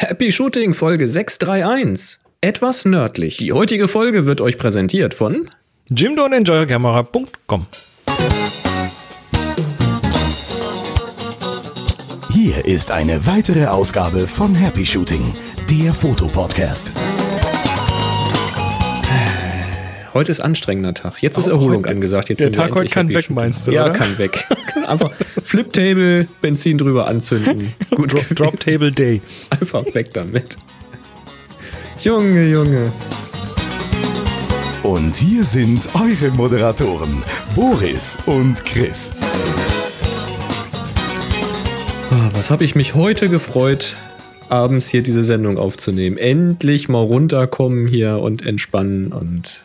Happy Shooting Folge 631. Etwas nördlich. Die heutige Folge wird euch präsentiert von jimdonenjoycamera.com. Hier ist eine weitere Ausgabe von Happy Shooting, der Fotopodcast. Heute ist anstrengender Tag. Jetzt ist Auch Erholung heute- angesagt. Jetzt der Tag heute kann weg, meinst du, Ja, oder? kann weg. Einfach Fliptable, Benzin drüber anzünden. Gut Drop, gewesen. Drop Table Day. Einfach weg damit. Junge, Junge. Und hier sind eure Moderatoren, Boris und Chris. Ah, Was habe ich mich heute gefreut, abends hier diese Sendung aufzunehmen. Endlich mal runterkommen hier und entspannen und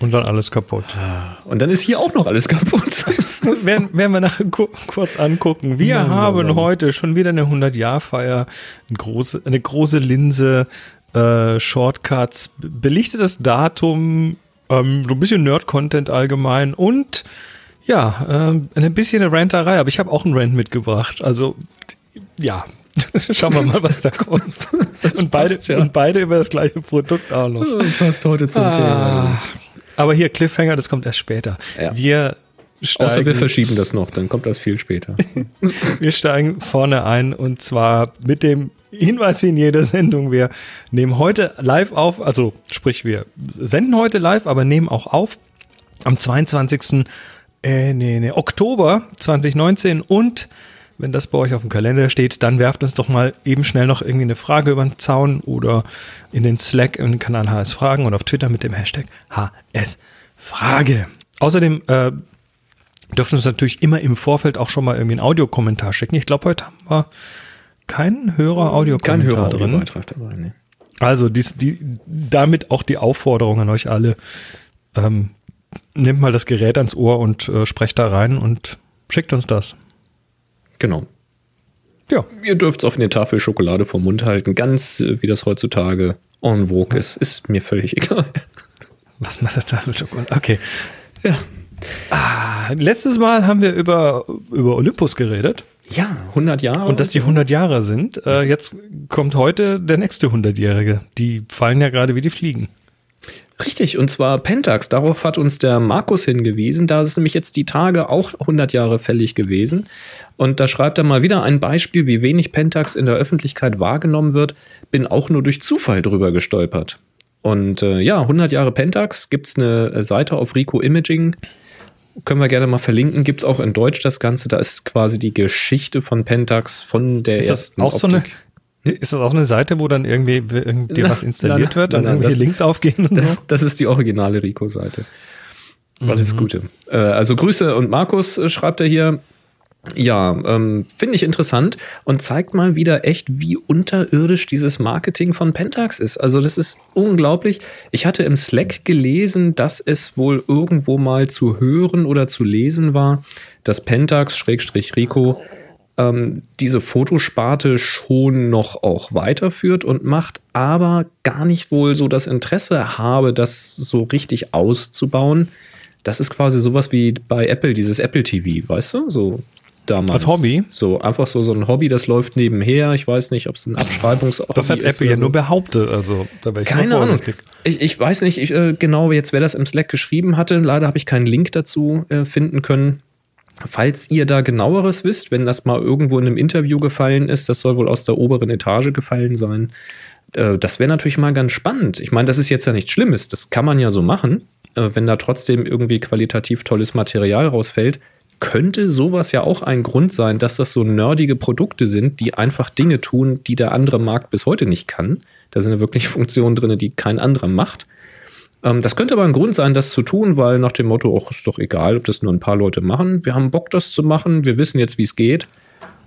Und dann alles kaputt. und dann ist hier auch noch alles kaputt. Das werden, werden wir nachher ku- kurz angucken. Wir Mann, haben Mann. heute schon wieder eine 100-Jahr-Feier, eine große, eine große Linse, äh, Shortcuts, be- belichtetes Datum, ähm, so ein bisschen Nerd-Content allgemein und ja, ähm, ein bisschen eine Ranterei, aber ich habe auch einen Rant mitgebracht. Also ja, schauen wir mal, was da kommt. und, beide, ja. und beide über das gleiche Produkt auch noch. Passt heute zum Ah, Thema. Aber hier Cliffhanger, das kommt erst später. Ja. Wir steigen, Außer wir verschieben das noch, dann kommt das viel später. wir steigen vorne ein und zwar mit dem Hinweis wie in jeder Sendung. Wir nehmen heute live auf, also sprich, wir senden heute live, aber nehmen auch auf am 22. Äh, nee, nee, Oktober 2019 und wenn das bei euch auf dem Kalender steht, dann werft uns doch mal eben schnell noch irgendwie eine Frage über den Zaun oder in den Slack den Kanal HS Fragen und auf Twitter mit dem Hashtag HS Frage. Außerdem äh, dürfen uns natürlich immer im Vorfeld auch schon mal irgendwie einen Audiokommentar schicken. Ich glaube, heute haben wir keinen Hörer Kein Audiokommentar Hörer drin. Dabei. Ne? Also dies, die, damit auch die Aufforderung an euch alle. Ähm, nehmt mal das Gerät ans Ohr und äh, sprecht da rein und schickt uns das. Genau. Ja. Ihr dürft es auf eine Tafel Schokolade vom Mund halten, ganz äh, wie das heutzutage en vogue ist. Ist mir völlig egal. Was macht der Tafelschokolade? Okay. Ja. Ah, letztes Mal haben wir über, über Olympus geredet Ja, 100 Jahre. und dass die 100 Jahre sind. Äh, jetzt kommt heute der nächste 100-Jährige. Die fallen ja gerade wie die Fliegen. Richtig, und zwar Pentax. Darauf hat uns der Markus hingewiesen. Da ist nämlich jetzt die Tage auch 100 Jahre fällig gewesen. Und da schreibt er mal wieder ein Beispiel, wie wenig Pentax in der Öffentlichkeit wahrgenommen wird. Bin auch nur durch Zufall drüber gestolpert. Und äh, ja, 100 Jahre Pentax gibt's eine äh, Seite auf Rico Imaging. Können wir gerne mal verlinken. Gibt's auch in Deutsch das Ganze. Da ist quasi die Geschichte von Pentax, von der Ist das ersten auch so eine, Optik. Ist das auch eine Seite, wo dann irgendwie irgendwie Na, was installiert nein, wird nein, und nein, irgendwelche das- Links aufgehen und so? Das, das ist die originale Rico-Seite. Alles Gute. Äh, also Grüße und Markus äh, schreibt er hier. Ja, ähm, finde ich interessant und zeigt mal wieder echt, wie unterirdisch dieses Marketing von Pentax ist. Also das ist unglaublich. Ich hatte im Slack gelesen, dass es wohl irgendwo mal zu hören oder zu lesen war, dass Pentax, Schrägstrich Rico, ähm, diese Fotosparte schon noch auch weiterführt und macht, aber gar nicht wohl so das Interesse habe, das so richtig auszubauen. Das ist quasi sowas wie bei Apple, dieses Apple TV, weißt du? So damals. Als Hobby? So einfach so, so ein Hobby, das läuft nebenher. Ich weiß nicht, ob es ein Abschreibungshobby Das hat Apple ja so. nur behauptet, also da wäre ich Keine Ahnung. Ich, ich weiß nicht ich, äh, genau jetzt, wer das im Slack geschrieben hatte. Leider habe ich keinen Link dazu äh, finden können. Falls ihr da genaueres wisst, wenn das mal irgendwo in einem Interview gefallen ist, das soll wohl aus der oberen Etage gefallen sein. Äh, das wäre natürlich mal ganz spannend. Ich meine, das ist jetzt ja nichts Schlimmes. Das kann man ja so machen. Äh, wenn da trotzdem irgendwie qualitativ tolles Material rausfällt, könnte sowas ja auch ein Grund sein, dass das so nerdige Produkte sind, die einfach Dinge tun, die der andere Markt bis heute nicht kann. Da sind ja wirklich Funktionen drin, die kein anderer macht. Ähm, das könnte aber ein Grund sein, das zu tun, weil nach dem Motto, ach, ist doch egal, ob das nur ein paar Leute machen. Wir haben Bock, das zu machen. Wir wissen jetzt, wie es geht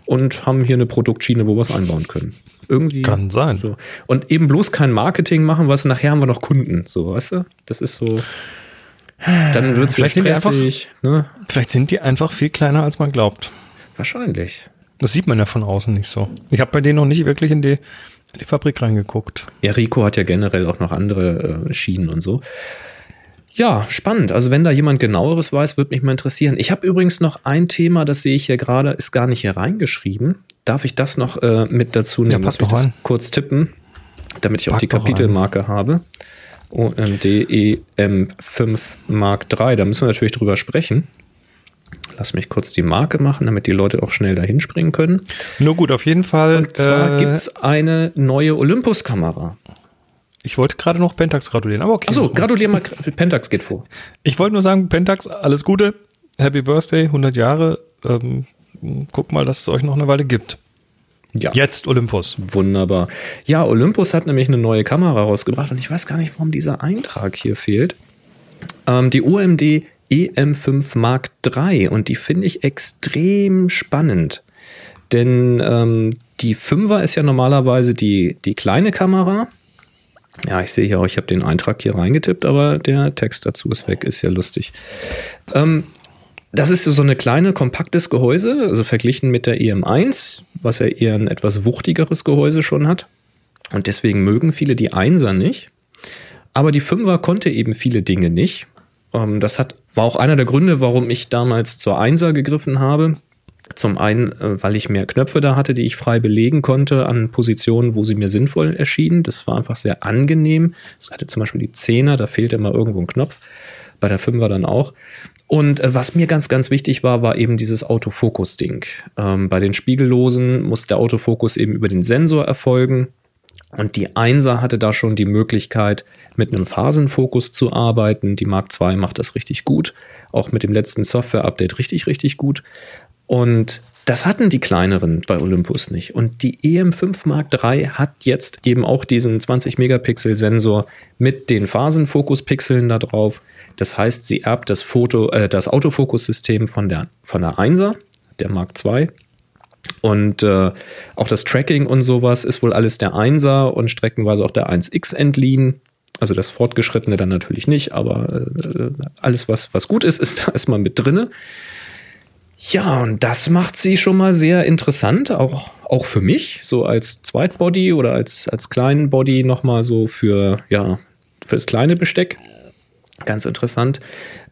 und haben hier eine Produktschiene, wo wir es einbauen können. Irgendwie. Kann sein. So. Und eben bloß kein Marketing machen, was nachher haben wir noch Kunden. So, weißt du? Das ist so. Dann wird es Vielleicht die einfach- stressig. Ne? Vielleicht sind die einfach viel kleiner, als man glaubt. Wahrscheinlich. Das sieht man ja von außen nicht so. Ich habe bei denen noch nicht wirklich in die, in die Fabrik reingeguckt. Ja, Rico hat ja generell auch noch andere äh, Schienen und so. Ja, spannend. Also wenn da jemand genaueres weiß, würde mich mal interessieren. Ich habe übrigens noch ein Thema, das sehe ich hier gerade, ist gar nicht hier reingeschrieben. Darf ich das noch äh, mit dazu nehmen? Ja, mich doch das rein. kurz tippen, damit ich auch Pack die doch rein. Kapitelmarke habe. OMD EM5 Mark III. Da müssen wir natürlich drüber sprechen. Lass mich kurz die Marke machen, damit die Leute auch schnell dahin springen können. Nur gut, auf jeden Fall. Und zwar äh, gibt es eine neue Olympus-Kamera. Ich wollte gerade noch Pentax gratulieren, aber okay. Achso, gratuliere mal, Pentax geht vor. Ich wollte nur sagen, Pentax, alles Gute. Happy Birthday, 100 Jahre. Ähm, guck mal, dass es euch noch eine Weile gibt. Ja. Jetzt Olympus. Wunderbar. Ja, Olympus hat nämlich eine neue Kamera rausgebracht und ich weiß gar nicht, warum dieser Eintrag hier fehlt. Ähm, die OMD EM5 Mark III und die finde ich extrem spannend. Denn ähm, die 5er ist ja normalerweise die, die kleine Kamera. Ja, ich sehe hier auch, ich habe den Eintrag hier reingetippt, aber der Text dazu ist weg, ist ja lustig. Ähm, das ist so eine kleine, kompaktes Gehäuse, also verglichen mit der EM1, was ja eher ein etwas wuchtigeres Gehäuse schon hat. Und deswegen mögen viele die 1er nicht. Aber die 5er konnte eben viele Dinge nicht. Ähm, das hat, war auch einer der Gründe, warum ich damals zur 1er gegriffen habe. Zum einen, äh, weil ich mehr Knöpfe da hatte, die ich frei belegen konnte an Positionen, wo sie mir sinnvoll erschienen. Das war einfach sehr angenehm. Es hatte zum Beispiel die 10er, da fehlte immer irgendwo ein Knopf. Bei der 5er dann auch. Und äh, was mir ganz, ganz wichtig war, war eben dieses Autofokus-Ding. Ähm, bei den Spiegellosen muss der Autofokus eben über den Sensor erfolgen. Und die 1er hatte da schon die Möglichkeit, mit einem Phasenfokus zu arbeiten. Die Mark II macht das richtig gut. Auch mit dem letzten Software-Update richtig, richtig gut. Und das hatten die kleineren bei Olympus nicht. Und die EM5 Mark III hat jetzt eben auch diesen 20-Megapixel-Sensor mit den Phasenfokuspixeln da drauf. Das heißt, sie erbt das Foto, äh, das Autofokussystem von der, von der 1er, der Mark II. Und äh, auch das Tracking und sowas ist wohl alles der 1er und streckenweise auch der 1X entliehen. Also das Fortgeschrittene dann natürlich nicht, aber äh, alles, was, was gut ist, ist da erstmal mit drinne. Ja, und das macht sie schon mal sehr interessant, auch, auch für mich, so als Zweitbody oder als, als kleinen Body nochmal so für, ja, fürs kleine Besteck. Ganz interessant.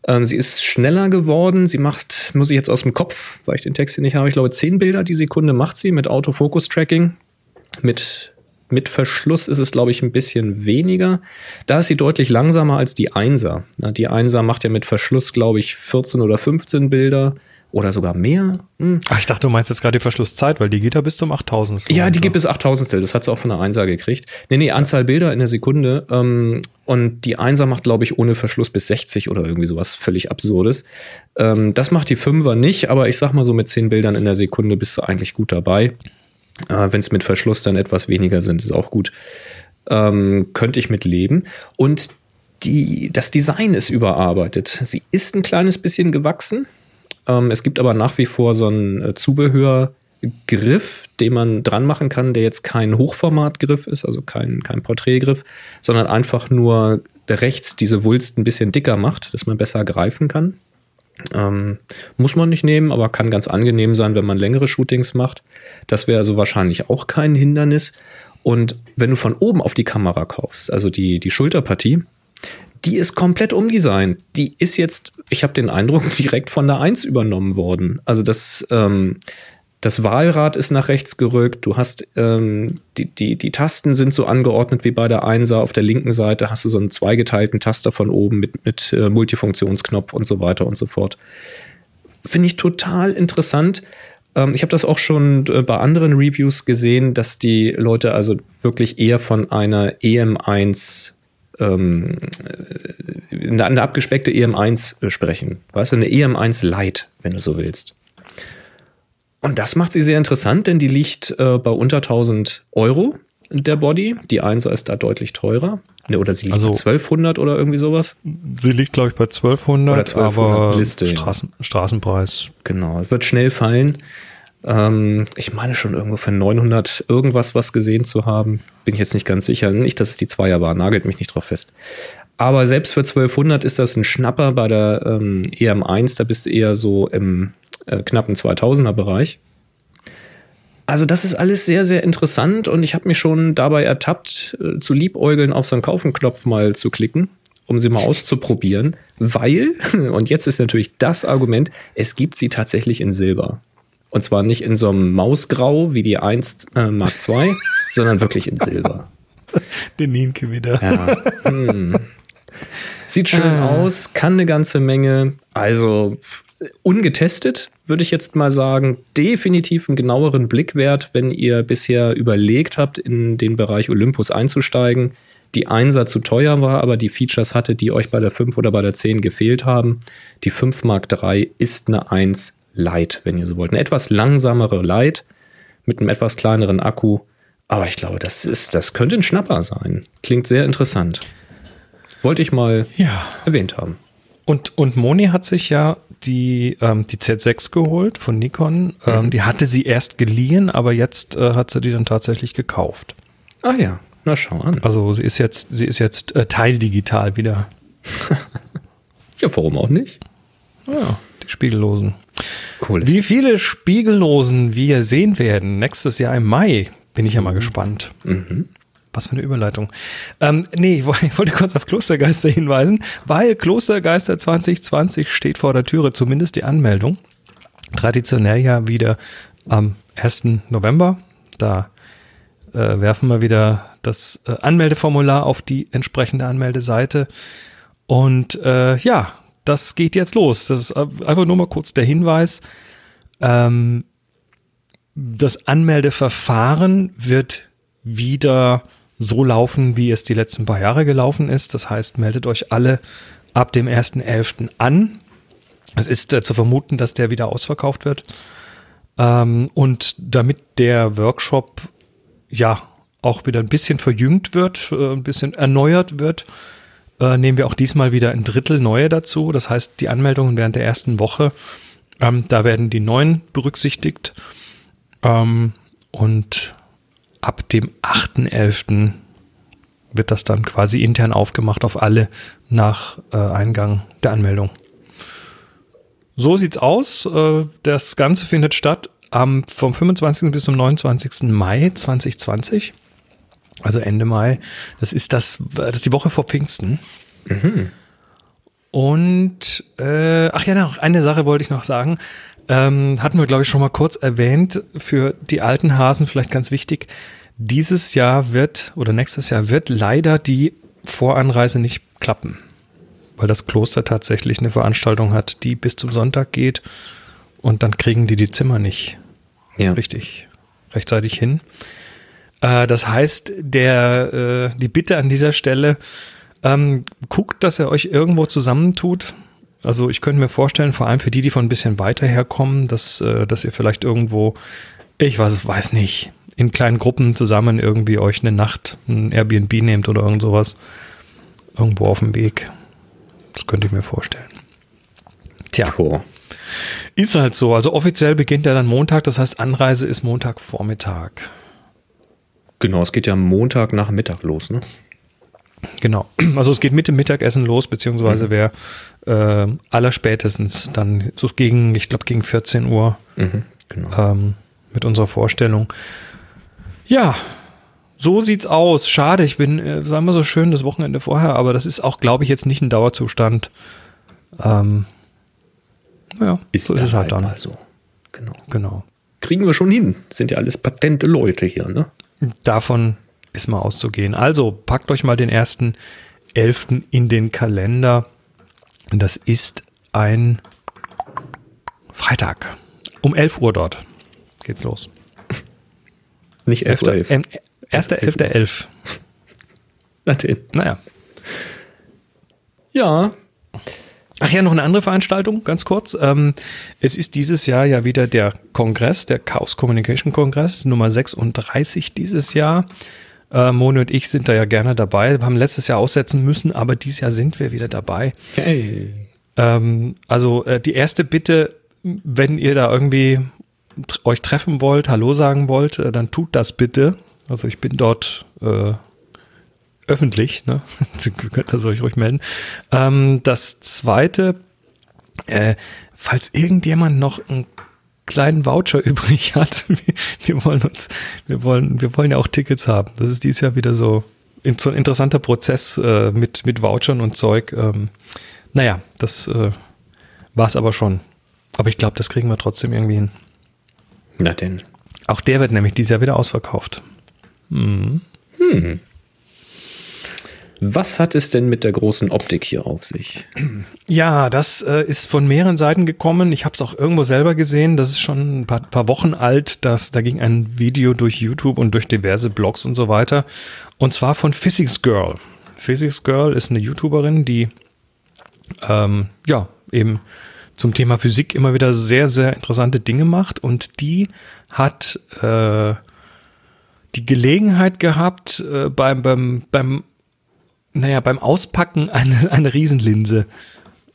Ähm, sie ist schneller geworden. Sie macht, muss ich jetzt aus dem Kopf, weil ich den Text hier nicht habe, ich glaube, zehn Bilder die Sekunde macht sie mit Autofokus-Tracking. Mit, mit Verschluss ist es, glaube ich, ein bisschen weniger. Da ist sie deutlich langsamer als die 1er. Na, Die 1er macht ja mit Verschluss, glaube ich, 14 oder 15 Bilder oder sogar mehr. Hm. Ach, ich dachte, du meinst jetzt gerade die Verschlusszeit, weil die geht ja bis zum 8000. Ja, die gibt es 8000 Das hat sie auch von der 1er gekriegt. Nee, nee, Anzahl Bilder in der Sekunde. Ähm, und die 1er macht, glaube ich, ohne Verschluss bis 60 oder irgendwie sowas völlig Absurdes. Ähm, das macht die 5er nicht, aber ich sag mal so mit 10 Bildern in der Sekunde bist du eigentlich gut dabei. Äh, Wenn es mit Verschluss dann etwas weniger sind, ist auch gut. Ähm, könnte ich mit leben. Und die, das Design ist überarbeitet. Sie ist ein kleines bisschen gewachsen. Ähm, es gibt aber nach wie vor so einen äh, Zubehörgriff, den man dran machen kann, der jetzt kein Hochformatgriff ist, also kein, kein Porträtgriff, sondern einfach nur rechts diese Wulst ein bisschen dicker macht, dass man besser greifen kann. Ähm, muss man nicht nehmen, aber kann ganz angenehm sein, wenn man längere Shootings macht. Das wäre also wahrscheinlich auch kein Hindernis. Und wenn du von oben auf die Kamera kaufst, also die, die Schulterpartie, die ist komplett umdesignt. Die ist jetzt, ich habe den Eindruck, direkt von der 1 übernommen worden. Also das, ähm, das Wahlrad ist nach rechts gerückt. Du hast ähm, die, die, die Tasten sind so angeordnet wie bei der 1er. Auf der linken Seite hast du so einen zweigeteilten Taster von oben mit, mit äh, Multifunktionsknopf und so weiter und so fort. Finde ich total interessant. Ähm, ich habe das auch schon äh, bei anderen Reviews gesehen, dass die Leute also wirklich eher von einer EM1 ähm, äh, eine, eine abgespeckte EM1 sprechen. Weißt du, eine EM1 Lite, wenn du so willst. Und das macht sie sehr interessant, denn die liegt äh, bei unter 1000 Euro, der Body. Die 1er ist da deutlich teurer. Ne, oder sie liegt Also- bei 1200 oder irgendwie sowas. Sie liegt, glaube ich, bei 1200, Oder 1200 aber Liste. Straßen, Straßenpreis. Genau, wird schnell fallen. Ähm, ich meine schon irgendwo für 900 irgendwas was gesehen zu haben. Bin ich jetzt nicht ganz sicher. Nicht, dass es die Zweier war, nagelt mich nicht drauf fest. Aber selbst für 1200 ist das ein Schnapper bei der ähm, EM1. Da bist du eher so im äh, knappen 2000er Bereich. Also das ist alles sehr, sehr interessant und ich habe mich schon dabei ertappt, äh, zu liebäugeln, auf so einen Kaufen-Knopf mal zu klicken. um sie mal auszuprobieren, weil, und jetzt ist natürlich das Argument, es gibt sie tatsächlich in Silber. Und zwar nicht in so einem Mausgrau wie die 1 äh, Mark II, sondern wirklich in Silber. Den Nienke wieder. Ja. Hm. Sieht schön ah. aus, kann eine ganze Menge. Also ungetestet, würde ich jetzt mal sagen. Definitiv einen genaueren Blick wert, wenn ihr bisher überlegt habt, in den Bereich Olympus einzusteigen. Die Einser zu teuer war, aber die Features hatte, die euch bei der 5 oder bei der 10 gefehlt haben. Die 5 Mark III ist eine 1 Light, wenn ihr so wollt. Eine etwas langsamere Light mit einem etwas kleineren Akku. Aber ich glaube, das, ist, das könnte ein Schnapper sein. Klingt sehr interessant. Wollte ich mal ja. erwähnt haben. Und, und Moni hat sich ja die, ähm, die Z6 geholt von Nikon. Ähm, mhm. die hatte sie erst geliehen, aber jetzt äh, hat sie die dann tatsächlich gekauft. Ah ja, na schau an. Also sie ist jetzt, sie ist jetzt äh, teildigital wieder. ja, warum auch nicht? Ja, die Spiegellosen. Cool. Wie viele Spiegellosen wir sehen werden nächstes Jahr im Mai, bin ich ja mal mhm. gespannt. Mhm. Was für eine Überleitung. Ähm, nee, ich wollte kurz auf Klostergeister hinweisen, weil Klostergeister 2020 steht vor der Türe, zumindest die Anmeldung. Traditionell ja wieder am 1. November. Da äh, werfen wir wieder das äh, Anmeldeformular auf die entsprechende Anmeldeseite. Und äh, ja, das geht jetzt los. Das ist einfach nur mal kurz der Hinweis. Ähm, das Anmeldeverfahren wird wieder so laufen, wie es die letzten paar Jahre gelaufen ist. Das heißt, meldet euch alle ab dem 1.11. an. Es ist äh, zu vermuten, dass der wieder ausverkauft wird. Ähm, und damit der Workshop ja auch wieder ein bisschen verjüngt wird, äh, ein bisschen erneuert wird, äh, nehmen wir auch diesmal wieder ein Drittel neue dazu. Das heißt, die Anmeldungen während der ersten Woche, ähm, da werden die neuen berücksichtigt. Ähm, und ab dem 8.11. wird das dann quasi intern aufgemacht auf alle nach äh, Eingang der Anmeldung. So sieht's aus. Äh, das Ganze findet statt am, vom 25. bis zum 29. Mai 2020. Also Ende Mai. Das ist das, das ist die Woche vor Pfingsten. Mhm. Und äh, ach ja, noch eine Sache wollte ich noch sagen. Ähm, hatten wir, glaube ich, schon mal kurz erwähnt, für die alten Hasen vielleicht ganz wichtig. Dieses Jahr wird oder nächstes Jahr wird leider die Voranreise nicht klappen, weil das Kloster tatsächlich eine Veranstaltung hat, die bis zum Sonntag geht und dann kriegen die die Zimmer nicht ja. richtig rechtzeitig hin. Äh, das heißt, der, äh, die Bitte an dieser Stelle, ähm, guckt, dass ihr euch irgendwo zusammentut. Also ich könnte mir vorstellen, vor allem für die, die von ein bisschen weiter herkommen, dass, äh, dass ihr vielleicht irgendwo, ich weiß, weiß nicht, in kleinen Gruppen zusammen irgendwie euch eine Nacht ein Airbnb nehmt oder irgend sowas. Irgendwo auf dem Weg. Das könnte ich mir vorstellen. Tja. Cool. Ist halt so. Also offiziell beginnt er dann Montag, das heißt Anreise ist Montagvormittag. Genau, es geht ja Montag nach Mittag los, ne? Genau. Also es geht mit dem Mittagessen los, beziehungsweise mhm. wer äh, allerspätestens dann so gegen, ich glaube, gegen 14 Uhr mhm, genau. ähm, mit unserer Vorstellung. Ja, so sieht's aus. Schade, ich bin, äh, sagen wir so schön, das Wochenende vorher, aber das ist auch, glaube ich, jetzt nicht ein Dauerzustand. Ähm, ja, ist so ist es halt dann. Also, genau. genau. Kriegen wir schon hin. Sind ja alles patente Leute hier, ne? Davon ist mal auszugehen. Also packt euch mal den ersten Elften in den Kalender. Das ist ein Freitag. Um 11 Uhr dort geht's los. Nicht 11 Uhr 11. 1.11.11. Na den. Naja. Ja. Ach ja, noch eine andere Veranstaltung, ganz kurz. Ähm, es ist dieses Jahr ja wieder der Kongress, der Chaos Communication Kongress, Nummer 36 dieses Jahr. Äh, Moni und ich sind da ja gerne dabei. Wir haben letztes Jahr aussetzen müssen, aber dieses Jahr sind wir wieder dabei. Hey. Ähm, also äh, die erste Bitte, wenn ihr da irgendwie euch treffen wollt, Hallo sagen wollt, äh, dann tut das bitte. Also ich bin dort äh, öffentlich, ne? könnt ihr euch ruhig melden. Ähm, das zweite, äh, falls irgendjemand noch einen kleinen Voucher übrig hat, wir, wir, wollen uns, wir wollen, wir wollen ja auch Tickets haben. Das ist dieses Jahr wieder so in, so ein interessanter Prozess äh, mit, mit Vouchern und Zeug. Ähm, naja, das äh, war es aber schon. Aber ich glaube, das kriegen wir trotzdem irgendwie hin. Na denn. Auch der wird nämlich dieses Jahr wieder ausverkauft. Mhm. Hm. Was hat es denn mit der großen Optik hier auf sich? Ja, das äh, ist von mehreren Seiten gekommen. Ich habe es auch irgendwo selber gesehen. Das ist schon ein paar, paar Wochen alt. Das, da ging ein Video durch YouTube und durch diverse Blogs und so weiter. Und zwar von Physics Girl. Physics Girl ist eine YouTuberin, die ähm, ja eben zum Thema Physik immer wieder sehr, sehr interessante Dinge macht. Und die hat äh, die Gelegenheit gehabt, äh, beim, beim, beim naja, beim Auspacken eine, eine Riesenlinse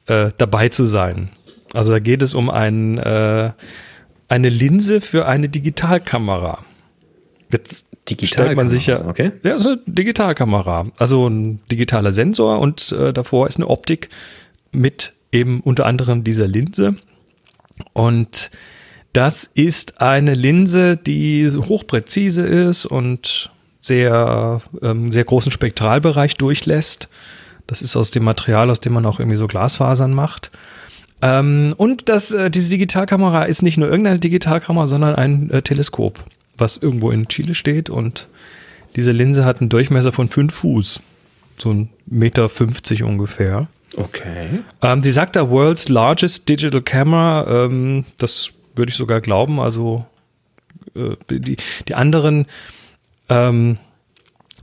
äh, dabei zu sein. Also da geht es um ein, äh, eine Linse für eine Digitalkamera. Jetzt stellt man sich ja, okay. Ja, so eine Digitalkamera. Also ein digitaler Sensor und äh, davor ist eine Optik mit eben unter anderem dieser Linse. Und das ist eine Linse, die hochpräzise ist und sehr, ähm, sehr großen Spektralbereich durchlässt. Das ist aus dem Material, aus dem man auch irgendwie so Glasfasern macht. Ähm, und das, äh, diese Digitalkamera ist nicht nur irgendeine Digitalkamera, sondern ein äh, Teleskop, was irgendwo in Chile steht. Und diese Linse hat einen Durchmesser von 5 Fuß. So ein Meter 50 ungefähr. Okay. Ähm, sie sagt da World's Largest Digital Camera. Ähm, das würde ich sogar glauben. Also äh, die, die anderen ähm,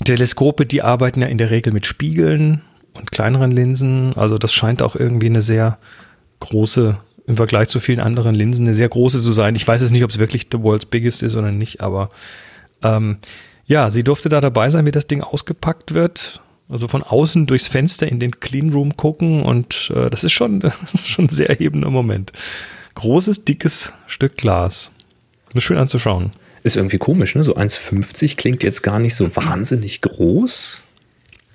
Teleskope, die arbeiten ja in der Regel mit Spiegeln und kleineren Linsen. Also das scheint auch irgendwie eine sehr große, im Vergleich zu vielen anderen Linsen, eine sehr große zu sein. Ich weiß jetzt nicht, ob es wirklich the world's biggest ist oder nicht, aber ähm, ja, sie durfte da dabei sein, wie das Ding ausgepackt wird. Also von außen durchs Fenster in den Cleanroom gucken und äh, das ist schon, schon ein sehr erhebender Moment. Großes, dickes Stück Glas. Ist schön anzuschauen. Ist irgendwie komisch, ne? So 1,50 klingt jetzt gar nicht so wahnsinnig groß.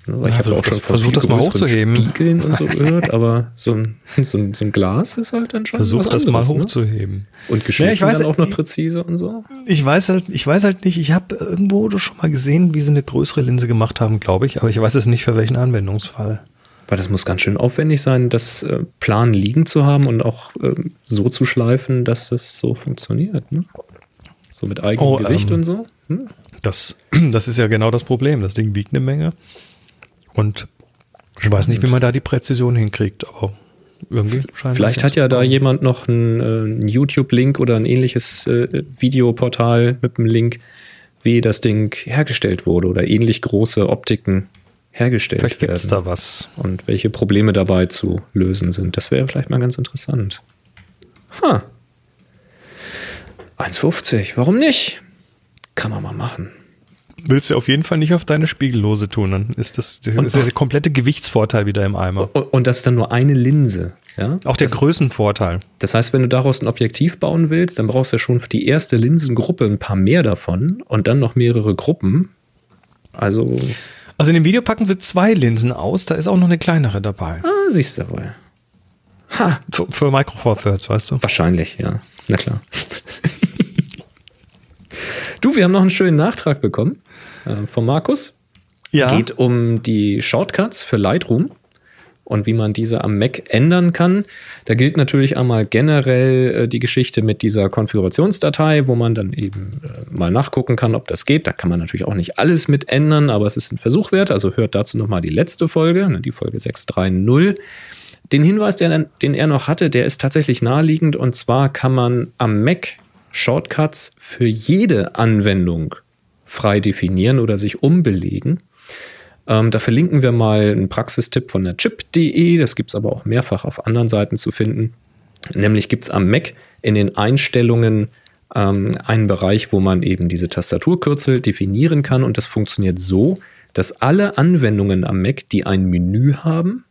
Ich ja, habe auch schon versucht, das mal hochzuheben. Spiegeln und so gehört, aber so ein, so ein, so ein Glas ist halt dann schon Versuch das anderes, mal ne? hochzuheben. Ne? Und geschnitten ja, dann auch noch präzise und so. Ich weiß halt, ich weiß halt nicht, ich habe irgendwo schon mal gesehen, wie sie eine größere Linse gemacht haben, glaube ich, aber ich weiß es nicht für welchen Anwendungsfall. Weil das muss ganz schön aufwendig sein, das äh, Plan liegen zu haben und auch äh, so zu schleifen, dass das so funktioniert. Ne? So mit eigenem oh, Gewicht ähm, und so? Hm? Das, das ist ja genau das Problem. Das Ding wiegt eine Menge. Und ich weiß nicht, wie man da die Präzision hinkriegt, aber irgendwie scheint Vielleicht hat ja da jemand noch einen, äh, YouTube-Link oder ein ähnliches äh, Videoportal mit einem Link, wie das Ding hergestellt wurde oder ähnlich große Optiken hergestellt vielleicht werden. Vielleicht gibt es da was. Und welche Probleme dabei zu lösen sind. Das wäre vielleicht mal ganz interessant. Ha. 1,50. Warum nicht? Kann man mal machen. Willst du auf jeden Fall nicht auf deine Spiegellose tun, dann ist das, das ist der komplette Gewichtsvorteil wieder im Eimer. Und, und das ist dann nur eine Linse. Ja? Auch der das, Größenvorteil. Das heißt, wenn du daraus ein Objektiv bauen willst, dann brauchst du ja schon für die erste Linsengruppe ein paar mehr davon und dann noch mehrere Gruppen. Also. Also in dem Video packen sie zwei Linsen aus, da ist auch noch eine kleinere dabei. Ah, siehst du wohl. Ha. Für, für Micro Four Thirds, weißt du? Wahrscheinlich, ja. Na klar. Du, wir haben noch einen schönen Nachtrag bekommen äh, von Markus. Ja. Geht um die Shortcuts für Lightroom und wie man diese am Mac ändern kann. Da gilt natürlich einmal generell äh, die Geschichte mit dieser Konfigurationsdatei, wo man dann eben äh, mal nachgucken kann, ob das geht. Da kann man natürlich auch nicht alles mit ändern, aber es ist ein Versuch wert. Also hört dazu nochmal die letzte Folge, ne, die Folge 630. Den Hinweis, den, den er noch hatte, der ist tatsächlich naheliegend. Und zwar kann man am Mac Shortcuts für jede Anwendung frei definieren oder sich umbelegen. Ähm, da verlinken wir mal einen Praxistipp von der chip.de, das gibt es aber auch mehrfach auf anderen Seiten zu finden. Nämlich gibt es am Mac in den Einstellungen ähm, einen Bereich, wo man eben diese Tastaturkürzel definieren kann und das funktioniert so, dass alle Anwendungen am Mac, die ein Menü haben,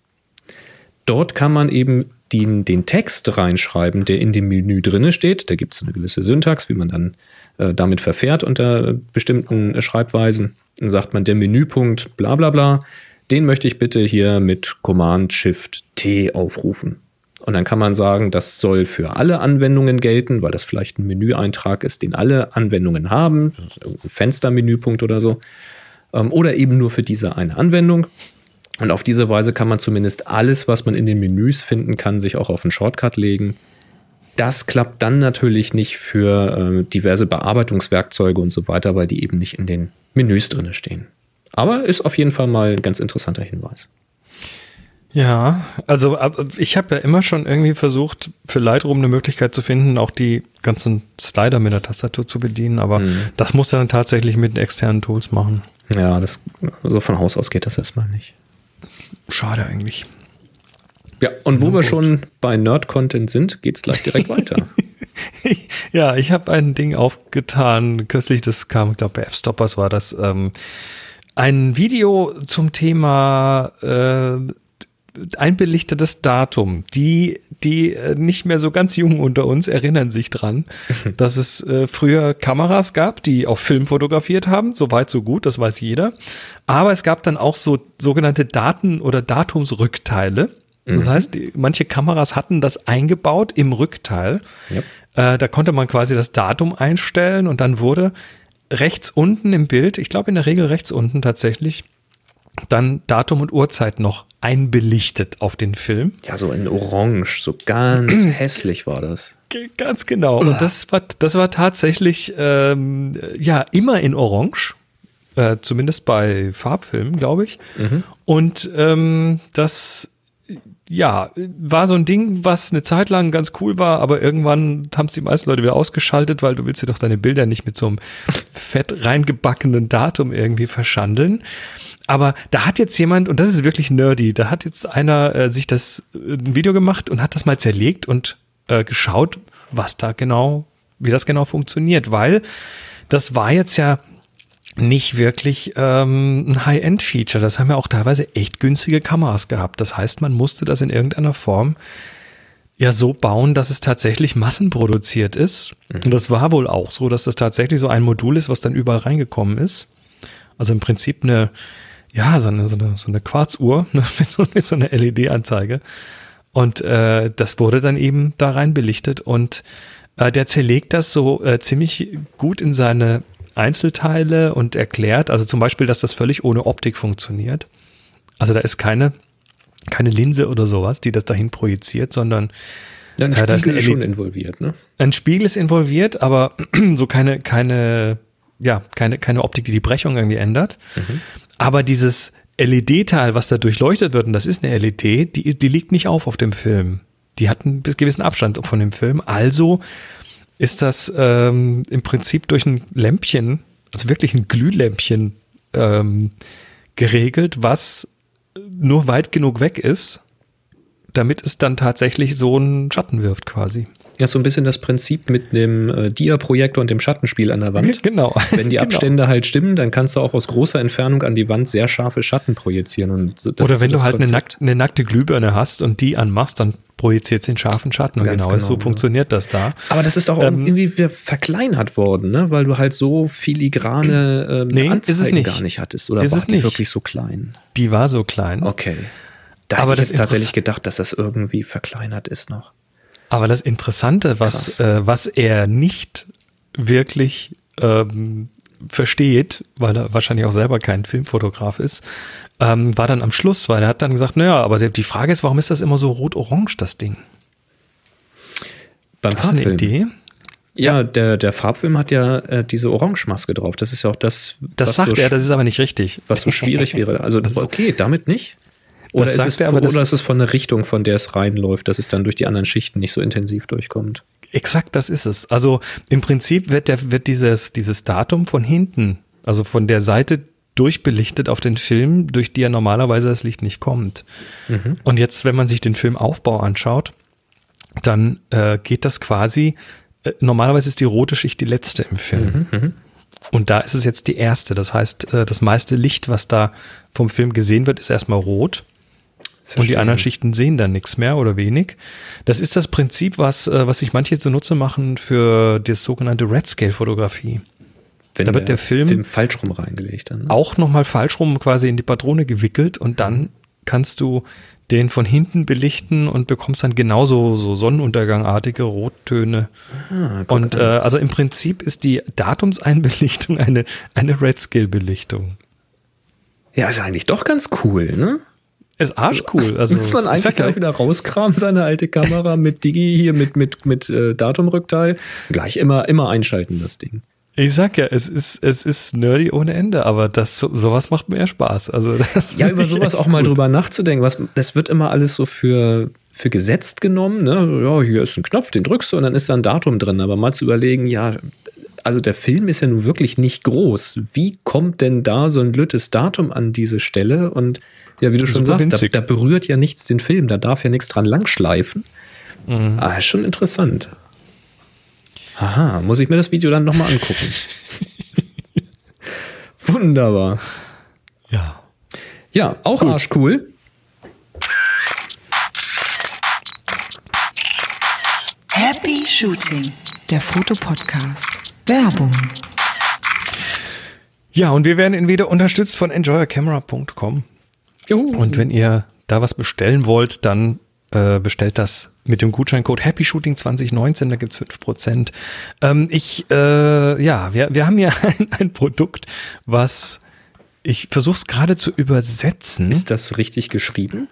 dort kann man eben den, den Text reinschreiben, der in dem Menü drinne steht. Da gibt es eine gewisse Syntax, wie man dann äh, damit verfährt unter bestimmten äh, Schreibweisen. Dann sagt man, der Menüpunkt bla bla bla, den möchte ich bitte hier mit Command Shift T aufrufen. Und dann kann man sagen, das soll für alle Anwendungen gelten, weil das vielleicht ein Menüeintrag ist, den alle Anwendungen haben, ein Fenstermenüpunkt oder so. ähm, oder eben nur für diese eine Anwendung. Und auf diese Weise kann man zumindest alles, was man in den Menüs finden kann, sich auch auf einen Shortcut legen. Das klappt dann natürlich nicht für äh, diverse Bearbeitungswerkzeuge und so weiter, weil die eben nicht in den Menüs drin stehen. Aber ist auf jeden Fall mal ein ganz interessanter Hinweis. Ja, also ich habe ja immer schon irgendwie versucht, für Lightroom eine Möglichkeit zu finden, auch die ganzen Slider mit der Tastatur zu bedienen, aber mhm. das muss dann tatsächlich mit externen Tools machen. Ja, das so also von Haus aus geht das erstmal nicht. Schade eigentlich. Ja, und wo wir schon bei Nerd-Content sind, geht's gleich direkt weiter. ja, ich habe ein Ding aufgetan, kürzlich, das kam, ich glaube, bei F-Stoppers war das, ähm, ein Video zum Thema äh, ein belichtetes Datum. Die, die äh, nicht mehr so ganz jung unter uns erinnern sich dran, dass es äh, früher Kameras gab, die auf Film fotografiert haben. So weit, so gut, das weiß jeder. Aber es gab dann auch so sogenannte Daten- oder Datumsrückteile. Das mhm. heißt, die, manche Kameras hatten das eingebaut im Rückteil. Yep. Äh, da konnte man quasi das Datum einstellen und dann wurde rechts unten im Bild, ich glaube in der Regel rechts unten tatsächlich, dann Datum und Uhrzeit noch einbelichtet auf den Film. Ja, so in Orange, so ganz hässlich war das. Ganz genau. Und das war, das war tatsächlich ähm, ja immer in Orange. Äh, zumindest bei Farbfilmen, glaube ich. Mhm. Und ähm, das ja, war so ein Ding, was eine Zeit lang ganz cool war, aber irgendwann haben es die meisten Leute wieder ausgeschaltet, weil du willst ja doch deine Bilder nicht mit so einem fett reingebackenen Datum irgendwie verschandeln. Aber da hat jetzt jemand, und das ist wirklich nerdy, da hat jetzt einer äh, sich das äh, ein Video gemacht und hat das mal zerlegt und äh, geschaut, was da genau, wie das genau funktioniert, weil das war jetzt ja nicht wirklich ähm, ein High-End-Feature. Das haben ja auch teilweise echt günstige Kameras gehabt. Das heißt, man musste das in irgendeiner Form ja so bauen, dass es tatsächlich massenproduziert ist. Mhm. Und das war wohl auch so, dass das tatsächlich so ein Modul ist, was dann überall reingekommen ist. Also im Prinzip eine, ja, so eine, so eine, so eine Quarzuhr ne, mit, so, mit so einer LED-Anzeige. Und äh, das wurde dann eben da rein belichtet und äh, der zerlegt das so äh, ziemlich gut in seine Einzelteile und erklärt, also zum Beispiel, dass das völlig ohne Optik funktioniert. Also da ist keine, keine Linse oder sowas, die das dahin projiziert, sondern ja, ein Spiegel ist, ist schon involviert, ne? Ein Spiegel ist involviert, aber so keine, keine, ja, keine, keine Optik, die die Brechung irgendwie ändert. Mhm. Aber dieses LED-Teil, was da durchleuchtet wird, und das ist eine LED, die, die liegt nicht auf auf dem Film. Die hat einen gewissen Abstand von dem Film. Also ist das ähm, im Prinzip durch ein Lämpchen, also wirklich ein Glühlämpchen ähm, geregelt, was nur weit genug weg ist, damit es dann tatsächlich so einen Schatten wirft quasi. Ja, so ein bisschen das Prinzip mit dem äh, Dia-Projektor und dem Schattenspiel an der Wand. Genau. Wenn die genau. Abstände genau. halt stimmen, dann kannst du auch aus großer Entfernung an die Wand sehr scharfe Schatten projizieren. Und Oder wenn du halt eine, nack eine, nackte Glühbirne hast und die anmachst, dann projiziert den scharfen Schatten. Und genau, genau, so ja. funktioniert das da. Aber das ist auch ähm, irgendwie verkleinert worden, ne? weil du halt so filigrane ähm, nee, Anzeigen ist es nicht. gar nicht hattest. Oder ist war es nicht. wirklich so klein? Die war so klein. Okay. Da Aber hätte ich jetzt tatsächlich gedacht, dass das irgendwie verkleinert ist noch. Aber das Interessante, was, äh, was er nicht wirklich ähm, versteht, weil er wahrscheinlich auch selber kein Filmfotograf ist, ähm, war dann am Schluss, weil er hat dann gesagt, naja, aber die Frage ist, warum ist das immer so rot-orange, das Ding? Beim Hast Farbfilm. Eine Idee? Ja, der, der Farbfilm hat ja äh, diese Orange-Maske drauf. Das ist ja auch das. Das sagt so er, das ist aber nicht richtig. Was so schwierig wäre. Also, okay, damit nicht. Oder, ist es, er, aber oder ist es von der Richtung, von der es reinläuft, dass es dann durch die anderen Schichten nicht so intensiv durchkommt? Exakt, das ist es. Also im Prinzip wird, der, wird dieses, dieses Datum von hinten, also von der Seite durchbelichtet auf den Film, durch die ja normalerweise das Licht nicht kommt. Mhm. Und jetzt, wenn man sich den Filmaufbau anschaut, dann äh, geht das quasi, äh, normalerweise ist die rote Schicht die letzte im Film. Mhm, mhm. Und da ist es jetzt die erste. Das heißt, äh, das meiste Licht, was da vom Film gesehen wird, ist erstmal rot. Verstehen. Und die anderen Schichten sehen dann nichts mehr oder wenig. Das ist das Prinzip, was, äh, was sich manche zunutze machen für die sogenannte Red-Scale-Fotografie. Wenn da wird der, der Film, Film, falsch rum reingelegt. Dann, ne? Auch nochmal falsch rum quasi in die Patrone gewickelt und dann kannst du den von hinten belichten und bekommst dann genauso so Sonnenuntergangartige Rottöne. Ah, und äh, also im Prinzip ist die Datumseinbelichtung eine, eine Red-Scale-Belichtung. Ja, ist eigentlich doch ganz cool, ne? Ist arschcool. Also, Muss man eigentlich gleich wieder rauskramen, seine alte Kamera mit Digi hier, mit, mit, mit äh, Datumrückteil. Gleich immer, immer einschalten, das Ding. Ich sag ja, es ist, es ist nerdy ohne Ende, aber das, sowas macht mehr Spaß. Also, ja, über sowas auch mal gut. drüber nachzudenken. Was, das wird immer alles so für, für gesetzt genommen. Ne? Ja, hier ist ein Knopf, den drückst du und dann ist da ein Datum drin. Aber mal zu überlegen, ja, also der Film ist ja nun wirklich nicht groß. Wie kommt denn da so ein lüttes Datum an diese Stelle? Und ja, wie du schon sagst, da, da, berührt ja nichts den Film, da darf ja nichts dran langschleifen. Mhm. Ah, ist schon interessant. Aha, muss ich mir das Video dann nochmal angucken. Wunderbar. Ja. Ja, auch Gut. arschcool. Happy Shooting, der Fotopodcast. Werbung. Ja, und wir werden entweder unterstützt von enjoyercamera.com. Und wenn ihr da was bestellen wollt, dann äh, bestellt das mit dem Gutscheincode Happy Shooting 2019, da gibt's 5%. Ähm, ich, äh, ja, wir, wir haben hier ein, ein Produkt, was ich versuche es gerade zu übersetzen. Ist das richtig geschrieben?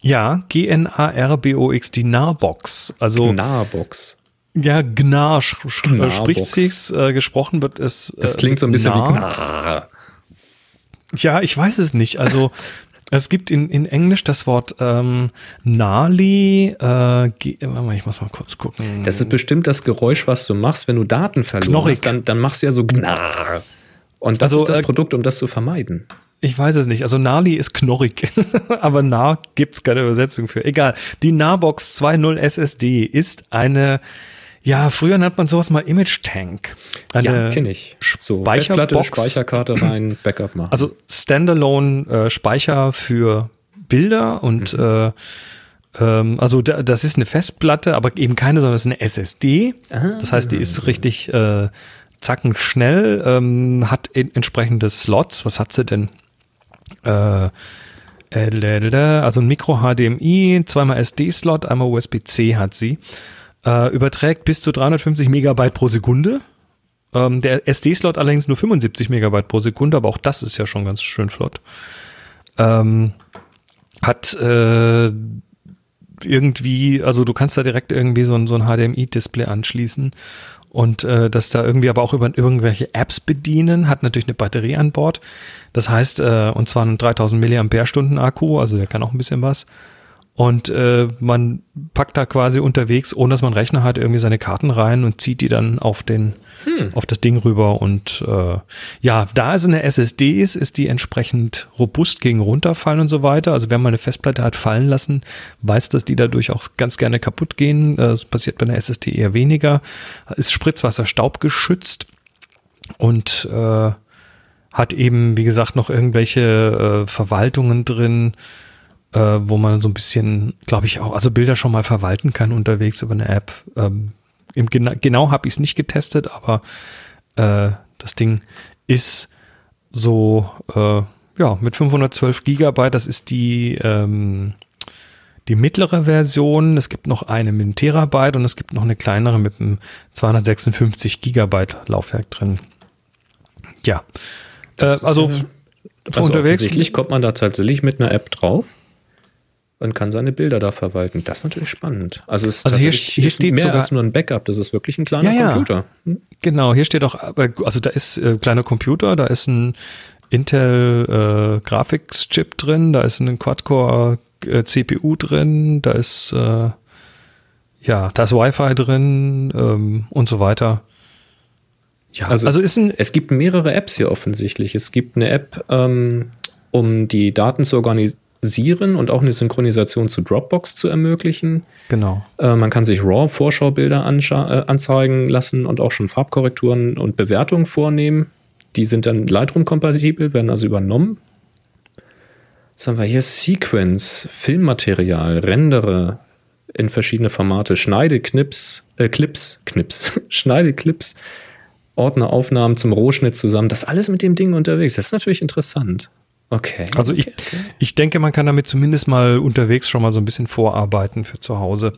Ja, G-N-A-R-B-O-X, die Narbox. Also Narbox. Ja, Gnar spricht sich's, äh, gesprochen wird es. Äh, das klingt so ein bisschen Gnar. wie Gnar. Ja, ich weiß es nicht. Also es gibt in, in Englisch das Wort ähm, Nali. Äh, warte mal, ich muss mal kurz gucken. Das ist bestimmt das Geräusch, was du machst, wenn du Daten verloren Knorrig. hast. Dann, dann machst du ja so Gnar. Und das also, ist das äh, Produkt, um das zu vermeiden. Ich weiß es nicht. Also Nali ist knorrig, aber nah gibt's keine Übersetzung für. Egal. Die Narbox 2.0 SSD ist eine ja, früher nennt man sowas mal Image Tank. Eine ja, kenne ich. So Festplatte, Speicherkarte rein, Backup machen. Also Standalone äh, Speicher für Bilder und mhm. äh, ähm, also da, das ist eine Festplatte, aber eben keine, sondern es ist eine SSD. Ah. Das heißt, die ist richtig äh, zacken schnell, ähm, hat entsprechende Slots. Was hat sie denn? Äh, äh also ein Micro HDMI, zweimal SD-Slot, einmal USB-C hat sie. Äh, überträgt bis zu 350 Megabyte pro Sekunde. Ähm, der SD-Slot allerdings nur 75 Megabyte pro Sekunde, aber auch das ist ja schon ganz schön flott. Ähm, hat äh, irgendwie, also du kannst da direkt irgendwie so ein, so ein HDMI-Display anschließen und äh, das da irgendwie aber auch über irgendwelche Apps bedienen, hat natürlich eine Batterie an Bord. Das heißt, äh, und zwar einen 3000 Milliampere-Stunden Akku, also der kann auch ein bisschen was. Und äh, man packt da quasi unterwegs, ohne dass man Rechner hat, irgendwie seine Karten rein und zieht die dann auf den, hm. auf das Ding rüber. Und äh, ja, da es eine SSD ist, ist die entsprechend robust gegen runterfallen und so weiter. Also wer mal eine Festplatte hat fallen lassen, weiß, dass die dadurch auch ganz gerne kaputt gehen. Äh, das passiert bei einer SSD eher weniger. Ist Spritzwasser staubgeschützt und äh, hat eben, wie gesagt, noch irgendwelche äh, Verwaltungen drin äh, wo man so ein bisschen, glaube ich, auch, also Bilder schon mal verwalten kann unterwegs über eine App. Ähm, im, genau genau habe ich es nicht getestet, aber äh, das Ding ist so, äh, ja, mit 512 Gigabyte, das ist die, ähm, die mittlere Version. Es gibt noch eine mit einem Terabyte und es gibt noch eine kleinere mit einem 256 Gigabyte Laufwerk drin. Ja, äh, also, also unterwegs. Offensichtlich kommt man da tatsächlich mit einer App drauf und kann seine Bilder da verwalten. Das ist natürlich spannend. Also, es also hier, hier steht mehr sogar, als nur ein Backup. Das ist wirklich ein kleiner ja, Computer. Hm? Genau, hier steht auch, also da ist äh, kleiner Computer, da ist ein Intel äh, Graphics-Chip drin, da ist ein Quad-Core äh, CPU drin, da ist äh, ja, da ist Wi-Fi drin ähm, und so weiter. Ja, also, also es, ein, es gibt mehrere Apps hier offensichtlich. Es gibt eine App, ähm, um die Daten zu organisieren synchronisieren und auch eine Synchronisation zu Dropbox zu ermöglichen. Genau. Äh, man kann sich RAW-Vorschaubilder äh, anzeigen lassen und auch schon Farbkorrekturen und Bewertungen vornehmen. Die sind dann Lightroom-kompatibel, werden also übernommen. Was haben wir hier? Sequence, Filmmaterial, Rendere in verschiedene Formate, Schneide, Knips, äh, Clips, Knips, Schneide, Clips, Ordner, Aufnahmen zum Rohschnitt zusammen. Das alles mit dem Ding unterwegs. Das ist natürlich interessant. Okay. Also ich, okay, ich denke, man kann damit zumindest mal unterwegs schon mal so ein bisschen vorarbeiten für zu Hause.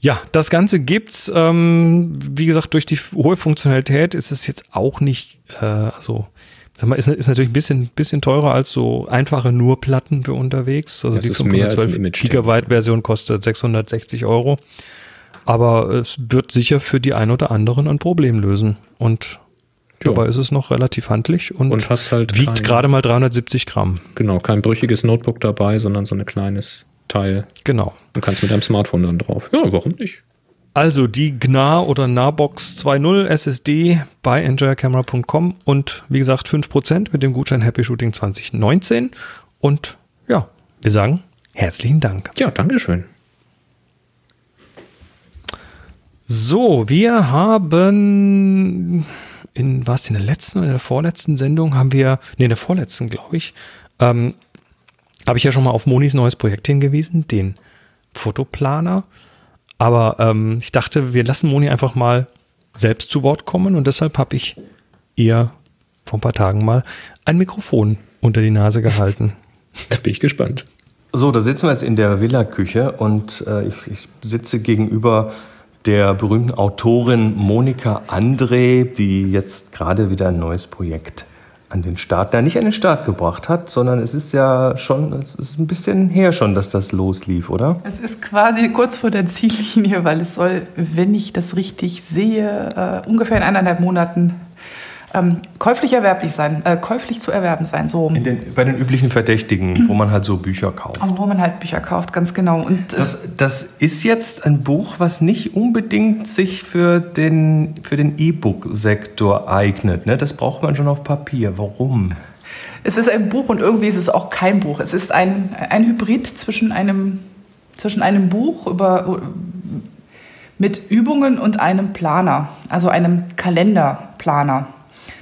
Ja, das Ganze gibt's. Ähm, wie gesagt, durch die hohe Funktionalität ist es jetzt auch nicht, äh, also Sag mal, ist, ist natürlich ein bisschen, bisschen teurer als so einfache Nurplatten für unterwegs. Also Das die ist mehr als ein 512 Image-Stick. Gigabyte Version kostet 660 Euro. Aber es wird sicher für die ein oder anderen ein Problem lösen. Und Dabei ist es noch relativ handlich und, Und hast halt wiegt kein- gerade mal 370 Gramm. Genau, kein brüchiges Notebook dabei, sondern so ein kleines Teil. Genau. Du kannst mit deinem Smartphone dann drauf. Ja, warum nicht? Also die GNA oder Narbox 2.0 SSD bei enjoycamera.com und wie gesagt 5% mit dem Gutschein Happy Shooting 2019. Und ja, wir sagen herzlichen Dank. Ja, Dankeschön. So, wir haben in was in der letzten oder in der vorletzten Sendung haben wir, nee, in der vorletzten, glaube ich, ähm, habe ich ja schon mal auf Monis neues Projekt hingewiesen, den Fotoplaner. Aber ähm, ich dachte, wir lassen Moni einfach mal selbst zu Wort kommen und deshalb habe ich ihr vor ein paar Tagen mal ein Mikrofon unter die Nase gehalten. Da bin ich gespannt. So, da sitzen wir jetzt in der Villa-Küche und äh, ich, ich sitze gegenüber der berühmten Autorin Monika André, die jetzt gerade wieder ein neues Projekt an den Start, na, nicht an den Start gebracht hat, sondern es ist ja schon, es ist ein bisschen her schon, dass das loslief, oder? Es ist quasi kurz vor der Ziellinie, weil es soll, wenn ich das richtig sehe, äh, ungefähr in eineinhalb Monaten ähm, käuflich erwerblich sein, äh, käuflich zu erwerben sein, so den, bei den üblichen Verdächtigen, wo man halt so Bücher kauft. wo man halt Bücher kauft, ganz genau. Und Das, das ist jetzt ein Buch, was nicht unbedingt sich für den, für den E-Book-Sektor eignet. Ne? Das braucht man schon auf Papier. Warum? es ist ein Buch und irgendwie ist es auch kein Buch. Es ist ein, ein Hybrid zwischen einem, zwischen einem Buch über, mit Übungen und einem Planer, also einem Kalenderplaner.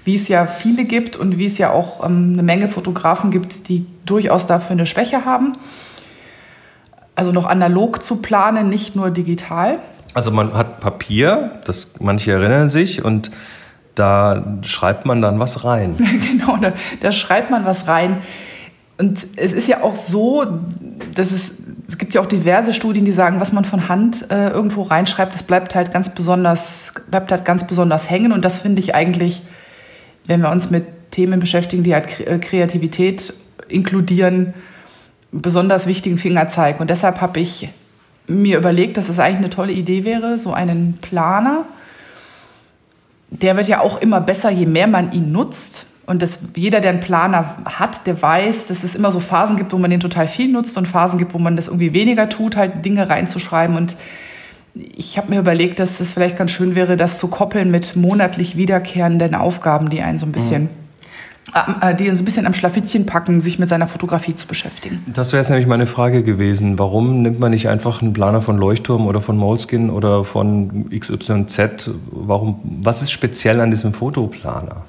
Wie es ja viele gibt und wie es ja auch ähm, eine Menge Fotografen gibt, die durchaus dafür eine Schwäche haben. Also noch analog zu planen, nicht nur digital. Also man hat Papier, das manche erinnern sich, und da schreibt man dann was rein. genau, da, da schreibt man was rein. Und es ist ja auch so, dass es, es gibt ja auch diverse Studien, die sagen, was man von Hand äh, irgendwo reinschreibt, das bleibt halt ganz besonders, bleibt halt ganz besonders hängen. Und das finde ich eigentlich, wenn wir uns mit Themen beschäftigen, die halt äh, Kreativität inkludieren, besonders wichtigen Fingerzeig. Und deshalb habe ich mir überlegt, dass es eigentlich eine tolle Idee wäre, so einen Planer, der wird ja auch immer besser, je mehr man ihn nutzt. Und das, jeder, der einen Planer hat, der weiß, dass es immer so Phasen gibt, wo man den total viel nutzt und Phasen gibt, wo man das irgendwie weniger tut, halt Dinge reinzuschreiben. Und ich habe mir überlegt, dass es vielleicht ganz schön wäre, das zu koppeln mit monatlich wiederkehrenden Aufgaben, die einen so ein bisschen, äh, die so ein bisschen am Schlafittchen packen, sich mit seiner Fotografie zu beschäftigen. Das wäre jetzt nämlich meine Frage gewesen. Warum nimmt man nicht einfach einen Planer von Leuchtturm oder von Moleskin oder von XYZ? Warum, was ist speziell an diesem Fotoplaner?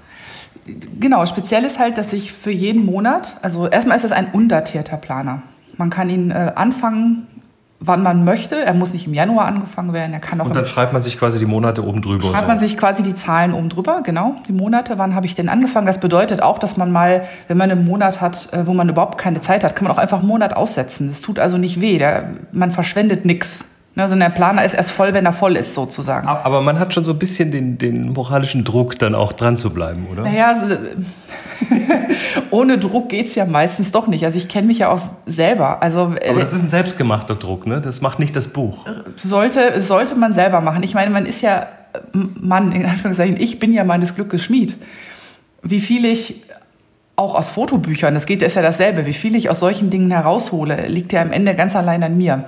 Genau, speziell ist halt, dass ich für jeden Monat, also erstmal ist es ein undatierter Planer. Man kann ihn äh, anfangen, wann man möchte. Er muss nicht im Januar angefangen werden, er kann auch Und dann schreibt man sich quasi die Monate oben drüber. Schreibt man sich quasi die Zahlen oben drüber, genau, die Monate, wann habe ich denn angefangen. Das bedeutet auch, dass man mal, wenn man einen Monat hat, äh, wo man überhaupt keine Zeit hat, kann man auch einfach einen Monat aussetzen. Das tut also nicht weh, der, man verschwendet nichts. Also der Planer ist erst voll, wenn er voll ist, sozusagen. Aber man hat schon so ein bisschen den, den moralischen Druck, dann auch dran zu bleiben, oder? Naja, also, ohne Druck geht es ja meistens doch nicht. Also ich kenne mich ja auch selber. Also äh, Aber das ist ein selbstgemachter Druck, ne? Das macht nicht das Buch. sollte, sollte man selber machen. Ich meine, man ist ja Mann, in Anführungszeichen, ich bin ja meines Glückes Schmied. Wie viel ich auch aus Fotobüchern, das geht ist ja dasselbe, wie viel ich aus solchen Dingen heraushole, liegt ja am Ende ganz allein an mir.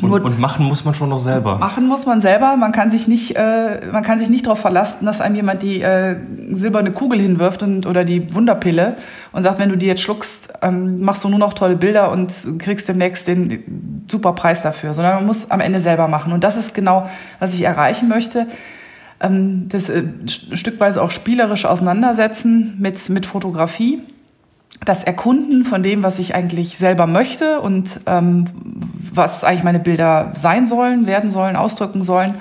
Und, und machen muss man schon noch selber. Machen muss man selber. Man kann sich nicht, äh, man kann sich nicht darauf verlassen, dass einem jemand die äh, silberne Kugel hinwirft und, oder die Wunderpille und sagt, wenn du die jetzt schluckst, ähm, machst du nur noch tolle Bilder und kriegst demnächst den super Preis dafür. Sondern man muss am Ende selber machen. Und das ist genau, was ich erreichen möchte. Ähm, das äh, st- stückweise auch spielerisch auseinandersetzen mit, mit Fotografie das Erkunden von dem, was ich eigentlich selber möchte und ähm, was eigentlich meine Bilder sein sollen, werden sollen, ausdrücken sollen.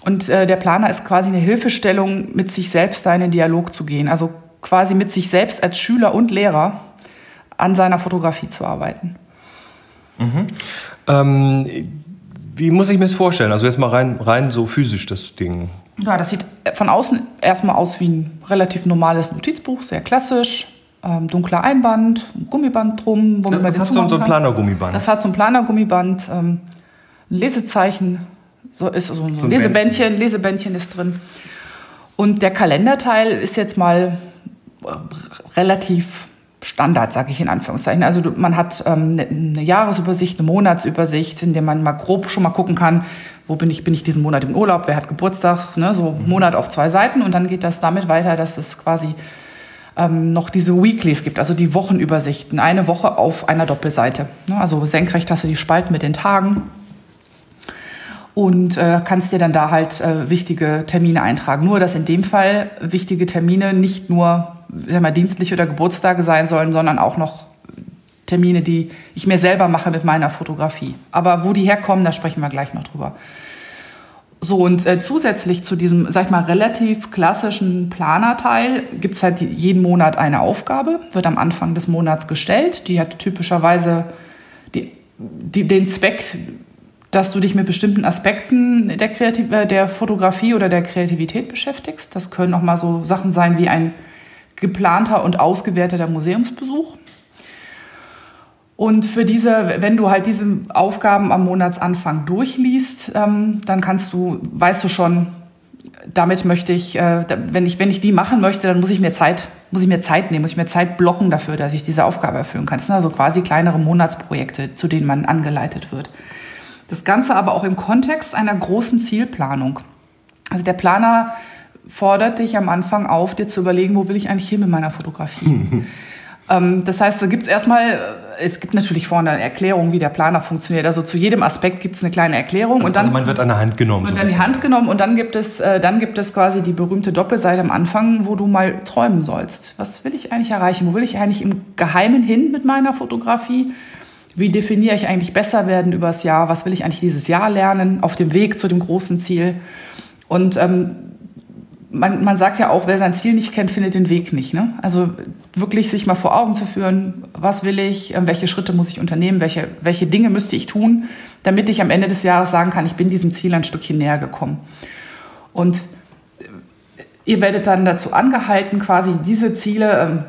Und äh, der Planer ist quasi eine Hilfestellung, mit sich selbst da in den Dialog zu gehen. Also quasi mit sich selbst als Schüler und Lehrer an seiner Fotografie zu arbeiten. Ähm, wie muss ich mir das vorstellen? Also jetzt mal rein, rein so physisch das Ding. Ja, das sieht von außen erstmal aus wie ein relativ normales Notizbuch, sehr klassisch. Ähm, dunkler Einband, ein Gummiband drum, womit das man hat so, so ein Planergummiband. Das hat so ein Planergummiband, ähm, ein Lesezeichen, so ist so ein, so ein Lesebändchen, Lesebändchen ist drin. Und der Kalenderteil ist jetzt mal äh, relativ Standard, sage ich in Anführungszeichen. Also man hat ähm, eine ne Jahresübersicht, eine Monatsübersicht, in der man mal grob schon mal gucken kann, wo bin ich, bin ich diesen Monat im Urlaub, wer hat Geburtstag, ne, so mhm. Monat auf zwei Seiten. Und dann geht das damit weiter, dass es quasi ähm, noch diese Weeklies gibt, also die Wochenübersichten. Eine Woche auf einer Doppelseite. Ne, also senkrecht hast du die Spalten mit den Tagen und äh, kannst dir dann da halt äh, wichtige Termine eintragen. Nur, dass in dem Fall wichtige Termine nicht nur sag mal, dienstliche oder Geburtstage sein sollen, sondern auch noch Termine, die ich mir selber mache mit meiner Fotografie. Aber wo die herkommen, da sprechen wir gleich noch drüber. So, und äh, zusätzlich zu diesem, sag ich mal, relativ klassischen Planerteil gibt es halt jeden Monat eine Aufgabe, wird am Anfang des Monats gestellt. Die hat typischerweise die, die, den Zweck, dass du dich mit bestimmten Aspekten der, Kreativ äh, der Fotografie oder der Kreativität beschäftigst. Das können auch mal so Sachen sein wie ein geplanter und ausgewerteter Museumsbesuch. Und für diese, wenn du halt diese Aufgaben am Monatsanfang durchliest, ähm, dann kannst du, weißt du schon, damit möchte ich, äh, wenn ich, wenn ich die machen möchte, dann muss ich mir Zeit, muss ich mir Zeit nehmen, muss ich mir Zeit blocken dafür, dass ich diese Aufgabe erfüllen kann. Das sind also quasi kleinere Monatsprojekte, zu denen man angeleitet wird. Das Ganze aber auch im Kontext einer großen Zielplanung. Also der Planer fordert dich am Anfang auf, dir zu überlegen, wo will ich eigentlich hin mit meiner Fotografie. ähm, das heißt, da gibt es erstmal, es gibt natürlich vorne eine Erklärung, wie der Planer funktioniert. Also zu jedem Aspekt gibt es eine kleine Erklärung. Also, und dann, also man wird an der Hand genommen. Wird so an die Hand genommen und dann gibt, es, äh, dann gibt es quasi die berühmte Doppelseite am Anfang, wo du mal träumen sollst. Was will ich eigentlich erreichen? Wo will ich eigentlich im Geheimen hin mit meiner Fotografie? Wie definiere ich eigentlich besser werden übers Jahr? Was will ich eigentlich dieses Jahr lernen auf dem Weg zu dem großen Ziel? Und ähm, man, man sagt ja auch, wer sein Ziel nicht kennt, findet den Weg nicht. Ne? Also wirklich sich mal vor Augen zu führen, was will ich, ähm, welche Schritte muss ich unternehmen, welche, welche Dinge müsste ich tun, damit ich am Ende des Jahres sagen kann, ich bin diesem Ziel ein Stückchen näher gekommen. Und äh, ihr werdet dann dazu angehalten, quasi diese Ziele ähm,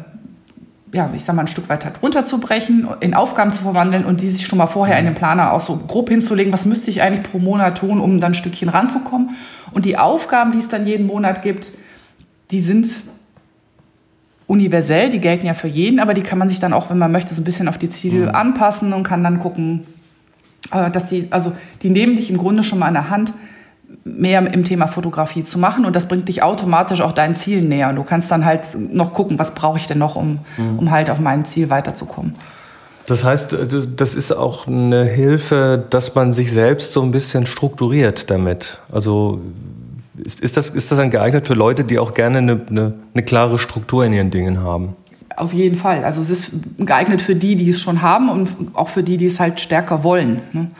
ja, ich sag mal, ein Stück weiter runterzubrechen, in Aufgaben zu verwandeln und die sich schon mal vorher in den Planer auch so grob hinzulegen, was müsste ich eigentlich pro Monat tun, um dann ein Stückchen ranzukommen. Und die Aufgaben, die es dann jeden Monat gibt, die sind universell, die gelten ja für jeden, aber die kann man sich dann auch, wenn man möchte, so ein bisschen auf die Ziele mhm. anpassen und kann dann gucken, äh, dass die, also die nehmen dich im Grunde schon mal an der Hand, mehr im Thema Fotografie zu machen und das bringt dich automatisch auch deinen Zielen näher. Und du kannst dann halt noch gucken, was brauche ich denn noch, um, mhm. um halt auf mein Ziel weiterzukommen. Das heißt, das ist auch eine Hilfe, dass man sich selbst so ein bisschen strukturiert damit. Also ist, ist, das, ist das dann geeignet für Leute, die auch gerne eine, eine, eine klare Struktur in ihren Dingen haben? Auf jeden Fall. Also es ist geeignet für die, die es schon haben und auch für die, die es halt stärker wollen. Ne?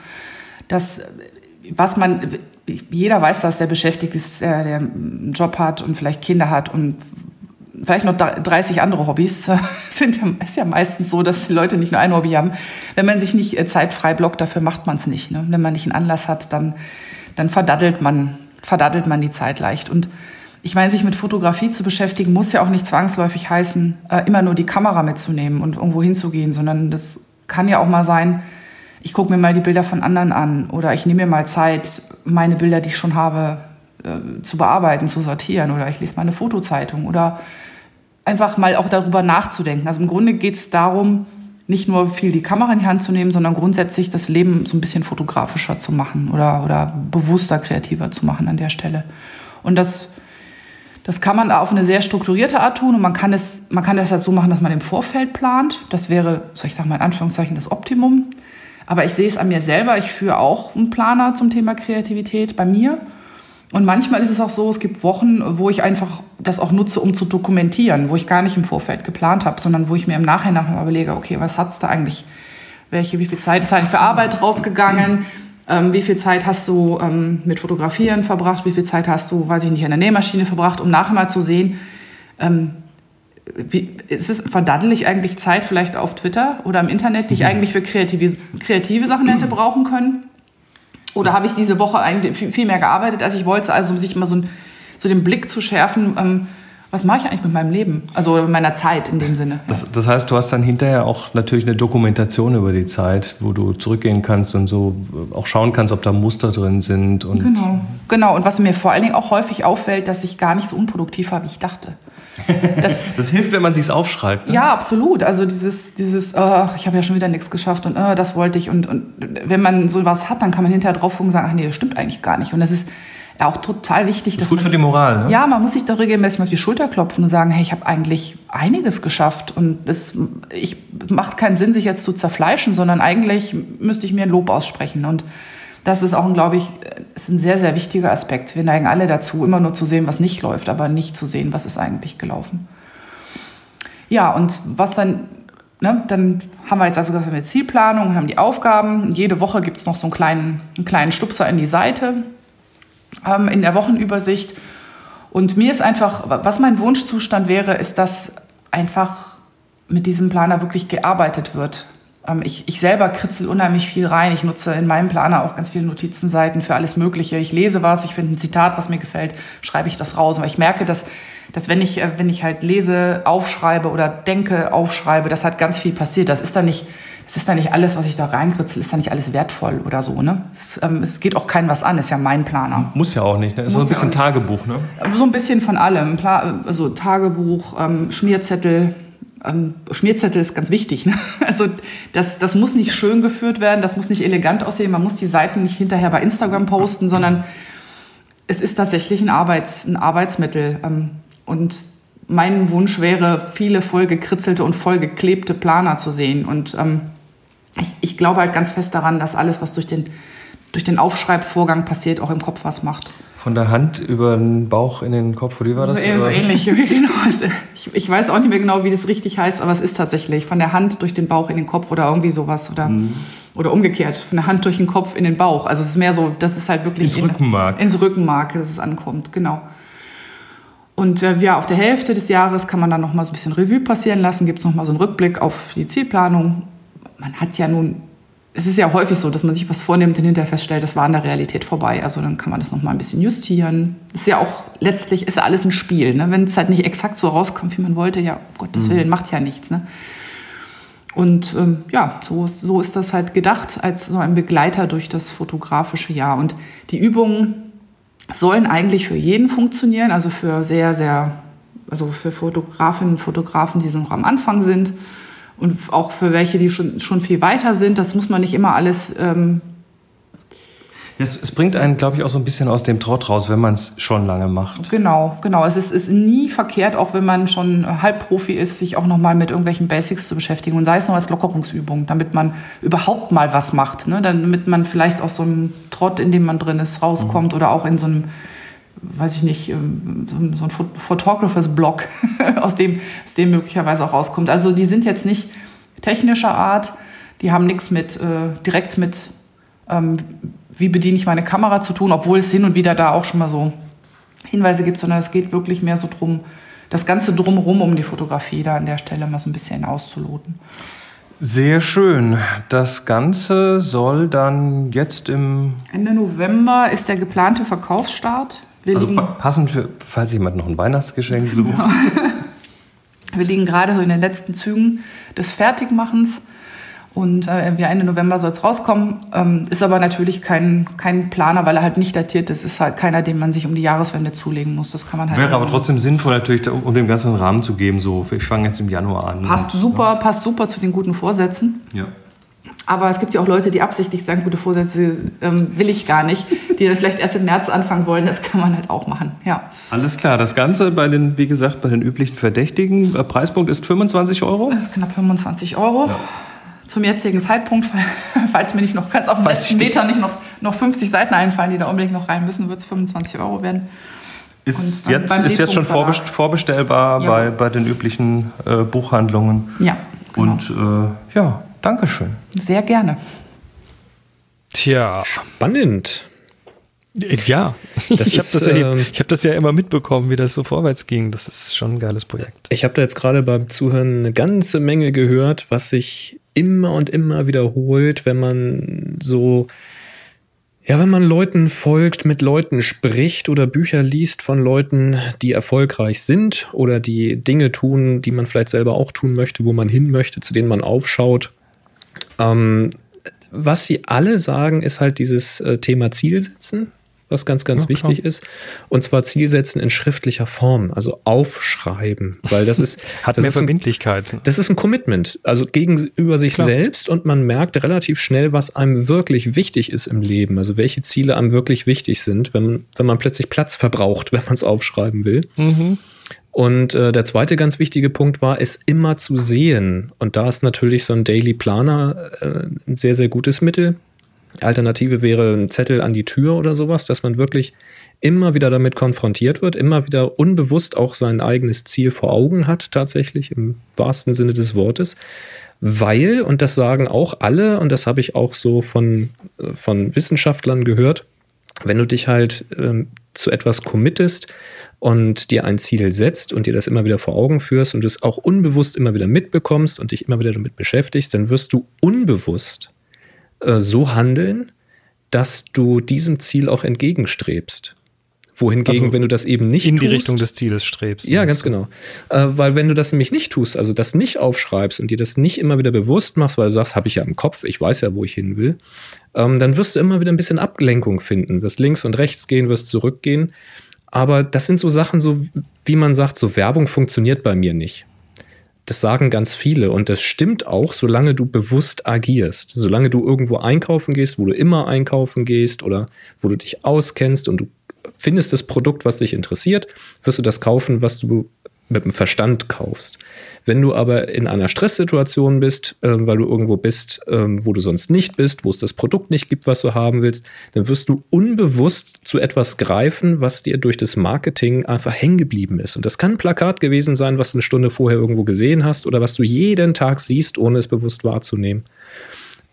Das, was man, jeder weiß das, der beschäftigt ist, der, der einen Job hat und vielleicht Kinder hat und vielleicht noch 30 andere Hobbys. Sind ist ja meistens so, dass die Leute nicht nur ein Hobby haben. Wenn man sich nicht äh, zeitfrei blockt, dafür macht man es nicht. Ne? Wenn man nicht einen Anlass hat, dann, dann verdaddelt, man, verdaddelt man die Zeit leicht. Und ich meine, sich mit Fotografie zu beschäftigen, muss ja auch nicht zwangsläufig heißen, äh, immer nur die Kamera mitzunehmen und irgendwo hinzugehen, sondern das kann ja auch mal sein, ich gucke mir mal die Bilder von anderen an oder ich nehme mir mal Zeit, meine Bilder, die ich schon habe, äh, zu bearbeiten, zu sortieren oder ich lese mal eine Fotozeitung oder einfach mal auch darüber nachzudenken. Also im Grunde geht es darum, nicht nur viel die Kamera in die Hand zu nehmen, sondern grundsätzlich das Leben so ein bisschen fotografischer zu machen oder, oder bewusster, kreativer zu machen an der Stelle. Und das, das kann man auf eine sehr strukturierte Art tun und man kann, es, man kann das halt so machen, dass man im Vorfeld plant. Das wäre, soll ich sagen mal in Anführungszeichen, das Optimum. Aber ich sehe es an mir selber. Ich führe auch einen Planer zum Thema Kreativität bei mir. Und manchmal ist es auch so, es gibt Wochen, wo ich einfach das auch nutze, um zu dokumentieren, wo ich gar nicht im Vorfeld geplant habe, sondern wo ich mir im Nachhinein noch überlege, okay, was hat's da eigentlich? Welche, wie viel Zeit ist eigentlich für Arbeit draufgegangen? Ähm, wie viel Zeit hast du ähm, mit Fotografieren verbracht? Wie viel Zeit hast du, weiß ich nicht, an der Nähmaschine verbracht, um nachher mal zu sehen, ähm, wie, ist es, verdaddel ich eigentlich Zeit vielleicht auf Twitter oder im Internet, die ich mhm. eigentlich für kreative, kreative Sachen hätte brauchen können? Oder habe ich diese Woche eigentlich viel, mehr gearbeitet, als ich wollte? Also sich mal so ein so den Blick zu schärfen, ähm, was mache ich eigentlich mit meinem Leben? Also mit meiner Zeit in dem Sinne. Das, das, heißt, du hast dann hinterher auch natürlich eine Dokumentation über die Zeit, wo du zurückgehen kannst und so auch schauen kannst, ob da Muster drin sind. Und genau, genau. Und was mir vor allen Dingen auch häufig auffällt, dass ich gar nicht so unproduktiv war, wie ich dachte. Das, das hilft, wenn man sich aufschreibt. Ne? Ja, absolut. Also dieses, dieses, oh, ich habe ja schon wieder nichts geschafft und oh, das wollte ich. Und, und wenn man sowas hat, dann kann man hinterher drauf gucken und sagen, ach nee, das stimmt eigentlich gar nicht. Und das ist ja auch total wichtig. Das ist gut für die Moral, ne? Ja, man muss sich da regelmäßig mal auf die Schulter klopfen und sagen, hey, ich habe eigentlich einiges geschafft und es ich, macht keinen Sinn, sich jetzt zu zerfleischen, sondern eigentlich müsste ich mir ein Lob aussprechen und das ist auch, glaube ich, ist ein sehr, sehr wichtiger Aspekt. Wir neigen alle dazu, immer nur zu sehen, was nicht läuft, aber nicht zu sehen, was ist eigentlich gelaufen. Ja, und was dann, ne, dann haben wir jetzt also gesagt, wir haben Zielplanung, haben die Aufgaben. Jede Woche gibt es noch so einen kleinen, einen kleinen Stupser in die Seite ähm, in der Wochenübersicht. Und mir ist einfach, was mein Wunschzustand wäre, ist, dass einfach mit diesem Planer wirklich gearbeitet wird. Ähm, ich, ich selber kritzel unheimlich viel rein. Ich nutze in meinem Planer auch ganz viele Notizenseiten für alles Mögliche. Ich lese was, ich finde ein Zitat, was mir gefällt, schreibe ich das raus. Aber ich merke, dass, dass wenn, ich, äh, wenn ich halt lese, aufschreibe oder denke, aufschreibe, dass halt ganz viel passiert. Das ist dann nicht es ist da nicht alles, was ich da reinkritzel, ist da nicht alles wertvoll oder so. Ne? Es, ähm, es geht auch keinem was an, ist ja mein Planer. Muss ja auch nicht, ne? Ist so ein bisschen ja Tagebuch, ne? So ein bisschen von allem. Also Tagebuch, ähm, Schmierzettel. Ähm, Schmierzettel ist ganz wichtig. Ne? Also das, das muss nicht schön geführt werden, das muss nicht elegant aussehen, man muss die Seiten nicht hinterher bei Instagram posten, sondern es ist tatsächlich ein, Arbeits, ein Arbeitsmittel. Ähm, und mein Wunsch wäre, viele vollgekritzelte und vollgeklebte Planer zu sehen. Und ähm, ich, ich glaube halt ganz fest daran, dass alles, was durch den, durch den Aufschreibvorgang passiert, auch im Kopf was macht. Von der Hand über den Bauch in den Kopf, wie war das? So, so ähnlich, genau. Ich, ich, weiß auch nicht mehr genau, wie das richtig heißt, aber es ist tatsächlich von der Hand durch den Bauch in den Kopf oder irgendwie sowas oder, mhm. oder umgekehrt, von der Hand durch den Kopf in den Bauch. Also es ist mehr so, das ist halt wirklich... Ins Rückenmark. ins Rückenmark, dass es ankommt, genau. Und äh, ja, auf der Hälfte des Jahres kann man dann noch mal so ein bisschen Revue passieren lassen, gibt es noch mal so einen Rückblick auf die Zielplanung man hat ja nun, es ist ja häufig so, dass man sich was vornimmt und hinterher feststellt, das war in der Realität vorbei. Also dann kann man das noch mal ein bisschen justieren. Das ist ja auch, letztlich ist ja alles ein Spiel. Ne? Wenn es halt nicht exakt so rauskommt, wie man wollte, ja, um Gottes mhm. Willen, macht ja nichts. Ne? Und ähm, ja, so, so ist das halt gedacht als so ein Begleiter durch das fotografische Jahr. Und die Übungen sollen eigentlich für jeden funktionieren, also für sehr, sehr, also für Fotografinnen und Fotografen, die noch am Anfang sind und auch für welche, die schon, schon viel weiter sind. Das muss man nicht immer alles. Ähm es, es, bringt einen, glaube ich, auch so ein bisschen aus dem Trott raus, wenn man es schon lange macht. Genau, genau. Es ist, ist nie verkehrt, auch wenn man schon Halbprofi ist, sich auch nochmal mit irgendwelchen Basics zu beschäftigen und sei es nur als Lockerungsübung, damit man überhaupt mal was macht, ne? damit man vielleicht aus so einem Trott, in dem man drin ist, rauskommt mhm. oder auch in so einem weiß ich nicht, ähm, so ein Photographers-Blog, aus dem, aus dem möglicherweise auch rauskommt. Also die sind jetzt nicht technischer Art, die haben nichts mit, äh, direkt mit, ähm, wie bediene ich meine Kamera zu tun, obwohl es hin und wieder da auch schon mal so Hinweise gibt, sondern es geht wirklich mehr so drum, das Ganze drumherum um die Fotografie da an der Stelle mal so ein bisschen auszuloten. Sehr schön. Das Ganze soll dann jetzt im Ende November ist der geplante Verkaufsstart. Wir also passend für, falls jemand noch ein Weihnachtsgeschenk sucht. Genau. Wir liegen gerade so in den letzten Zügen des Fertigmachens. Und äh, Ende November soll es rauskommen. Ähm, ist aber natürlich kein, kein Planer, weil er halt nicht datiert ist. Ist halt keiner, den man sich um die Jahreswende zulegen muss. Das kann man halt. Wäre aber trotzdem sinnvoll, natürlich, um dem ganzen Rahmen zu geben. So, ich fange jetzt im Januar an. Passt und, super, ja. passt super zu den guten Vorsätzen. Ja. Aber es gibt ja auch Leute, die absichtlich sagen, gute Vorsätze ähm, will ich gar nicht, die dann vielleicht erst im März anfangen wollen. Das kann man halt auch machen, ja. Alles klar. Das Ganze bei den, wie gesagt, bei den üblichen Verdächtigen. Äh, Preispunkt ist 25 Euro? Das ist knapp 25 Euro. Ja. Zum jetzigen Zeitpunkt, falls mir nicht noch ganz auf dem letzten Meter nicht noch, noch 50 Seiten einfallen, die da unbedingt noch rein müssen, wird es 25 Euro werden. Ist jetzt, ist jetzt schon vorbestellbar ja. bei, bei den üblichen äh, Buchhandlungen. Ja. Genau. Und äh, ja, Dankeschön. Sehr gerne. Tja. Spannend. Ja, das ich habe das, ja, ähm, hab das ja immer mitbekommen, wie das so vorwärts ging. Das ist schon ein geiles Projekt. Ich habe da jetzt gerade beim Zuhören eine ganze Menge gehört, was sich immer und immer wiederholt, wenn man so Ja, wenn man Leuten folgt, mit Leuten spricht oder Bücher liest von Leuten, die erfolgreich sind oder die Dinge tun, die man vielleicht selber auch tun möchte, wo man hin möchte, zu denen man aufschaut. Ähm, was sie alle sagen, ist halt dieses äh, Thema Zielsetzen was ganz, ganz ja, wichtig klar. ist. Und zwar Zielsetzen in schriftlicher Form, also aufschreiben, weil das ist. Hat das mehr ist Verbindlichkeit. Ein, das ist ein Commitment, also gegenüber sich klar. selbst und man merkt relativ schnell, was einem wirklich wichtig ist im Leben, also welche Ziele einem wirklich wichtig sind, wenn man, wenn man plötzlich Platz verbraucht, wenn man es aufschreiben will. Mhm. Und äh, der zweite ganz wichtige Punkt war, es immer zu sehen. Und da ist natürlich so ein Daily Planer äh, ein sehr, sehr gutes Mittel. Alternative wäre ein Zettel an die Tür oder sowas, dass man wirklich immer wieder damit konfrontiert wird, immer wieder unbewusst auch sein eigenes Ziel vor Augen hat, tatsächlich im wahrsten Sinne des Wortes. Weil, und das sagen auch alle, und das habe ich auch so von, von Wissenschaftlern gehört, wenn du dich halt ähm, zu etwas committest und dir ein Ziel setzt und dir das immer wieder vor Augen führst und es auch unbewusst immer wieder mitbekommst und dich immer wieder damit beschäftigst, dann wirst du unbewusst äh, so handeln, dass du diesem Ziel auch entgegenstrebst. Wohingegen, also wenn du das eben nicht in tust, die Richtung des Zieles strebst. Ja, ganz genau. Äh, weil wenn du das nämlich nicht tust, also das nicht aufschreibst und dir das nicht immer wieder bewusst machst, weil du sagst, habe ich ja im Kopf, ich weiß ja, wo ich hin will, ähm, dann wirst du immer wieder ein bisschen Ablenkung finden, wirst links und rechts gehen, wirst zurückgehen. Aber das sind so Sachen, so wie man sagt, so Werbung funktioniert bei mir nicht. Das sagen ganz viele und das stimmt auch, solange du bewusst agierst. Solange du irgendwo einkaufen gehst, wo du immer einkaufen gehst oder wo du dich auskennst und du findest das Produkt, was dich interessiert, wirst du das kaufen, was du mit dem Verstand kaufst. Wenn du aber in einer Stresssituation bist, äh, weil du irgendwo bist, äh, wo du sonst nicht bist, wo es das Produkt nicht gibt, was du haben willst, dann wirst du unbewusst zu etwas greifen, was dir durch das Marketing einfach hängen geblieben ist. Und das kann ein Plakat gewesen sein, was du eine Stunde vorher irgendwo gesehen hast oder was du jeden Tag siehst, ohne es bewusst wahrzunehmen.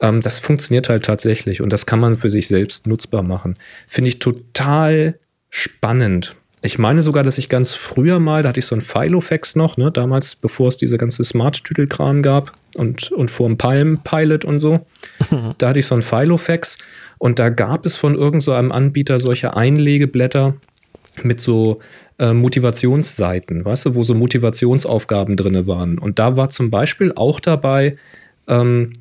Ähm, das funktioniert halt tatsächlich und das kann man für sich selbst nutzbar machen. Finde ich total spannend. Ich meine sogar, dass ich ganz früher mal, da hatte ich so ein Filofax noch, ne, damals, bevor es diese ganze Smart-Tütelkram gab und, und vor dem Palm Pilot und so. da hatte ich so ein Filofax und da gab es von irgendeinem so Anbieter solche Einlegeblätter mit so äh, Motivationsseiten, weißt du, wo so Motivationsaufgaben drin waren. Und da war zum Beispiel auch dabei, ähm,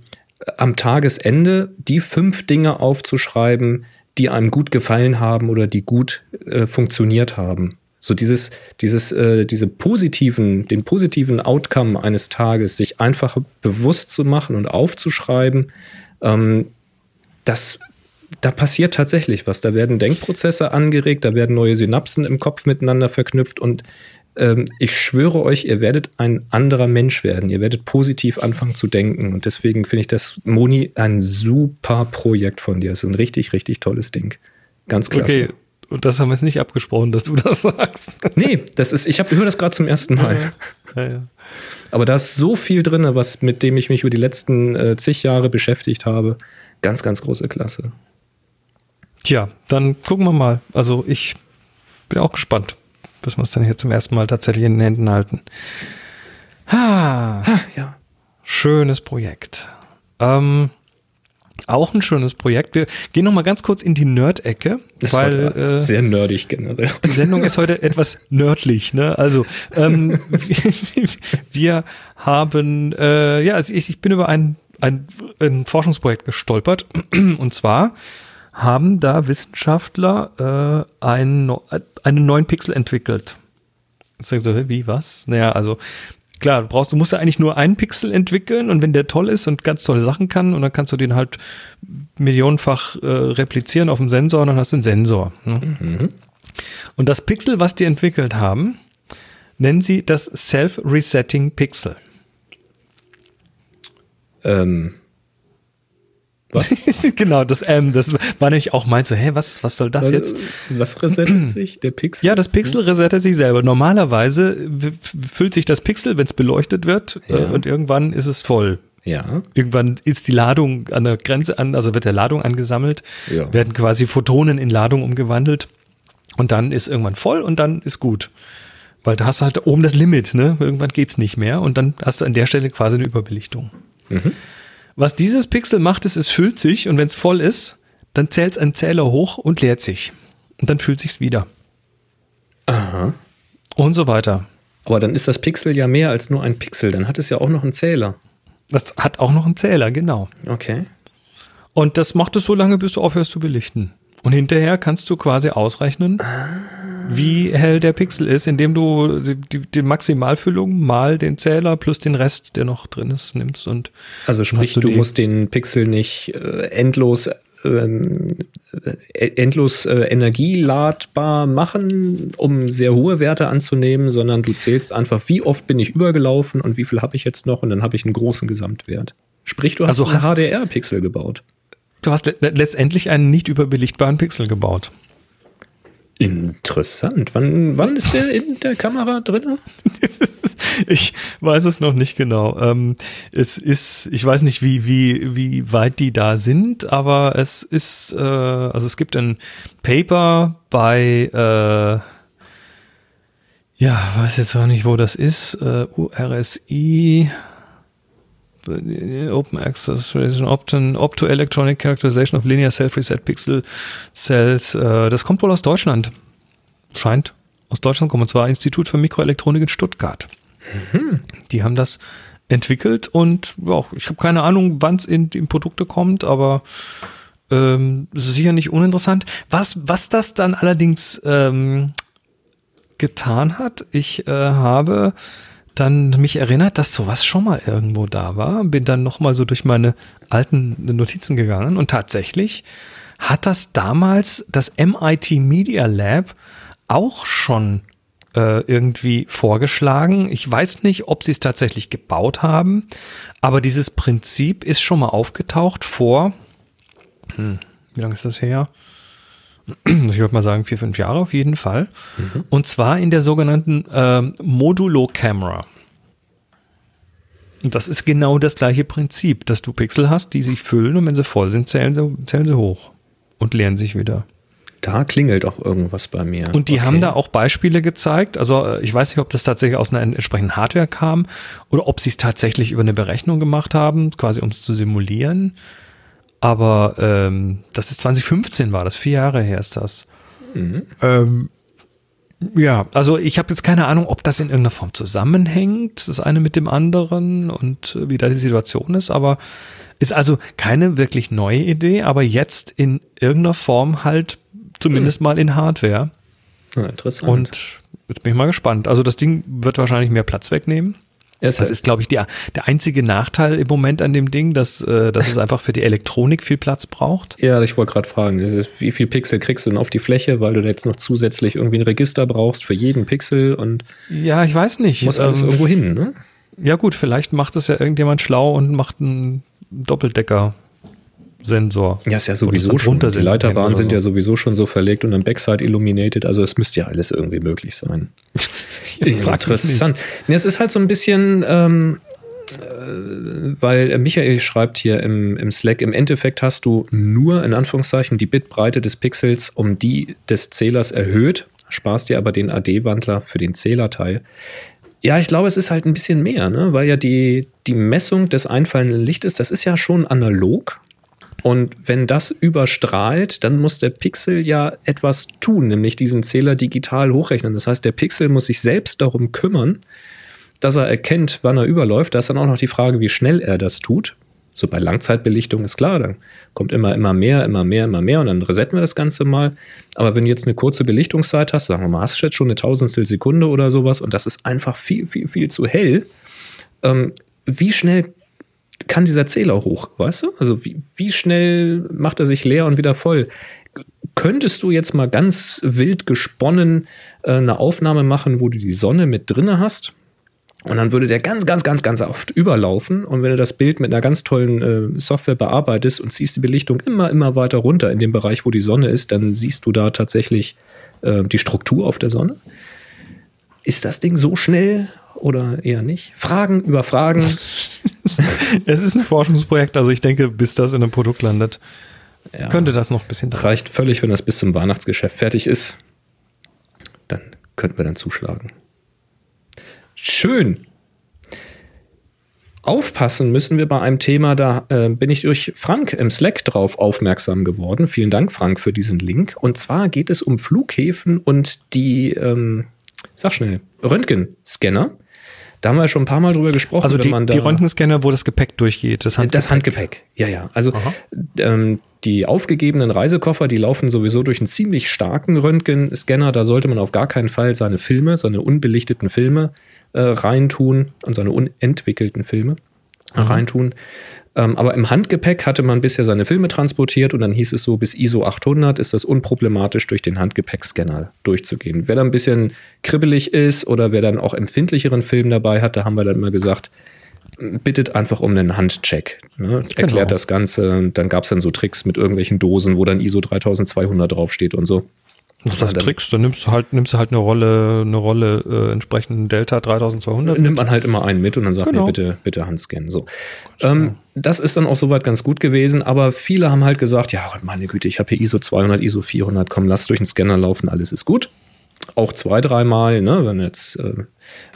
am Tagesende die fünf Dinge aufzuschreiben, die einem gut gefallen haben oder die gut äh, funktioniert haben. So dieses, dieses, äh, diese positiven, den positiven Outcome eines Tages, sich einfach bewusst zu machen und aufzuschreiben, ähm, das, da passiert tatsächlich was. Da werden Denkprozesse angeregt, da werden neue Synapsen im Kopf miteinander verknüpft und ähm, ich schwöre euch, ihr werdet ein anderer Mensch werden. Ihr werdet positiv anfangen zu denken. Und deswegen finde ich das, Moni, ein super Projekt von dir. Es ist ein richtig, richtig tolles Ding. Ganz klasse. Okay. Und das haben wir jetzt nicht abgesprochen, dass du das sagst. Nee, das ist, ich, ich höre das gerade zum ersten Mal. Ja, ja. Aber da ist so viel drin, was, mit dem ich mich über die letzten äh, zig Jahre beschäftigt habe. Ganz, ganz große Klasse. Tja, dann gucken wir mal. Also ich bin auch gespannt, bis wir es dann hier zum ersten Mal tatsächlich in den Händen halten. Ha, ha ja. Schönes Projekt. Ähm, auch ein schönes Projekt. Wir gehen noch mal ganz kurz in die Nerd-Ecke, weil äh, sehr nerdig generell. Die Sendung ist heute etwas nördlich. Ne? Also ähm, wir haben, äh, ja, also ich, ich bin über ein, ein, ein Forschungsprojekt gestolpert und zwar haben da Wissenschaftler äh, einen, einen neuen Pixel entwickelt. So, wie, was? Naja, also klar, du brauchst, du musst ja eigentlich nur einen Pixel entwickeln und wenn der toll ist und ganz tolle Sachen kann und dann kannst du den halt millionenfach äh, replizieren auf dem Sensor und dann hast du einen Sensor. Ne? Mhm. Und das Pixel, was die entwickelt haben, nennen sie das Self-Resetting Pixel. Ähm, was? genau, das M, das war nämlich auch mein so, hä, was, was soll das also, jetzt? Was resettet sich? Der Pixel? Ja, das Pixel resettet sich selber. Normalerweise füllt sich das Pixel, wenn es beleuchtet wird, äh, ja. und irgendwann ist es voll. Ja. Irgendwann ist die Ladung an der Grenze an, also wird der Ladung angesammelt, ja. werden quasi Photonen in Ladung umgewandelt und dann ist irgendwann voll und dann ist gut. Weil da hast du halt oben das Limit, ne? Irgendwann geht's nicht mehr und dann hast du an der Stelle quasi eine Überbelichtung. Mhm. Was dieses Pixel macht, ist, es füllt sich und wenn es voll ist, dann zählt ein Zähler hoch und leert sich. Und dann fühlt sich's wieder. Aha. Und so weiter. Aber dann ist das Pixel ja mehr als nur ein Pixel. Dann hat es ja auch noch einen Zähler. Das hat auch noch einen Zähler, genau. Okay. Und das macht es so lange, bis du aufhörst zu belichten. Und hinterher kannst du quasi ausrechnen, wie hell der Pixel ist, indem du die, die, Maximalfüllung mal den Zähler plus den Rest, der noch drin ist, nimmst. Und Also sprich, du du, musst den Pixel nicht äh, endlos ähm, äh, endlos äh, energieladbar machen, um sehr hohe Werte anzunehmen, sondern du zählst einfach, wie oft bin ich übergelaufen und wie viel habe ich jetzt noch und dann habe ich einen großen Gesamtwert. Sprich, du hast Also einen HDR-Pixel gebaut. du hast le letztendlich einen nicht überbelichtbaren Pixel gebaut. Interessant. Wann, wann ist der in der Kamera drin? Ich weiß es noch nicht genau. Ähm, es ist, ich weiß nicht, wie, wie, wie weit die da sind, aber es ist, äh, also es gibt ein Paper bei, äh, ja, weiß jetzt auch nicht, wo das ist, äh, URSI, Open Access Relation Opton, Optoelectronic Characterization of Linear Self-Reset Pixel Cells. Äh, das kommt wohl aus Deutschland. Scheint aus Deutschland kommen, und zwar Institut für Mikroelektronik in Stuttgart. Die haben das entwickelt und ja, ich habe keine Ahnung, wann es in, in Produkte kommt, aber ähm, es ist sicher nicht uninteressant. Was, was das dann allerdings ähm, getan hat, ich äh, habe dann mich erinnert, dass sowas schon mal irgendwo da war, bin dann noch mal so durch meine alten Notizen gegangen und tatsächlich hat das damals das MIT Media Lab auch schon äh, irgendwie vorgeschlagen. Ich weiß nicht, ob sie es tatsächlich gebaut haben, aber dieses Prinzip ist schon mal aufgetaucht vor, hm, wie lange ist das her? Ich würde mal sagen, vier, fünf Jahre auf jeden Fall. Und zwar in der sogenannten ähm, Modulo-Camera. Und das ist genau das gleiche Prinzip, dass du Pixel hast, die sich füllen und wenn sie voll sind, zählen sie, zählen sie hoch und leeren sich wieder. Da klingelt auch irgendwas bei mir. Und die Okay. haben da auch Beispiele gezeigt. Also äh, ich weiß nicht, ob das tatsächlich aus einer entsprechenden Hardware kam oder ob sie es tatsächlich über eine Berechnung gemacht haben, quasi um es zu simulieren. Aber ähm, das ist 2015 war das, vier Jahre her ist das. Ähm, ja, also ich habe jetzt keine Ahnung, ob das in irgendeiner Form zusammenhängt, das eine mit dem anderen und äh, wie da die Situation ist, aber ist also keine wirklich neue Idee, aber jetzt in irgendeiner Form halt zumindest mal in Hardware. Ja, interessant. Und jetzt bin ich mal gespannt. Also das Ding wird wahrscheinlich mehr Platz wegnehmen. Es Das ist, glaube ich, der, der einzige Nachteil im Moment an dem Ding, dass, äh, dass es einfach für die Elektronik viel Platz braucht. Ja, ich wollte gerade fragen, ist, wie viel Pixel kriegst du denn auf die Fläche, weil du jetzt noch zusätzlich irgendwie ein Register brauchst für jeden Pixel und Ja, ich weiß nicht. muss alles Ähm, irgendwo hin, ne? Ja gut, vielleicht macht es ja irgendjemand schlau und macht einen Doppeldecker-Sensor. Ja, ist ja sowieso schon. Die Leiterbahnen sind so. ja sowieso schon so verlegt und dann Backside illuminated, also es müsste ja alles irgendwie möglich sein. Interessant. Nee, es ist halt so ein bisschen, ähm, äh, weil äh, Michael schreibt hier im, im Slack, im Endeffekt hast du nur in Anführungszeichen die Bitbreite des Pixels um die des Zählers erhöht, sparst dir aber den AD-Wandler für den Zählerteil. Ja, ich glaube, es ist halt ein bisschen mehr, ne? weil ja die, die Messung des einfallenden Lichtes, das ist ja schon analog. Und wenn das überstrahlt, dann muss der Pixel ja etwas tun, nämlich diesen Zähler digital hochrechnen. Das heißt, der Pixel muss sich selbst darum kümmern, dass er erkennt, wann er überläuft. Da ist dann auch noch die Frage, wie schnell er das tut. So bei Langzeitbelichtung ist klar, dann kommt immer, immer mehr, immer mehr, immer mehr und dann resetten wir das Ganze mal. Aber wenn du jetzt eine kurze Belichtungszeit hast, sagen wir mal, hast du jetzt schon eine Tausendstel Sekunde oder sowas und das ist einfach viel, viel, viel zu hell, ähm, wie schnell kann dieser Zähler hoch, weißt du? Also wie, wie schnell macht er sich leer und wieder voll? Könntest du jetzt mal ganz wild gesponnen äh, eine Aufnahme machen, wo du die Sonne mit drinne hast? Und dann würde der ganz, ganz, ganz, ganz oft überlaufen. Und wenn du das Bild mit einer ganz tollen äh, Software bearbeitest und ziehst die Belichtung immer, immer weiter runter in dem Bereich, wo die Sonne ist, dann siehst du da tatsächlich äh, die Struktur auf der Sonne. Ist das Ding so schnell oder eher nicht? Fragen über Fragen. Es ist ein Forschungsprojekt, also ich denke, bis das in einem Produkt landet, könnte das noch ein bisschen dauern. Reicht völlig, wenn das bis zum Weihnachtsgeschäft fertig ist. Dann könnten wir dann zuschlagen. Schön. Aufpassen müssen wir bei einem Thema, da äh, bin ich durch Frank im Slack drauf aufmerksam geworden. Vielen Dank, Frank, für diesen Link. Und zwar geht es um Flughäfen und die, ähm, sag schnell, Röntgenscanner. Da haben wir schon ein paar Mal drüber gesprochen. Also die, die Röntgenscanner, wo das Gepäck durchgeht. Das Handgepäck. das Handgepäck, ja, ja. Also ähm, die aufgegebenen Reisekoffer, die laufen sowieso durch einen ziemlich starken Röntgenscanner. Da sollte man auf gar keinen Fall seine Filme, seine unbelichteten Filme äh, reintun und seine unentwickelten Filme reintun. Ähm, aber im Handgepäck hatte man bisher seine Filme transportiert und dann hieß es so, bis ISO 800 ist das unproblematisch durch den Handgepäckscanner durchzugehen. Wer da ein bisschen kribbelig ist oder wer dann auch empfindlicheren Film dabei hat, da haben wir dann immer gesagt, bittet einfach um einen Handcheck. Ne? Erklärt Genau. das Ganze. Dann gab es dann so Tricks mit irgendwelchen Dosen, wo dann ISO 3200 draufsteht und so. Das heißt Tricks, dann nimmst du halt, nimmst du halt eine Rolle, eine Rolle äh, entsprechend Delta 3200. nimmt man halt immer einen mit und dann sagt Genau. mir bitte, bitte Handscannen. So. Ähm, das ist dann auch soweit ganz gut gewesen, aber viele haben halt gesagt, ja, meine Güte, ich habe hier ISO 200, ISO 400, komm, lass durch den Scanner laufen, alles ist gut. Auch zwei, dreimal, ne, wenn du jetzt äh,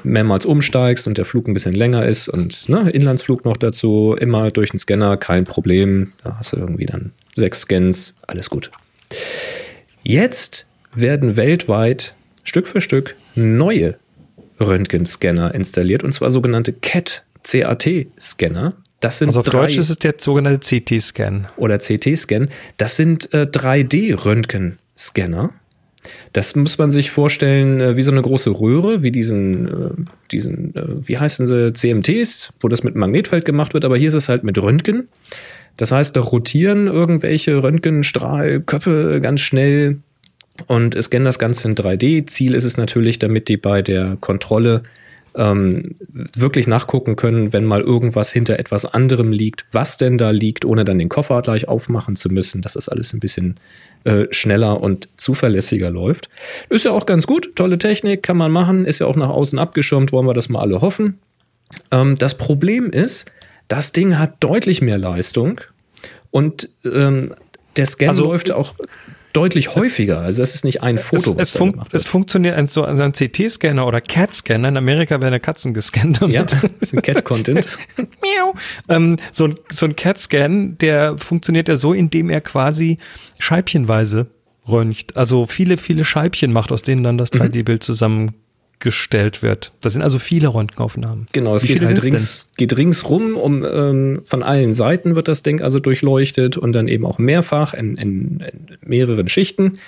mehrmals umsteigst und der Flug ein bisschen länger ist und ne, Inlandsflug noch dazu, immer durch den Scanner, kein Problem. Da hast du irgendwie dann sechs Scans, alles gut. Jetzt werden weltweit Stück für Stück neue Röntgenscanner installiert und zwar sogenannte CAT, CAT-Scanner. Das sind Also auf drei, Deutsch ist es der sogenannte CT-Scan. oder CT-Scan. Das sind äh, 3D-Röntgenscanner. Das muss man sich vorstellen äh, wie so eine große Röhre, wie diesen, äh, diesen äh, wie heißen sie, CMTs, wo das mit Magnetfeld gemacht wird, aber hier ist es halt mit Röntgen. Das heißt, da rotieren irgendwelche Röntgenstrahlköpfe ganz schnell und scannen das Ganze in 3D. Ziel ist es natürlich, damit die bei der Kontrolle ähm, wirklich nachgucken können, wenn mal irgendwas hinter etwas anderem liegt, was denn da liegt, ohne dann den Koffer gleich aufmachen zu müssen, dass das alles ein bisschen äh, schneller und zuverlässiger läuft. Ist ja auch ganz gut, tolle Technik, kann man machen, ist ja auch nach außen abgeschirmt, wollen wir das mal alle hoffen. Ähm, das Problem ist, das Ding hat deutlich mehr Leistung und ähm, der Scan Also, läuft auch deutlich häufiger. Also das ist nicht ein Foto, es, was es, da fun gemacht wird. es funktioniert ein, so ein CT-Scanner oder CAT-Scanner. In Amerika werden Katzen gescannt. damit. ja, Cat-Content. Ähm, so ein, so ein CAT-Scan, der funktioniert ja so, indem er quasi scheibchenweise röntgt. Also viele, viele Scheibchen macht, aus denen dann das Mhm. 3D-Bild zusammengestellt wird. Das sind also viele Röntgenaufnahmen. Genau, es Wie geht halt rings, geht ringsrum, um ähm, von allen Seiten wird das Ding also durchleuchtet und dann eben auch mehrfach in, in, in mehreren Schichten.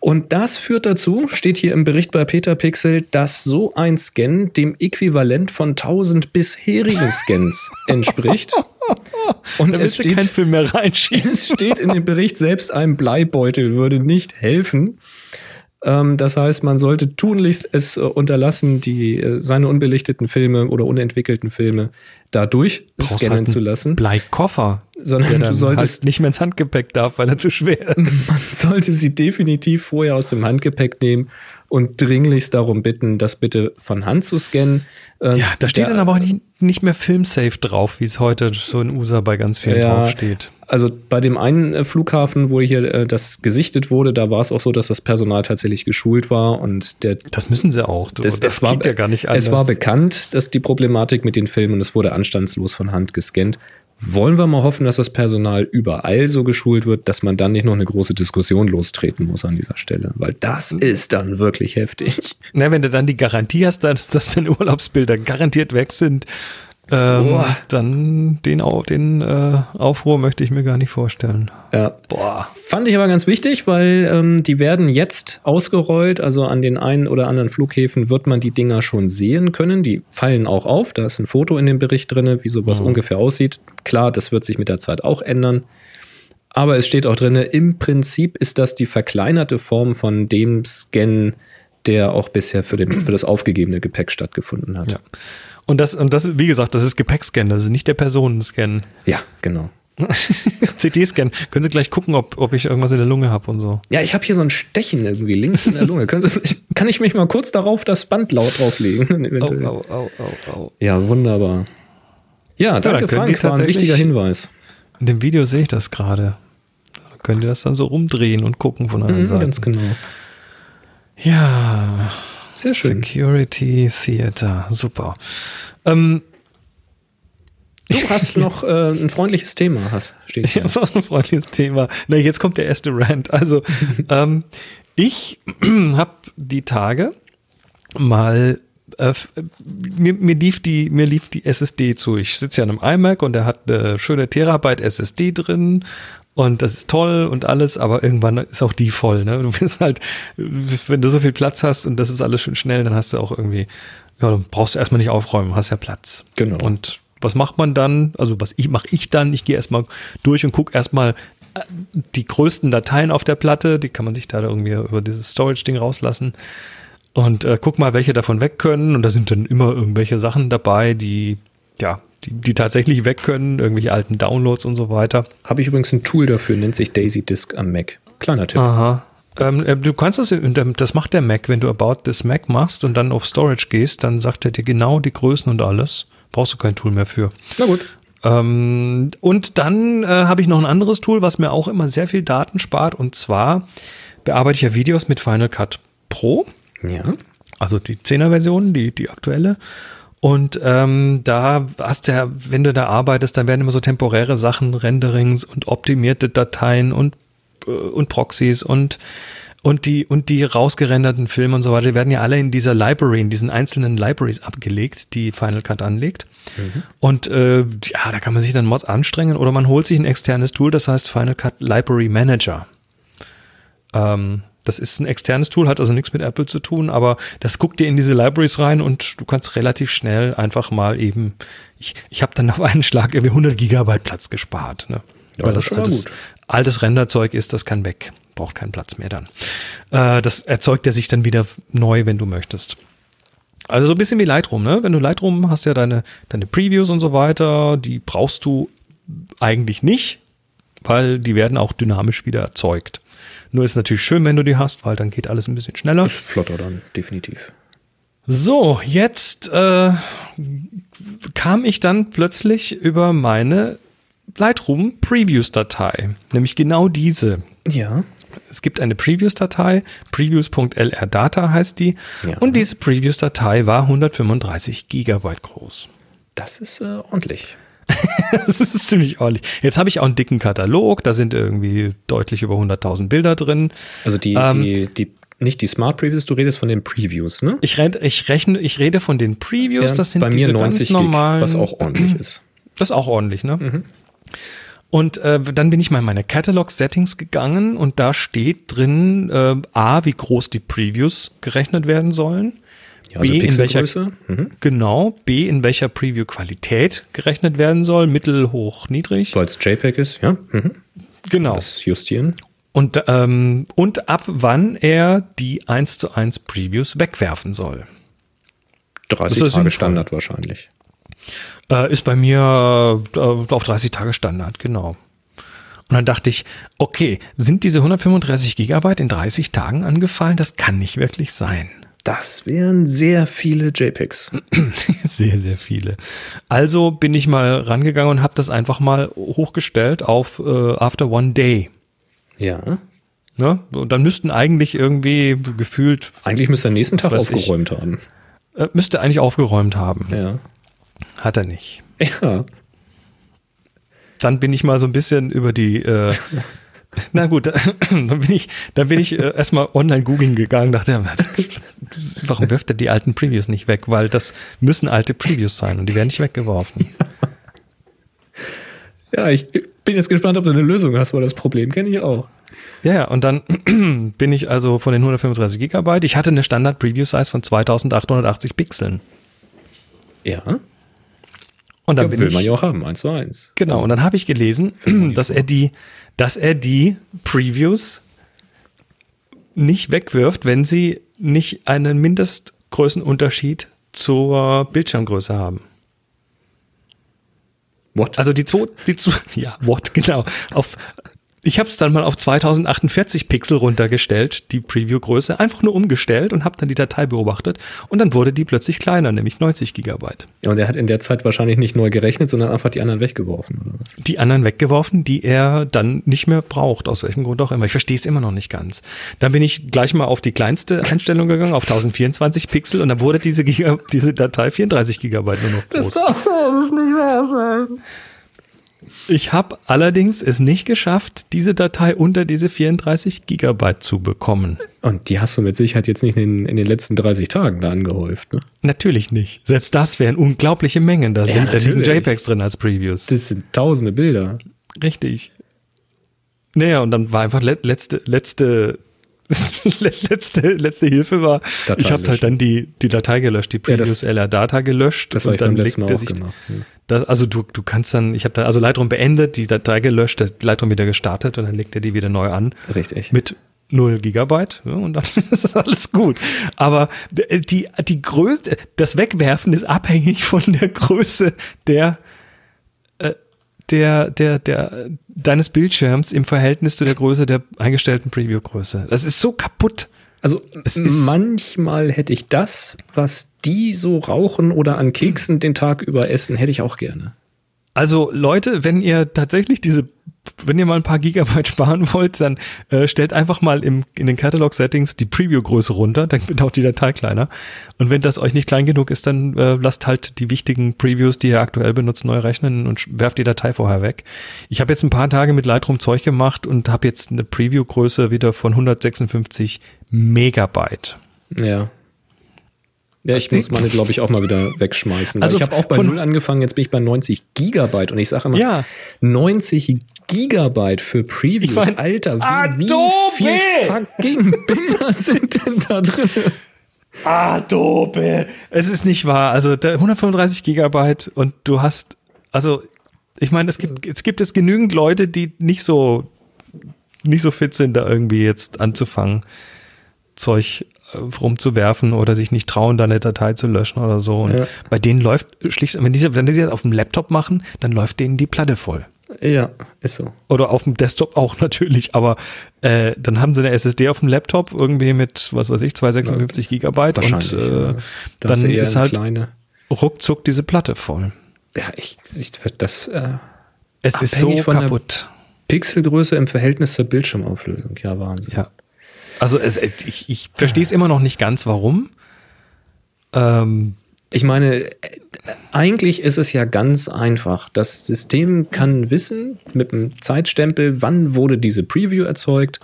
Und das führt dazu, steht hier im Bericht bei Peter Pixel, dass so ein Scan dem Äquivalent von 1000 bisherigen Scans entspricht. Und Da es steht, Film mehr reinschieben. es steht in dem Bericht, selbst ein Bleibeutel würde nicht helfen. Ähm, das heißt, man sollte tunlichst es äh, unterlassen, die, äh, seine unbelichteten Filme oder unentwickelten Filme da durchscannen halt zu lassen. Bleikoffer. Sondern der du solltest- halt nicht mehr ins Handgepäck darf, weil er zu schwer ist. Man sollte sie definitiv vorher aus dem Handgepäck nehmen und dringlichst darum bitten, das bitte von Hand zu scannen. Äh, Ja, da steht der- dann aber auch nicht, nicht mehr Filmsafe drauf, wie es heute so in USA bei ganz vielen Ja. draufsteht. Also bei dem einen äh, Flughafen, wo hier äh, das gesichtet wurde, da war es auch so, dass das Personal tatsächlich geschult war und der Das müssen sie auch. Du, Das, es war, geht ja gar nicht anders. Es war bekannt, dass die Problematik mit den Filmen und es wurde anstandslos von Hand gescannt. Wollen wir mal hoffen, dass das Personal überall so geschult wird, dass man dann nicht noch eine große Diskussion lostreten muss an dieser Stelle, weil das ist dann wirklich heftig. Na, wenn du dann die Garantie hast, dass, dass deine Urlaubsbilder garantiert weg sind, ähm, dann den, den äh, Aufruhr möchte ich mir gar nicht vorstellen. Ja. Boah. Fand ich aber ganz wichtig, weil ähm, die werden jetzt ausgerollt. Also an den einen oder anderen Flughäfen wird man die Dinger schon sehen können. Die fallen auch auf. Da ist ein Foto in dem Bericht drin, wie sowas ungefähr aussieht. Klar, das wird sich mit der Zeit auch ändern. Aber es steht auch drin, im Prinzip ist das die verkleinerte Form von dem Scan, der auch bisher für, den, für das aufgegebene Gepäck stattgefunden hat. Ja. Und das, und das, wie gesagt, das ist Gepäckscan, das ist nicht der Personenscan. ja genau. CT-Scan. Können Sie gleich gucken, ob, ob ich irgendwas in der Lunge habe und so. Ja, ich habe hier so ein Stechen irgendwie links in der Lunge. Können Sie, kann ich mich mal kurz darauf das Band laut drauflegen? Eventuell. au, au, au. Ja, wunderbar. Ja, danke können Frank, die war ein wichtiger Hinweis. In dem Video sehe ich das gerade. Da könnt ihr das dann so rumdrehen und gucken von allen Mhm, Seiten. ganz genau. Ja, Sehr schön. Security Theater, super. Ähm, Du hast noch äh, ein freundliches Thema, hast, steht hier. habe auch ein freundliches Thema. Na, jetzt kommt der erste Rant. Also, ähm, ich habe die Tage mal äh, f- mir, mir lief die mir lief die SSD zu. Ich sitze ja an einem iMac und der hat eine schöne Terabyte SSD drin und das ist toll und alles, aber irgendwann ist auch die voll. Ne? Du bist halt, wenn du so viel Platz hast und das ist alles schön schnell, dann hast du auch irgendwie, ja, dann brauchst du erstmal nicht aufräumen, hast ja Platz. Genau. Und was macht man dann? Also was ich mache ich dann? Ich gehe erstmal durch und gucke erstmal äh, die größten Dateien auf der Platte, die kann man sich da irgendwie über dieses Storage-Ding rauslassen. Und äh, guck mal, welche davon weg können. Und da sind dann immer irgendwelche Sachen dabei, die, ja, die, die tatsächlich weg können, irgendwelche alten Downloads und so weiter. Habe ich übrigens ein Tool dafür, nennt sich Daisy Disk am Mac. Kleiner Tipp. Aha. Ähm, äh, du kannst das, dem- das macht der Mac, wenn du About this Mac machst und dann auf Storage gehst, dann sagt er dir genau die Größen und alles. Brauchst du kein Tool mehr für. Na gut. Ähm, und dann äh, habe ich noch ein anderes Tool, was mir auch immer sehr viel Daten spart. Und zwar bearbeite ich ja Videos mit Final Cut Pro, Ja. also die 10er-Version, die, die aktuelle. Und ähm, da hast du ja, wenn du da arbeitest, dann werden immer so temporäre Sachen, Renderings und optimierte Dateien und, äh, und Proxys und und die, und die rausgerenderten Filme und so weiter, die werden ja alle in dieser Library, in diesen einzelnen Libraries abgelegt, die Final Cut anlegt. Und äh, ja, da kann man sich dann Mods anstrengen oder man holt sich ein externes Tool, das heißt Final Cut Library Manager. Ähm, das ist ein externes Tool, hat also nichts mit Apple zu tun, aber das guckt dir in diese Libraries rein und du kannst relativ schnell einfach mal eben, ich, ich habe dann auf einen Schlag irgendwie 100 Gigabyte Platz gespart, ne? Ja, Weil das das altes, gut. altes Renderzeug ist, das kann weg, braucht keinen Platz mehr dann. Äh, das erzeugt er sich dann wieder neu, wenn du möchtest. Also so ein bisschen wie Lightroom, ne? Wenn du Lightroom hast ja deine, deine Previews und so weiter, die brauchst du eigentlich nicht, weil die werden auch dynamisch wieder erzeugt. Nur ist natürlich schön, wenn du die hast, weil dann geht alles ein bisschen schneller. Ist flotter dann, definitiv. So, jetzt äh, kam ich dann plötzlich über meine Lightroom Previews-Datei, nämlich genau diese. Ja. Es gibt eine Previews-Datei, previews.lrdata heißt die, Ja. und diese Previews-Datei war 135 Gigabyte groß. Das ist äh, ordentlich. Das ist ziemlich ordentlich. Jetzt habe ich auch einen dicken Katalog, da sind irgendwie deutlich über 100.000 Bilder drin. Also die, Ähm, die, die, nicht die Smart Previews, du redest von den Previews, ne? Ich, red, ich rechne, ich rede von den Previews, Ja, das sind bei mir diese 90 ganz Gig, normalen, was auch ordentlich ist. Das ist auch ordentlich, ne? Und äh, dann bin ich mal in meine Catalog-Settings gegangen und da steht drin äh, A, wie groß die Previews gerechnet werden sollen. Ja, also B, in welcher. Mhm. genau, B, in welcher Preview-Qualität gerechnet werden soll, mittel, hoch, niedrig. So als JPEG ist, ja. Mhm. Genau. Das justieren. Und, ähm, und ab wann er die 1 zu 1 Previews wegwerfen soll. 30 Das ist Tage sinnvoll. Standard wahrscheinlich. Äh, ist bei mir äh, auf 30 Tage Standard, genau. Und dann dachte ich, okay, sind diese 135 Gigabyte in 30 Tagen angefallen? Das kann nicht wirklich sein. Das wären sehr viele JPEGs. Sehr, sehr viele. Also bin ich mal rangegangen und habe das einfach mal hochgestellt auf äh, After One Day. Ja. Ne? Und dann müssten eigentlich irgendwie gefühlt, Eigentlich müsste er nächsten Tag weiß ich. aufgeräumt haben. äh, müsste eigentlich aufgeräumt haben. Ja. Hat er nicht. Ja. dann bin ich mal so ein bisschen über die, äh, na gut, dann bin ich, dann bin ich äh, erstmal online googeln gegangen, dachte, warum wirft er die alten Previews nicht weg? Weil das müssen alte Previews sein und die werden nicht weggeworfen. Ja, ich bin jetzt gespannt, ob du eine Lösung hast, weil das Problem kenne ich auch. Ja, ja, und dann bin ich also von den 135 Gigabyte, ich hatte eine Standard Preview Size von 2880 Pixeln. Ja. Und dann ja bin will ich, man ja auch haben, eins zu eins. Genau, und dann habe ich gelesen, dass er die, dass er die Previews nicht wegwirft, wenn sie nicht einen Mindestgrößenunterschied zur Bildschirmgröße haben. What? Also die zwei, die zwei, ja, what, genau. Auf, ich habe es dann mal auf 2048 Pixel runtergestellt, die Preview-Größe, einfach nur umgestellt und habe dann die Datei beobachtet und dann wurde die plötzlich kleiner, nämlich 90 Gigabyte. Ja, und er hat in der Zeit wahrscheinlich nicht neu gerechnet, sondern einfach die anderen weggeworfen, oder was? Die anderen weggeworfen, die er dann nicht mehr braucht, aus welchem Grund auch immer. Ich verstehe es immer noch nicht ganz. Dann bin ich gleich mal auf die kleinste Einstellung gegangen, auf 1024 Pixel und dann wurde diese, Giga, diese Datei 34 Gigabyte nur noch groß. darf alles nicht wahr sein. Ich habe allerdings es nicht geschafft, diese Datei unter diese 34 Gigabyte zu bekommen. Und die hast du mit Sicherheit jetzt nicht in, in den letzten 30 Tagen da angehäuft, ne? Natürlich nicht. Selbst das wären unglaubliche Mengen. Da, Ja, sind, da liegen. JPEGs drin als Previews. Das sind tausende Bilder. Richtig. Naja, und dann war einfach le letzte, letzte, letzte, letzte Hilfe war, Datei ich habe halt dann die, die Datei gelöscht, die Ja, das- Previews LR Data gelöscht. Das und dann legte auch sich gemacht. Ja. Das, also du, du kannst dann, ich habe dann also Lightroom beendet, die Datei gelöscht, das Lightroom wieder gestartet und dann legt er die wieder neu an. Richtig. Mit 0 Gigabyte ja, und dann ist alles gut. Aber die, die Größe, das Wegwerfen ist abhängig von der Größe der, äh, der, der, der, deines Bildschirms im Verhältnis zu der Größe der eingestellten Preview-Größe. Das ist so kaputt. Also manchmal hätte ich das, was die so rauchen oder an Keksen den Tag über essen, hätte ich auch gerne. Also Leute, wenn ihr tatsächlich diese, wenn ihr mal ein paar Gigabyte sparen wollt, dann äh, stellt einfach mal im, in den Catalog-Settings die Preview-Größe runter, dann wird auch die Datei kleiner. Und wenn das euch nicht klein genug ist, dann äh, lasst halt die wichtigen Previews, die ihr aktuell benutzt, neu rechnen und werft die Datei vorher weg. Ich habe jetzt ein paar Tage mit Lightroom Zeug gemacht und habe jetzt eine Preview-Größe wieder von 156 Megabyte. Ja. Ja, ich muss meine, glaube ich, auch mal wieder wegschmeißen. Also ich habe auch bei Null angefangen, jetzt bin ich bei 90 Gigabyte und ich sage immer, Ja. 90 Gigabyte für Previews. Ich mein, Alter, wie, Adobe! wie viel fucking Bilder sind denn da drin? Adobe. Es ist nicht wahr. Also der 135 Gigabyte und du hast, also ich meine, es gibt, es gibt jetzt genügend Leute, die nicht so, nicht so fit sind, da irgendwie jetzt anzufangen, Zeug rumzuwerfen oder sich nicht trauen, da eine Datei zu löschen oder so. Und Ja. bei denen läuft schlicht, wenn die, wenn die das auf dem Laptop machen, dann läuft denen die Platte voll. Ja, ist so. Oder auf dem Desktop auch natürlich, aber äh, dann haben sie eine SSD auf dem Laptop irgendwie mit, was weiß ich, 256 Gigabyte und äh, ja. Dann ist halt kleine. ruckzuck diese Platte voll. Ja, ich, ich das äh, Es ist so kaputt. Pixelgröße im Verhältnis zur Bildschirmauflösung. Ja, Wahnsinn. Ja. Also es, ich, ich verstehe es immer noch nicht ganz, warum. Ähm, Ich meine, eigentlich ist es ja ganz einfach. Das System kann wissen mit einem Zeitstempel, wann wurde diese Preview erzeugt.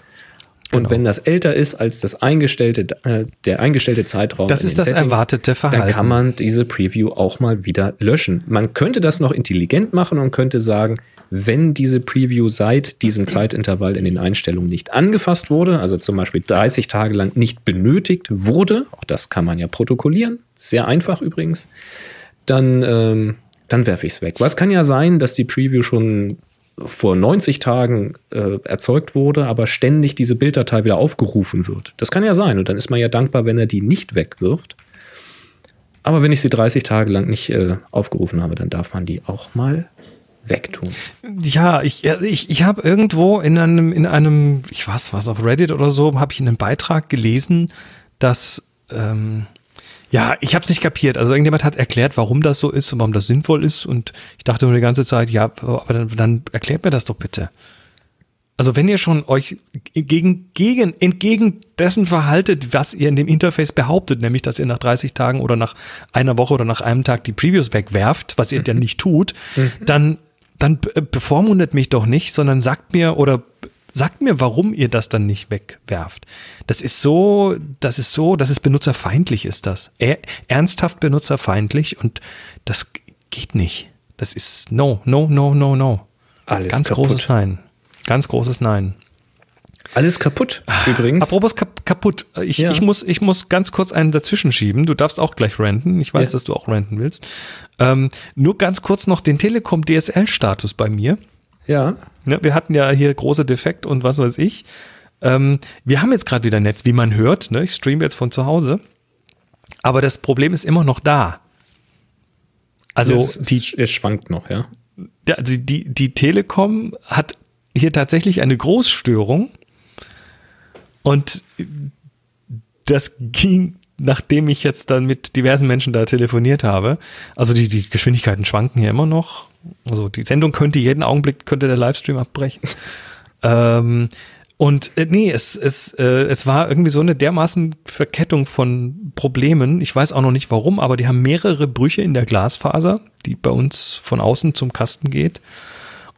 Und Genau. wenn das älter ist als das eingestellte, äh, der eingestellte Zeitraum, Das ist das erwartete dann Verhalten. kann man diese Preview auch mal wieder löschen. Man könnte das noch intelligent machen und könnte sagen, wenn diese Preview seit diesem Zeitintervall in den Einstellungen nicht angefasst wurde, also zum Beispiel 30 Tage lang nicht benötigt wurde, auch das kann man ja protokollieren, sehr einfach übrigens, dann, ähm, dann werfe ich es weg. Was kann ja sein, dass die Preview schon vor 90 Tagen äh, erzeugt wurde, aber ständig diese Bilddatei wieder aufgerufen wird. Das kann ja sein und dann ist man ja dankbar, wenn er die nicht wegwirft. Aber wenn ich sie 30 Tage lang nicht äh, aufgerufen habe, dann darf man die auch mal wegtun. ja, ich, ich, ich habe irgendwo in einem, in einem, ich weiß was, auf Reddit oder so, habe ich einen Beitrag gelesen, dass, ähm, ja, ich habe es nicht kapiert. Also irgendjemand hat erklärt, warum das so ist und warum das sinnvoll ist. Und ich dachte nur die ganze Zeit, ja, aber dann, dann erklärt mir das doch bitte. Also wenn ihr schon euch gegen, gegen, entgegen dessen verhaltet, was ihr in dem Interface behauptet, nämlich dass ihr nach 30 Tagen oder nach einer Woche oder nach einem Tag die Previews wegwerft, was ihr dann nicht tut, dann, dann be- bevormundet mich doch nicht, sondern sagt mir oder sagt mir, warum ihr das dann nicht wegwerft. Das ist so, das ist so, das ist benutzerfeindlich ist das. Er, ernsthaft benutzerfeindlich und das geht nicht. Das ist no, no, no, no, no. Alles Ganz kaputt. großes Nein. Ganz großes Nein. Alles kaputt, übrigens. Apropos kap kaputt. Ich, Ja. ich, muss, ich muss ganz kurz einen dazwischen schieben. Du darfst auch gleich ranten. Ich weiß, Ja. dass du auch ranten willst. Ähm, nur ganz kurz noch den Telekom DSL-Status bei mir. ja, Ne, wir hatten ja hier große Defekt und was weiß ich. Ähm, wir haben jetzt gerade wieder Netz, wie man hört. Ne? Ich streame jetzt von zu Hause. Aber das Problem ist immer noch da. Also es, die, es, schwankt noch, ja. Ja, also die, die Telekom hat hier tatsächlich eine Großstörung. Und das ging, nachdem ich jetzt dann mit diversen Menschen da telefoniert habe. Also die, die Geschwindigkeiten schwanken hier immer noch. Also die Sendung könnte jeden Augenblick, könnte der Livestream abbrechen. ähm, und äh, nee, es, es, äh, es war irgendwie so eine dermaßen Verkettung von Problemen. Ich weiß auch noch nicht warum, aber die haben mehrere Brüche in der Glasfaser, die bei uns von außen zum Kasten geht.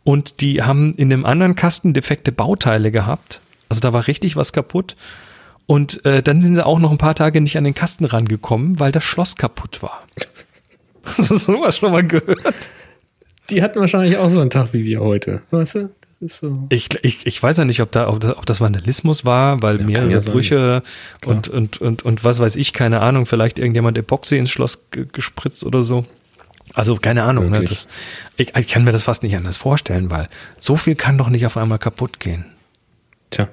Und die haben in dem anderen Kasten defekte Bauteile gehabt. Also da war richtig was kaputt. Und äh, dann sind sie auch noch ein paar Tage nicht an den Kasten rangekommen, weil das Schloss kaputt war. Hast du sowas schon mal gehört? Die hatten wahrscheinlich auch so einen Tag wie wir heute, weißt du? So. Ich, ich, ich weiß ja nicht, ob, da, ob, das, ob das Vandalismus war, weil ja, mehrere ja Brüche und, und, und, und was weiß ich, keine Ahnung, vielleicht irgendjemand Epoxy ins Schloss gespritzt oder so. Also keine Ahnung. Ne, das, ich, ich kann mir das fast nicht anders vorstellen, weil so viel kann doch nicht auf einmal kaputt gehen. Tja,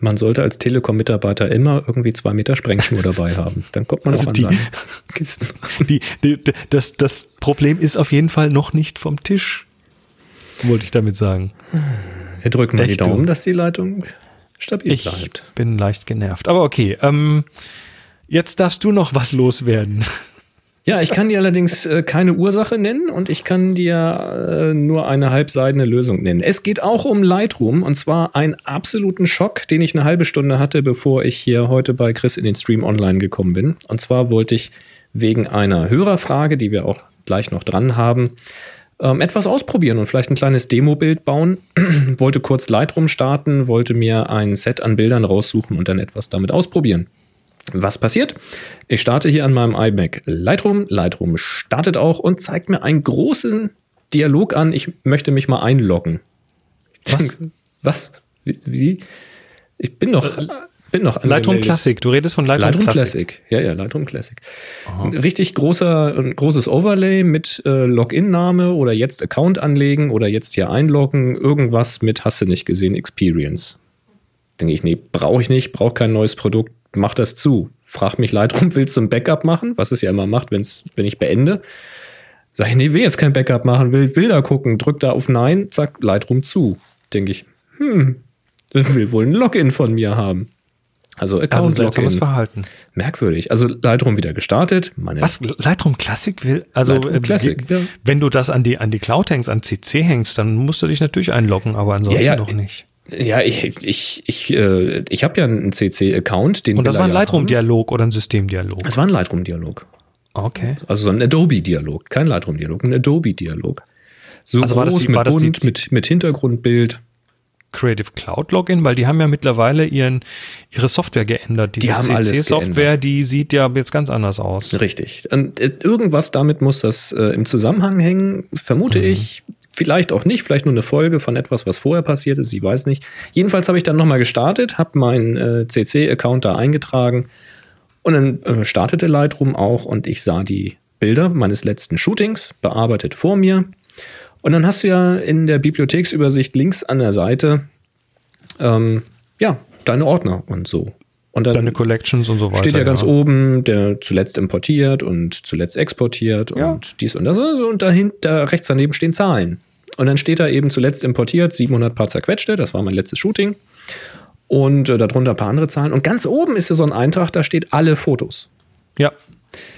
man sollte als Telekom-Mitarbeiter immer irgendwie zwei Meter Sprengschuhe dabei haben. Dann kommt man also auch an die, Kisten. Die, die, das, das Problem ist auf jeden Fall noch nicht vom Tisch wollte ich damit sagen. Wir drücken mal die Daumen, dass die Leitung stabil ich bleibt. Ich bin leicht genervt. Aber okay, ähm, jetzt darfst du noch was loswerden. Ja, ich kann dir allerdings äh, keine Ursache nennen und ich kann dir äh, nur eine halbseidene Lösung nennen. Es geht auch um Lightroom und zwar einen absoluten Schock, den ich eine halbe Stunde hatte, bevor ich hier heute bei Chris in den Stream online gekommen bin. Und zwar wollte ich wegen einer Hörerfrage, die wir auch gleich noch dran haben, ähm, etwas ausprobieren und vielleicht ein kleines Demo-Bild bauen. wollte kurz Lightroom starten, wollte mir ein Set an Bildern raussuchen und dann etwas damit ausprobieren. Was passiert? Ich starte hier an meinem iMac Lightroom. Lightroom startet auch und zeigt mir einen großen Dialog an. Ich möchte mich mal einloggen. Was? Was? Wie? wie? Ich bin doch. Äh, bin noch Lightroom Classic. Du redest von Lightroom, Lightroom Classic. Classic. Ja, ja, Lightroom Classic. Ein richtig großer, ein großes Overlay mit äh, Login-Name oder jetzt Account anlegen oder jetzt hier einloggen. Irgendwas mit hast du nicht gesehen Experience. Denke ich, nee, brauche ich nicht, brauche kein neues Produkt, mach das zu. Frag mich Lightroom, willst du ein Backup machen? Was es ja immer macht, wenn's, wenn ich beende. Sag ich, nee, will jetzt kein Backup machen, will Bilder gucken, drück da auf Nein, zack, Lightroom zu. Denke ich, hm, will wohl ein Login von mir haben. Also Account also seltsames Verhalten. Merkwürdig. Also Lightroom wieder gestartet. Meine Was Lightroom Classic will? Also Lightroom äh, Classic, ja. wenn du das an die an die Cloud hängst, an CC hängst, dann musst du dich natürlich einloggen, aber ansonsten ja, ja, noch nicht. Ja, ich ich ich äh, ich habe ja einen CC Account, den Und das war ein Lightroom Dialog oder ein Systemdialog? Es war ein Lightroom Dialog. Okay. Also so ein Adobe Dialog, kein Lightroom Dialog, ein Adobe Dialog. So also groß war das die, mit war das bunt, mit mit Hintergrundbild. Creative Cloud Login, weil die haben ja mittlerweile ihren, ihre Software geändert. Diese die haben CC-Software, die sieht ja jetzt ganz anders aus. Richtig. Und äh, irgendwas damit muss das äh, im Zusammenhang hängen, vermute mhm. ich. Vielleicht auch nicht, vielleicht nur eine Folge von etwas, was vorher passiert ist, ich weiß nicht. Jedenfalls habe ich dann nochmal gestartet, habe meinen äh, CC-Account da eingetragen und dann äh, startete Lightroom auch und ich sah die Bilder meines letzten Shootings bearbeitet vor mir und dann hast du ja in der Bibliotheksübersicht links an der Seite ähm, ja, deine Ordner und so. Und dann deine Collections und so weiter. Steht ja, ja, ganz oben, der zuletzt importiert und zuletzt exportiert ja. und dies und das. Und dahinter, rechts daneben stehen Zahlen. Und dann steht da eben zuletzt importiert 700 paar zerquetschte, das war mein letztes Shooting. Und äh, darunter ein paar andere Zahlen. Und ganz oben ist ja so ein Eintrag, da steht alle Fotos. Ja.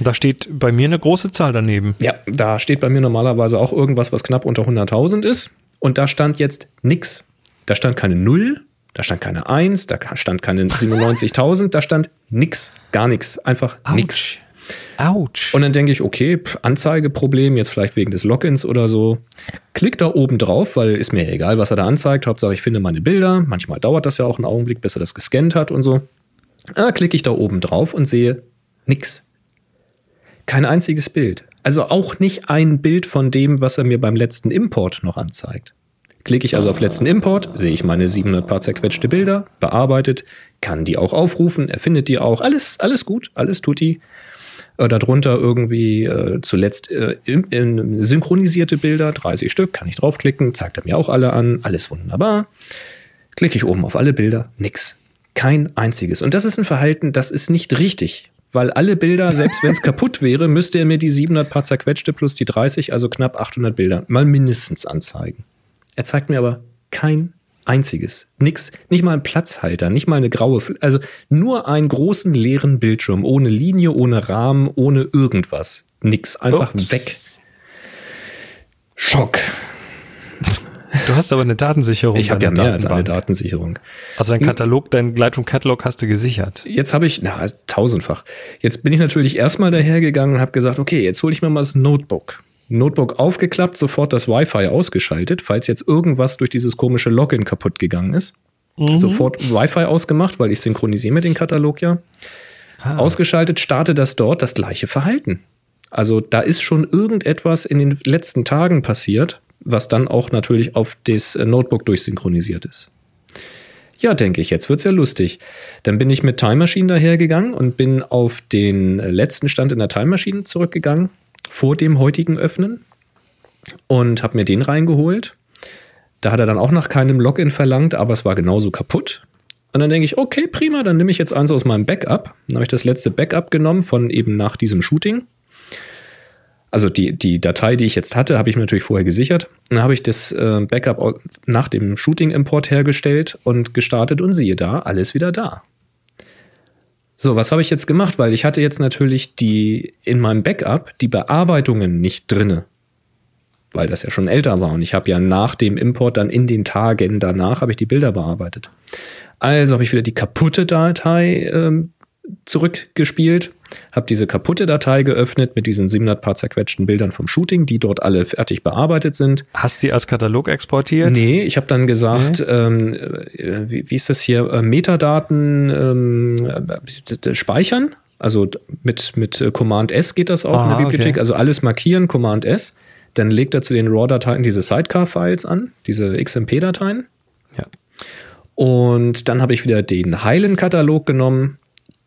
Da steht bei mir eine große Zahl daneben. Ja, da steht bei mir normalerweise auch irgendwas, was knapp unter 100.000 ist. Und da stand jetzt nichts. Da stand keine 0, da stand keine 1, da stand keine 97.000, da stand nix, gar nichts, einfach Ouch. Autsch. Und dann denke ich, okay, Anzeigeproblem, jetzt vielleicht wegen des Logins oder so. Klick da oben drauf, weil ist mir egal, was er da anzeigt. Hauptsache, ich finde meine Bilder. Manchmal dauert das ja auch einen Augenblick, bis er das gescannt hat und so. Ah, klicke ich da oben drauf und sehe nix. Kein einziges Bild. Also auch nicht ein Bild von dem, was er mir beim letzten Import noch anzeigt. Klicke ich also auf letzten Import, sehe ich meine 700 paar zerquetschte Bilder, bearbeitet, kann die auch aufrufen, er findet die auch, alles, alles gut, alles tut die. Äh, darunter irgendwie äh, zuletzt äh, in, in synchronisierte Bilder, 30 Stück, kann ich draufklicken, zeigt er mir auch alle an, alles wunderbar. Klicke ich oben auf alle Bilder, nix. Kein einziges. Und das ist ein Verhalten, das ist nicht richtig weil alle Bilder, selbst wenn es kaputt wäre, müsste er mir die 700 paar zerquetschte plus die 30, also knapp 800 Bilder, mal mindestens anzeigen. Er zeigt mir aber kein einziges. Nix, nicht mal ein Platzhalter, nicht mal eine graue, Fl also nur einen großen leeren Bildschirm, ohne Linie, ohne Rahmen, ohne irgendwas. Nix, einfach Ups. weg. Schock. Du hast aber eine Datensicherung. Ich habe ja mehr als eine Datenbank. Datensicherung. Also dein Katalog, dein Lightroom-Katalog hast du gesichert. Jetzt habe ich, na, tausendfach. Jetzt bin ich natürlich erstmal dahergegangen und habe gesagt, okay, jetzt hole ich mir mal das Notebook. Notebook aufgeklappt, sofort das Wi-Fi ausgeschaltet, falls jetzt irgendwas durch dieses komische Login kaputt gegangen ist. Sofort Wi-Fi ausgemacht, weil ich synchronisiere mit dem Katalog ja. Ausgeschaltet, starte das dort, das gleiche Verhalten. Also da ist schon irgendetwas in den letzten Tagen passiert, was dann auch natürlich auf das äh, Notebook durchsynchronisiert ist. Ja, denke ich, jetzt wird's ja lustig. Dann bin ich mit Time Machine dahergegangen und bin auf den äh, letzten Stand in der Time Machine zurückgegangen, vor dem heutigen Öffnen und habe mir den reingeholt. Da hat er dann auch nach keinem Login verlangt, aber es war genauso kaputt. Und dann denke ich, okay, prima, dann nehme ich jetzt eins aus meinem Backup. Dann habe ich das letzte Backup genommen von eben nach diesem Shooting. Also die, die Datei, die ich jetzt hatte, habe ich mir natürlich vorher gesichert. Dann habe ich das äh, Backup nach dem Shooting-Import hergestellt und gestartet und siehe da, alles wieder da. So, was habe ich jetzt gemacht? Weil ich hatte jetzt natürlich die in meinem Backup die Bearbeitungen nicht drinne, weil das ja schon älter war und ich habe ja nach dem Import dann in den Tagen danach habe ich die Bilder bearbeitet. Also habe ich wieder die kaputte Datei ähm, zurückgespielt, habe diese kaputte Datei geöffnet mit diesen 700 paar zerquetschten Bildern vom Shooting, die dort alle fertig bearbeitet sind. Hast die als Katalog exportiert? Nee, ich habe dann gesagt, ähm, äh, wie, wie ist das hier, äh, Metadaten ähm, äh, speichern. Also mit, mit Command S geht das auch in Aha, der Bibliothek. okay. Also alles markieren, Command S. Dann legt er zu den RAW-Dateien diese Sidecar-Files an, diese XMP-Dateien. Ja. Und dann habe ich wieder den heilen Katalog genommen.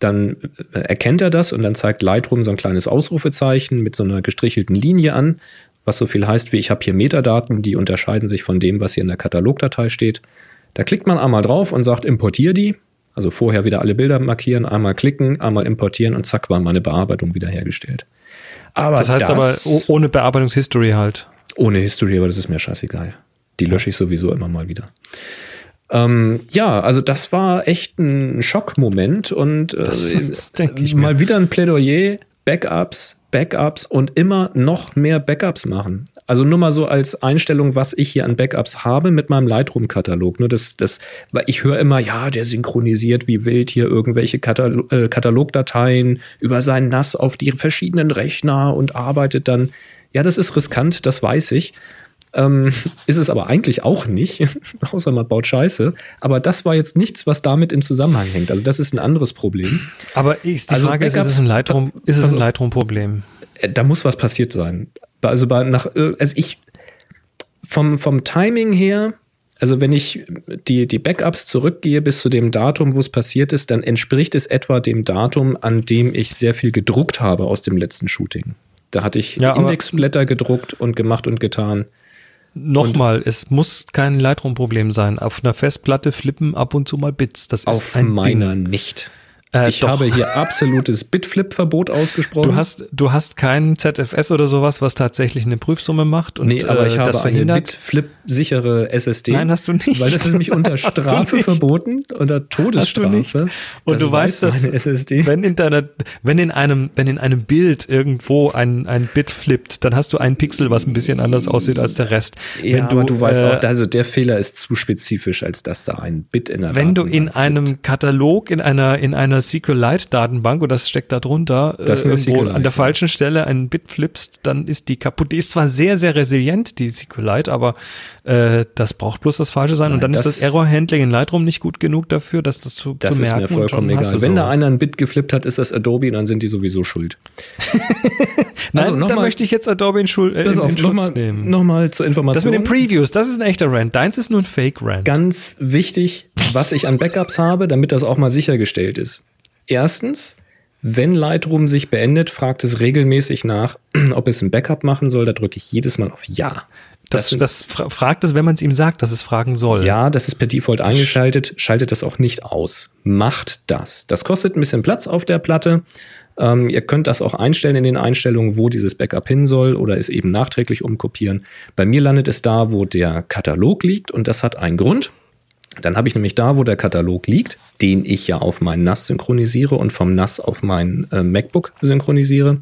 Dann äh, erkennt er das und dann zeigt Lightroom so ein kleines Ausrufezeichen mit so einer gestrichelten Linie an, was so viel heißt wie ich habe hier Metadaten, die unterscheiden sich von dem, was hier in der Katalogdatei steht. Da klickt man einmal drauf und sagt importier die. Also vorher wieder alle Bilder markieren, einmal klicken, einmal importieren und zack war meine Bearbeitung wiederhergestellt. Aber Das heißt aber oh, ohne Bearbeitungshistory halt. ohne History, aber das ist mir scheißegal. Die lösche ich sowieso immer mal wieder. Ähm, ja, also das war echt ein Schockmoment und äh, ich mir. mal wieder ein Plädoyer, Backups, Backups und immer noch mehr Backups machen. Also nur mal so als Einstellung, was ich hier an Backups habe mit meinem Lightroom-Katalog. Nur das, das, weil ich höre immer, ja, der synchronisiert wie wild hier irgendwelche Katal äh, Katalogdateien über sein NAS auf die verschiedenen Rechner und arbeitet dann. Ja, das ist riskant, das weiß ich. Ähm, ist es aber eigentlich auch nicht, außer man baut Scheiße. Aber das war jetzt nichts, was damit im Zusammenhang hängt. Also das ist ein anderes Problem. Aber ist die Also Frage, ist, ist es ein Lightroom, ist es ein. Lightroom-Problem? Äh, Da muss was passiert sein. Also bei nach, äh, also ich vom, vom Timing her, also wenn ich die, die Backups zurückgehe bis zu dem Datum, wo es passiert ist, dann entspricht es etwa dem Datum, an dem ich sehr viel gedruckt habe aus dem letzten Shooting. Da hatte ich Ja, Indexblätter gedruckt und gemacht und getan. Nochmal, es muss kein Lightroom-Problem sein. Auf einer Festplatte flippen ab und zu mal Bits. Das ist Auf ein meiner Ding. nicht. Äh, ich doch. habe hier absolutes Bitflip-Verbot ausgesprochen. Du hast, du hast keinen ZFS oder sowas, was tatsächlich eine Prüfsumme macht und nee, aber ich äh, habe das eine. Bitflip-sichere SSD. Nein, hast du nicht. Weil das ist nämlich unter du Strafe verboten, unter Hast du Todesstrafe. nicht. Und du weißt, weiß dass SSD. wenn in deiner, wenn in einem, wenn in einem Bild irgendwo ein, ein Bit flippt, dann hast du ein Pixel, was ein bisschen anders aussieht als der Rest. ja, wenn aber du weißt äh, auch, also der Fehler ist zu spezifisch, als dass da ein Bit in der wenn du in einem. Katalog, in einer, in einer SQLite-Datenbank, und das steckt da drunter, Das ist äh, SQLite, an der falschen Stelle ein Bit flippst, dann ist die kaputt. Die ist zwar sehr, sehr resilient, die SQLite, aber äh, das braucht bloß das Falsche sein. und Nein, dann ist das- das Error-Handling in Lightroom nicht gut genug dafür, dass das zu, das zu ist merken mir und vollkommen schon hast egal. Wenn da einer ein Bit geflippt hat, ist das Adobe und dann sind die sowieso schuld. Nein, Also da mal- möchte ich jetzt Adobe in, Schul äh, in, auf, in Schutz nochmal nehmen. noch mal zur Information. Das mit den Previews, das ist ein echter Rant. Deins ist nur ein Fake-Rant. Ganz wichtig, was ich an Backups habe, damit das auch mal sichergestellt ist. Erstens, wenn Lightroom sich beendet, fragt es regelmäßig nach, ob es ein Backup machen soll. Da drücke ich jedes Mal auf Ja. Das, das fra- fragt es, wenn man es ihm sagt, dass es fragen soll. Ja, das ist per Default eingeschaltet. Schaltet das auch nicht aus. Macht das. Das kostet ein bisschen Platz auf der Platte. Ähm, ihr könnt das auch einstellen in den Einstellungen, wo dieses Backup hin soll oder es eben nachträglich umkopieren. Bei mir landet es da, wo der Katalog liegt und das hat einen Grund. Dann habe ich nämlich da, wo der Katalog liegt, den ich ja auf meinen NAS synchronisiere und vom NAS auf mein äh, MacBook synchronisiere,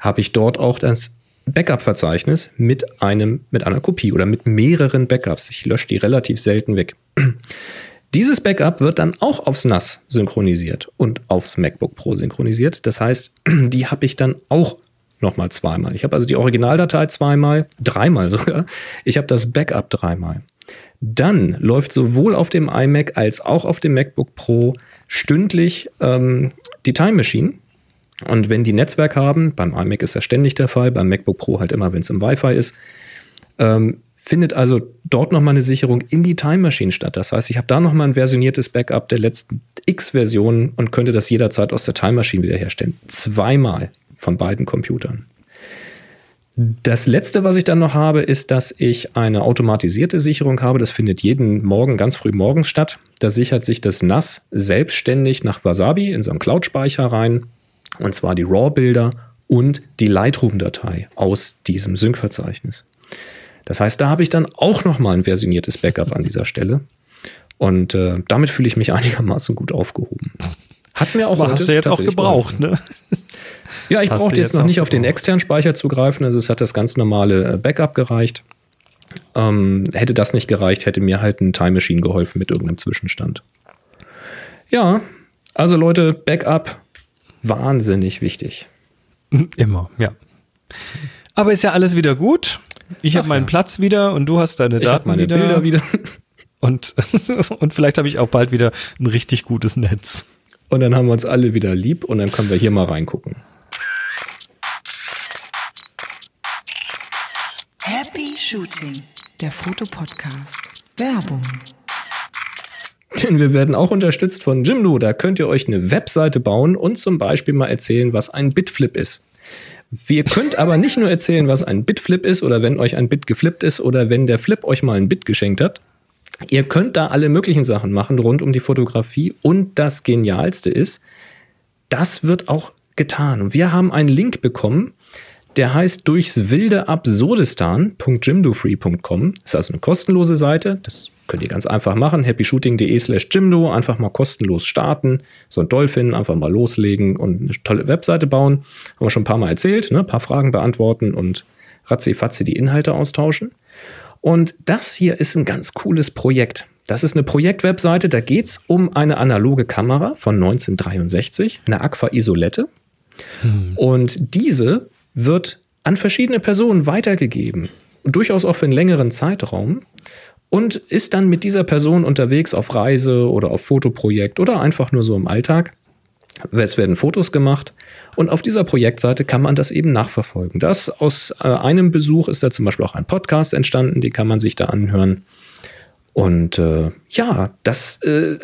habe ich dort auch das Backup-Verzeichnis mit einem, mit einer Kopie oder mit mehreren Backups. Ich lösche die relativ selten weg. Dieses Backup wird dann auch aufs NAS synchronisiert und aufs MacBook Pro synchronisiert. Das heißt, die habe ich dann auch nochmal zweimal. Ich habe also die Originaldatei zweimal, dreimal sogar. Ich habe das Backup dreimal. Dann läuft sowohl auf dem iMac als auch auf dem MacBook Pro stündlich ähm, die Time Machine. Und wenn die Netzwerk haben, beim iMac ist das ständig der Fall, beim MacBook Pro halt immer, wenn es im Wi-Fi ist, ähm, findet also dort nochmal eine Sicherung in die Time Machine statt. Das heißt, ich habe da nochmal ein versioniertes Backup der letzten X-Versionen und könnte das jederzeit aus der Time Machine wiederherstellen. Zweimal von beiden Computern. Das letzte, was ich dann noch habe, ist, dass ich eine automatisierte Sicherung habe. Das findet jeden Morgen ganz früh morgens statt. Da sichert sich das NAS selbstständig nach Wasabi in so einen Cloud-Speicher rein. Und zwar die RAW-Bilder und die Lightroom-Datei aus diesem Sync-Verzeichnis. Das heißt, da habe ich dann auch nochmal ein versioniertes Backup an dieser Stelle. Und äh, damit fühle ich mich einigermaßen gut aufgehoben. Hat mir auch Aber hast du jetzt auch gebraucht, ne? Ja, ich brauchte jetzt, jetzt noch nicht auf den externen Speicher zugreifen. Also es hat das ganz normale äh, Backup gereicht. Ähm, hätte das nicht gereicht, hätte mir halt ein Time Machine geholfen mit irgendeinem Zwischenstand. Ja, also Leute, Backup, wahnsinnig wichtig. Immer, ja. Aber ist ja alles wieder gut. Ich habe meinen ja. Platz wieder und du hast deine ich Daten meine wieder. Bilder wieder. Und, und vielleicht habe ich auch bald wieder ein richtig gutes Netz. Und dann haben wir uns alle wieder lieb und dann können wir hier mal reingucken. Happy Shooting, der Fotopodcast. Werbung. Denn wir werden auch unterstützt von Jimdo. Da könnt ihr euch eine Webseite bauen und zum Beispiel mal erzählen, was ein Bitflip ist. Ihr könnt aber nicht nur erzählen, was ein Bitflip ist oder wenn euch ein Bit geflippt ist oder wenn der Flip euch mal ein Bit geschenkt hat. Ihr könnt da alle möglichen Sachen machen rund um die Fotografie und das Genialste ist, das wird auch getan. Und wir haben einen Link bekommen, der heißt durchs wilde Absurdistan.jimdofree.com. Ist also eine kostenlose Seite. Das könnt ihr ganz einfach machen. happyshooting.de slash Jimdo. Einfach mal kostenlos starten. So ein Dolphin einfach mal loslegen und eine tolle Webseite bauen. Haben wir schon ein paar Mal erzählt. Ne? Ein paar Fragen beantworten und ratzi-fatzi die Inhalte austauschen. Und das hier ist ein ganz cooles Projekt. Das ist eine Projektwebseite, da geht es um eine analoge Kamera von 1963, eine Aqua Isolette. Hm. Und diese wird an verschiedene Personen weitergegeben. Durchaus auch für einen längeren Zeitraum. Und ist dann mit dieser Person unterwegs auf Reise oder auf Fotoprojekt oder einfach nur so im Alltag. Es werden Fotos gemacht und auf dieser Projektseite kann man das eben nachverfolgen. Das aus äh, einem Besuch ist da zum Beispiel auch ein Podcast entstanden, den kann man sich da anhören. Und äh, ja, das äh,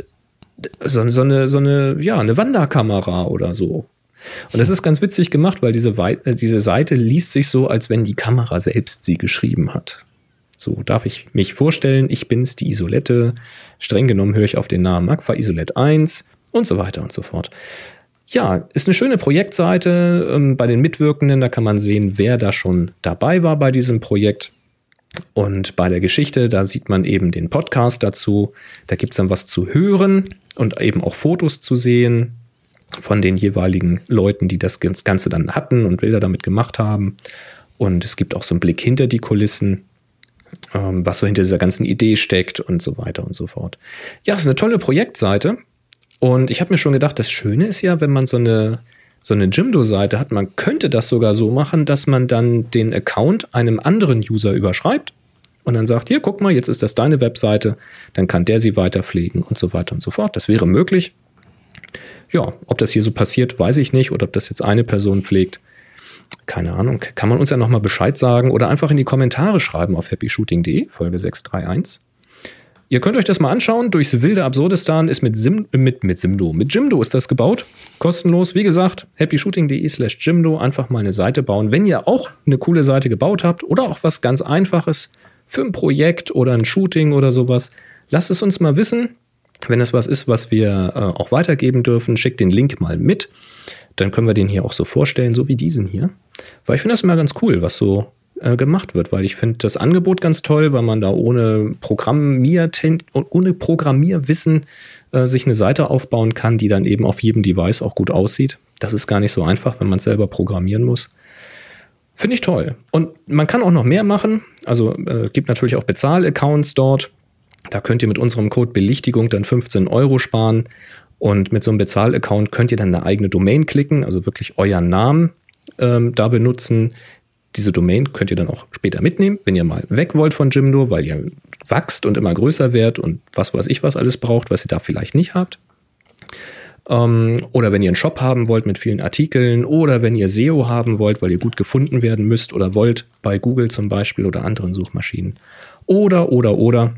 so, so, eine, so eine, ja, eine Wanderkamera oder so. Und das ist ganz witzig gemacht, weil diese, Wei äh, diese Seite liest sich so, als wenn die Kamera selbst sie geschrieben hat. So darf ich mich vorstellen, ich bin's, die Isolette. Streng genommen höre ich auf den Namen Agfa Isolette 1 und so weiter und so fort. Ja, ist eine schöne Projektseite. Ähm, bei den Mitwirkenden, da kann man sehen, wer da schon dabei war bei diesem Projekt. Und bei der Geschichte, da sieht man eben den Podcast dazu. Da gibt es dann was zu hören und eben auch Fotos zu sehen von den jeweiligen Leuten, die das Ganze dann hatten und Bilder damit gemacht haben. Und es gibt auch so einen Blick hinter die Kulissen, ähm, was so hinter dieser ganzen Idee steckt und so weiter und so fort. Ja, es ist eine tolle Projektseite. Und ich habe mir schon gedacht, das Schöne ist ja, wenn man so eine, so eine Jimdo-Seite hat, man könnte das sogar so machen, dass man dann den Account einem anderen User überschreibt und dann sagt, hier, guck mal, jetzt ist das deine Webseite, dann kann der sie weiter pflegen und so weiter und so fort. Das wäre möglich. Ja, ob das hier so passiert, weiß ich nicht. Oder ob das jetzt eine Person pflegt. Keine Ahnung. Kann man uns ja nochmal Bescheid sagen oder einfach in die Kommentare schreiben auf happyshooting.de, Folge 631. Ihr könnt euch das mal anschauen. Durchs wilde Absurdistan ist mit, Sim, mit, mit Simdo, mit Jimdo ist das gebaut. Kostenlos. Wie gesagt, happyshooting.de slash Jimdo. Einfach mal eine Seite bauen. Wenn ihr auch eine coole Seite gebaut habt oder auch was ganz Einfaches für ein Projekt oder ein Shooting oder sowas, lasst es uns mal wissen. Wenn es was ist, was wir äh, auch weitergeben dürfen, schickt den Link mal mit. Dann können wir den hier auch so vorstellen, so wie diesen hier. Weil ich finde das immer ganz cool, was so äh, gemacht wird, weil ich finde das Angebot ganz toll, weil man da ohne Programmier ohne Programmierwissen äh, sich eine Seite aufbauen kann, die dann eben auf jedem Device auch gut aussieht. Das ist gar nicht so einfach, wenn man selber programmieren muss. Finde ich toll. Und man kann auch noch mehr machen. Also äh, gibt natürlich auch Bezahlaccounts dort. Da könnt ihr mit unserem Code Belichtigung dann 15 Euro sparen. Und mit so einem Bezahlaccount könnt ihr dann eine eigene Domain klicken, also wirklich euren Namen ähm, da benutzen. Diese Domain könnt ihr dann auch später mitnehmen, wenn ihr mal weg wollt von Jimdo, weil ihr wächst und immer größer werdet und was weiß ich was alles braucht, was ihr da vielleicht nicht habt. Ähm, oder wenn ihr einen Shop haben wollt mit vielen Artikeln oder wenn ihr SEO haben wollt, weil ihr gut gefunden werden müsst oder wollt, bei Google zum Beispiel oder anderen Suchmaschinen. Oder, oder, oder,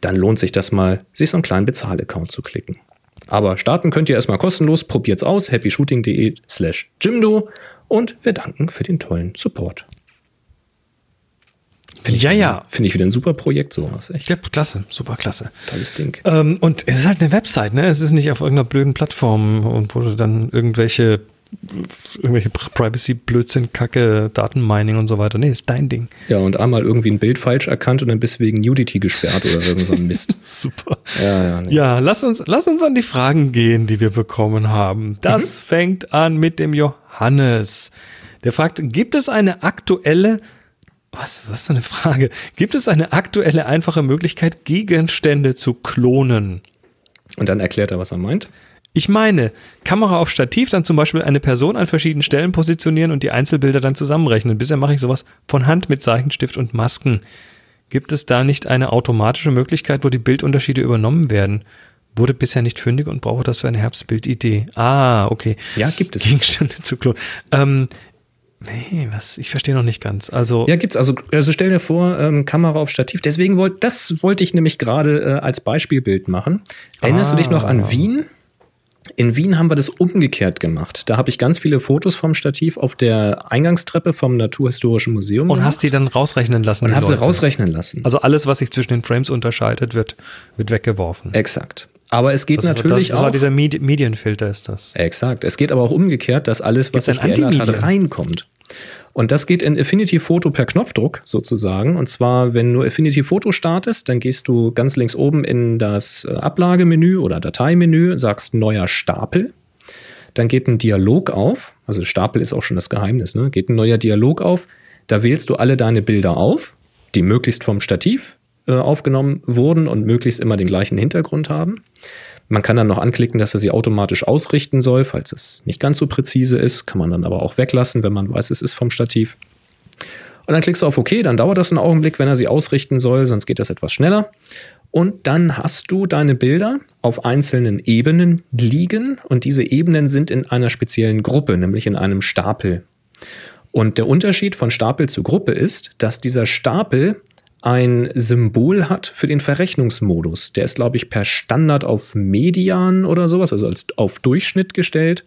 dann lohnt sich das mal, sich so einen kleinen Bezahlaccount zu klicken. Aber starten könnt ihr erstmal kostenlos, probiert's aus, happyshooting.de slash Jimdo und wir danken für den tollen Support. Finde ja, ja. Finde ich wieder ein super Projekt, sowas. Echt. Ja, klasse, super klasse. Tolles Ding. Ähm, und es ist halt eine Website, ne? Es ist nicht auf irgendeiner blöden Plattform und wo du dann irgendwelche irgendwelche Privacy-Blödsinn, Kacke, Datenmining und so weiter. Nee, ist dein Ding. Ja, und einmal irgendwie ein Bild falsch erkannt und dann bist du wegen Nudity gesperrt oder irgend so ein Mist. Super. Ja, ja, nee. ja, lass, uns, lass uns an die Fragen gehen, die wir bekommen haben. Das mhm. fängt an mit dem Johannes. Der fragt, gibt es eine aktuelle was ist das für eine Frage? Gibt es eine aktuelle, einfache Möglichkeit, Gegenstände zu klonen? Und dann erklärt er, was er meint. Ich meine, Kamera auf Stativ, dann zum Beispiel eine Person an verschiedenen Stellen positionieren und die Einzelbilder dann zusammenrechnen. Bisher mache ich sowas von Hand mit Zeichenstift und Masken. Gibt es da nicht eine automatische Möglichkeit, wo die Bildunterschiede übernommen werden? Wurde bisher nicht fündig und brauche das für eine Herbstbildidee. Ah, okay. Ja, gibt es. Gegenstände zu klonen. Ähm, Nee, was? Ich verstehe noch nicht ganz. Also ja, gibt's. Also, also stell dir vor, ähm, Kamera auf Stativ. Deswegen wollte das wollte ich nämlich gerade äh, als Beispielbild machen. Erinnerst ah. du dich noch an. Wien? In Wien haben wir das umgekehrt gemacht. Da habe ich ganz viele Fotos vom Stativ auf der Eingangstreppe vom Naturhistorischen Museum. Und gemacht. hast die dann rausrechnen lassen? Und habe sie rausrechnen lassen. Also alles, was sich zwischen den Frames unterscheidet, wird, wird weggeworfen. Exakt. Aber es geht das, natürlich das, das auch. dieser Medi Medienfilter ist das. Exakt. Es geht aber auch umgekehrt, dass alles, was sich geändert hat, reinkommt. Und das geht in Affinity Photo per Knopfdruck sozusagen. Und zwar, wenn du Affinity Photo startest, dann gehst du ganz links oben in das äh, Ablagemenü oder Dateimenü, sagst neuer Stapel. Dann geht ein Dialog auf. Also Stapel ist auch schon das Geheimnis, ne? Geht ein neuer Dialog auf. Da wählst du alle deine Bilder auf, die möglichst vom Stativ äh, aufgenommen wurden und möglichst immer den gleichen Hintergrund haben. Man kann dann noch anklicken, dass er sie automatisch ausrichten soll, falls es nicht ganz so präzise ist. Kann man dann aber auch weglassen, wenn man weiß, es ist vom Stativ. Und dann klickst du auf OK, dann dauert das einen Augenblick, wenn er sie ausrichten soll, sonst geht das etwas schneller. Und dann hast du deine Bilder auf einzelnen Ebenen liegen und diese Ebenen sind in einer speziellen Gruppe, nämlich in einem Stapel. Und der Unterschied von Stapel zu Gruppe ist, dass dieser Stapel ein Symbol hat für den Verrechnungsmodus. Der ist, glaube ich, per Standard auf Median oder sowas, also als auf Durchschnitt gestellt.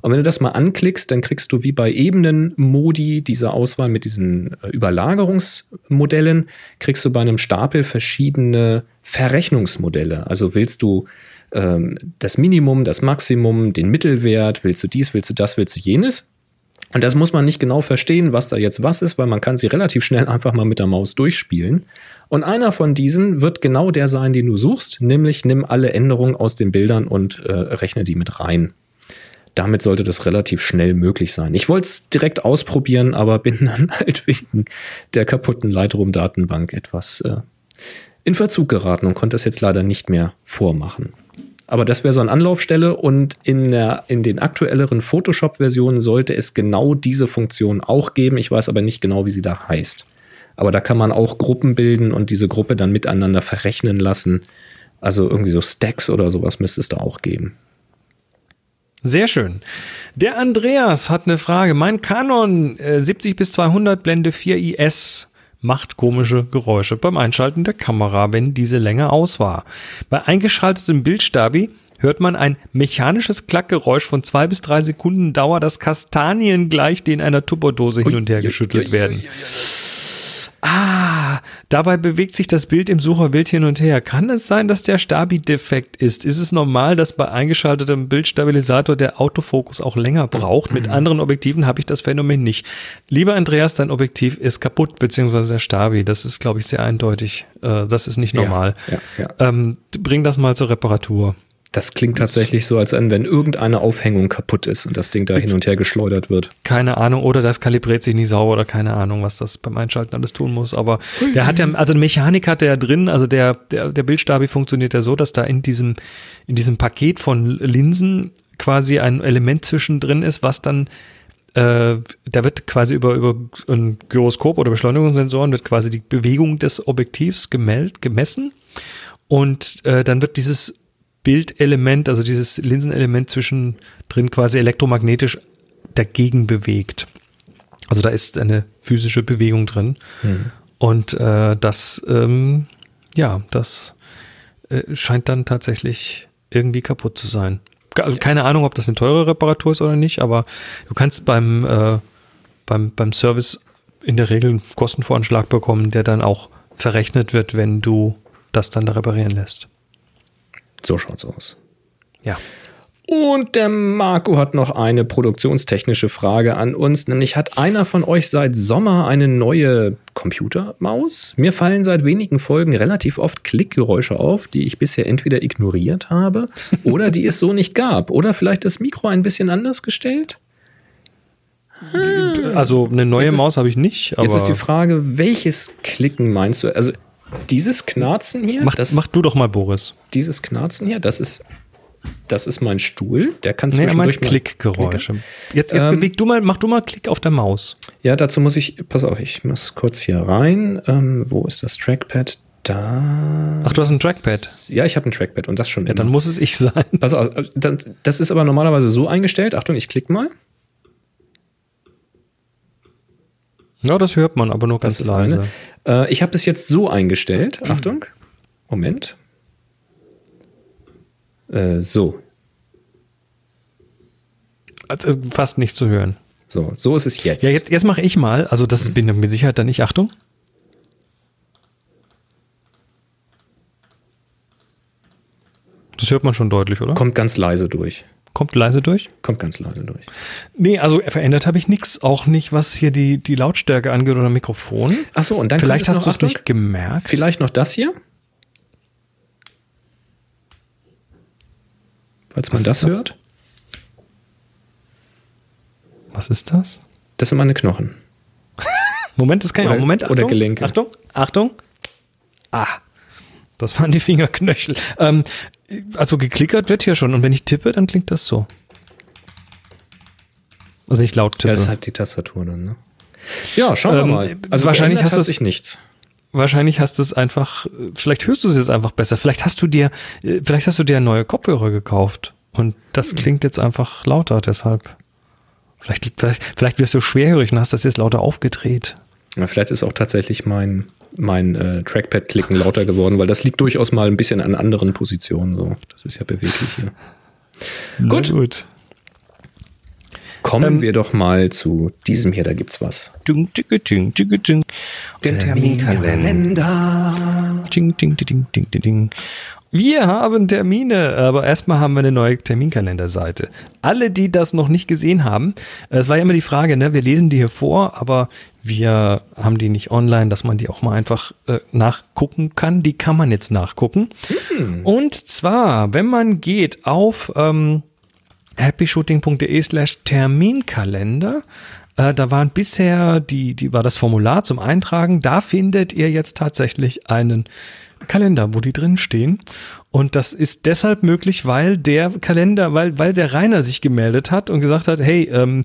Und wenn du das mal anklickst, dann kriegst du wie bei Ebenenmodi dieser Auswahl mit diesen äh, Überlagerungsmodellen, kriegst du bei einem Stapel verschiedene Verrechnungsmodelle. Also willst du ähm, das Minimum, das Maximum, den Mittelwert, willst du dies, willst du das, willst du jenes? Und das muss man nicht genau verstehen, was da jetzt was ist, weil man kann sie relativ schnell einfach mal mit der Maus durchspielen. Und einer von diesen wird genau der sein, den du suchst, nämlich nimm alle Änderungen aus den Bildern und äh, rechne die mit rein. Damit sollte das relativ schnell möglich sein. Ich wollte es direkt ausprobieren, aber bin dann halt wegen der kaputten Lightroom-Datenbank etwas äh, in Verzug geraten und konnte es jetzt leider nicht mehr vormachen. Aber das wäre so eine Anlaufstelle und in, der, in den aktuelleren Photoshop-Versionen sollte es genau diese Funktion auch geben. Ich weiß aber nicht genau, wie sie da heißt. Aber da kann man auch Gruppen bilden und diese Gruppe dann miteinander verrechnen lassen. Also irgendwie so Stacks oder sowas müsste es da auch geben. Sehr schön. Der Andreas hat eine Frage. Mein Canon äh, 70 bis 200 Blende 4 IS macht komische Geräusche beim Einschalten der Kamera, wenn diese länger aus war. Bei eingeschaltetem Bildstabi hört man ein mechanisches Klackgeräusch von zwei bis drei Sekunden Dauer, das Kastanien gleich, die in einer Tupperdose hin und her geschüttelt werden. Ah, Dabei bewegt sich das Bild im Sucher wild hin und her. Kann es sein, dass der Stabi defekt ist? Ist es normal, dass bei eingeschaltetem Bildstabilisator der Autofokus auch länger braucht? Mit anderen Objektiven habe ich das Phänomen nicht. Lieber Andreas, dein Objektiv ist kaputt, beziehungsweise der Stabi. Das ist, glaube ich, sehr eindeutig. Äh, das ist nicht normal. Ja, ja, Ähm, bring das mal zur Reparatur. Das klingt tatsächlich so, als wenn irgendeine Aufhängung kaputt ist und das Ding da hin und her geschleudert wird. Keine Ahnung, oder das kalibriert sich nicht sauber oder keine Ahnung, was das beim Einschalten alles tun muss. Aber der hat ja, also eine Mechanik hat er ja drin, also der, der, der Bildstabi funktioniert ja so, dass da in diesem, in diesem Paket von Linsen quasi ein Element zwischendrin ist, was dann äh, da wird quasi über, über ein Gyroskop oder Beschleunigungssensoren wird quasi die Bewegung des Objektivs gemeld, gemessen und äh, dann wird dieses Bildelement, also dieses Linsenelement zwischendrin quasi elektromagnetisch dagegen bewegt. Also da ist eine physische Bewegung drin. Und äh, das, ähm, ja, das äh, scheint dann tatsächlich irgendwie kaputt zu sein. Also keine Ahnung, ob das eine teure Reparatur ist oder nicht, aber du kannst beim, äh, beim, beim Service in der Regel einen Kostenvoranschlag bekommen, der dann auch verrechnet wird, wenn du das dann da reparieren lässt. So schaut's aus. Ja. Und der Marco hat noch eine produktionstechnische Frage an uns, nämlich hat einer von euch seit Sommer eine neue Computermaus? Mir fallen seit wenigen Folgen relativ oft Klickgeräusche auf, die ich bisher entweder ignoriert habe oder die es so nicht gab. Oder vielleicht das Mikro ein bisschen anders gestellt? Also eine neue Maus habe ich nicht, Jetzt ist die Frage, welches Klicken meinst du? Also dieses Knarzen hier, mach, das, mach du doch mal, Boris. dieses Knarzen hier, das ist, das ist mein Stuhl. Der kann Nee, zwischendurch mal Klickgeräusche. Jetzt, jetzt Ähm, beweg du mal, mach du mal Klick auf der Maus. Ja, dazu muss ich, pass auf, ich muss kurz hier rein. Ähm, wo ist das Trackpad? Da. Ach, du hast ein Trackpad. Ja, ich habe ein Trackpad und das schon. Ja, dann muss es ich sein. also, äh, dann, das ist aber normalerweise so eingestellt. Achtung, ich klicke mal. Ja, das hört man, aber nur ganz leise. Äh, ich habe es jetzt so eingestellt. Achtung. Moment. Äh, so. Also, fast nicht zu hören. So, so ist es jetzt. Ja, jetzt, jetzt mache ich mal. Also, das bin mit Sicherheit dann nicht. Achtung. Das hört man schon deutlich, oder? Kommt ganz leise durch. Kommt leise durch. Kommt ganz leise durch. Nee, also verändert habe ich nichts. Auch nicht, was hier die, die Lautstärke angeht oder Mikrofon. Achso, und dann Vielleicht hast du es nicht gemerkt. Vielleicht noch das hier. Falls man das, das? hört. Was ist das? Das sind meine Knochen. Moment, das kann ich Oder- auch. Moment, oder Achtung, Gelenke. Achtung, Achtung. Ah, das waren die Fingerknöchel. Ähm, also geklickert wird hier schon und wenn ich tippe, dann klingt das so. Also wenn ich laut Ja, tippe. das ist halt die Tastatur dann, ne? Ja, schauen Ähm, wir mal. Also wahrscheinlich hast hat du's- sich nichts. Wahrscheinlich hast du es einfach, vielleicht hörst du es jetzt einfach besser. Vielleicht hast du dir, äh, vielleicht hast du dir neue Kopfhörer gekauft und das Hm. klingt jetzt einfach lauter deshalb. Vielleicht, vielleicht, vielleicht wirst du schwerhörig und hast das jetzt lauter aufgedreht. Ja, vielleicht ist auch tatsächlich mein, mein äh, Trackpad-Klicken lauter geworden, weil das liegt durchaus mal ein bisschen an anderen Positionen. So. Das ist ja beweglich hier. Gut. gut. Kommen Ähm, wir doch mal zu diesem hier, da gibt's was. Ding, ding, ding. Der Terminkalender. Ding, ding, ding, ding, ding, ding. Wir haben Termine, aber erstmal haben wir eine neue Terminkalenderseite. Alle, die das noch nicht gesehen haben, äh, es war ja immer die Frage, ne, wir lesen die hier vor, aber wir haben die nicht online, dass man die auch mal einfach äh, nachgucken kann. Die kann man jetzt nachgucken. Und zwar, wenn man geht auf ähm, happyshooting.de slash Terminkalender. Äh, da waren bisher die, die war das Formular zum Eintragen. Da findet ihr jetzt tatsächlich einen Kalender, wo die drin stehen. Und das ist deshalb möglich, weil der Kalender, weil, weil der Rainer sich gemeldet hat und gesagt hat, hey, ähm,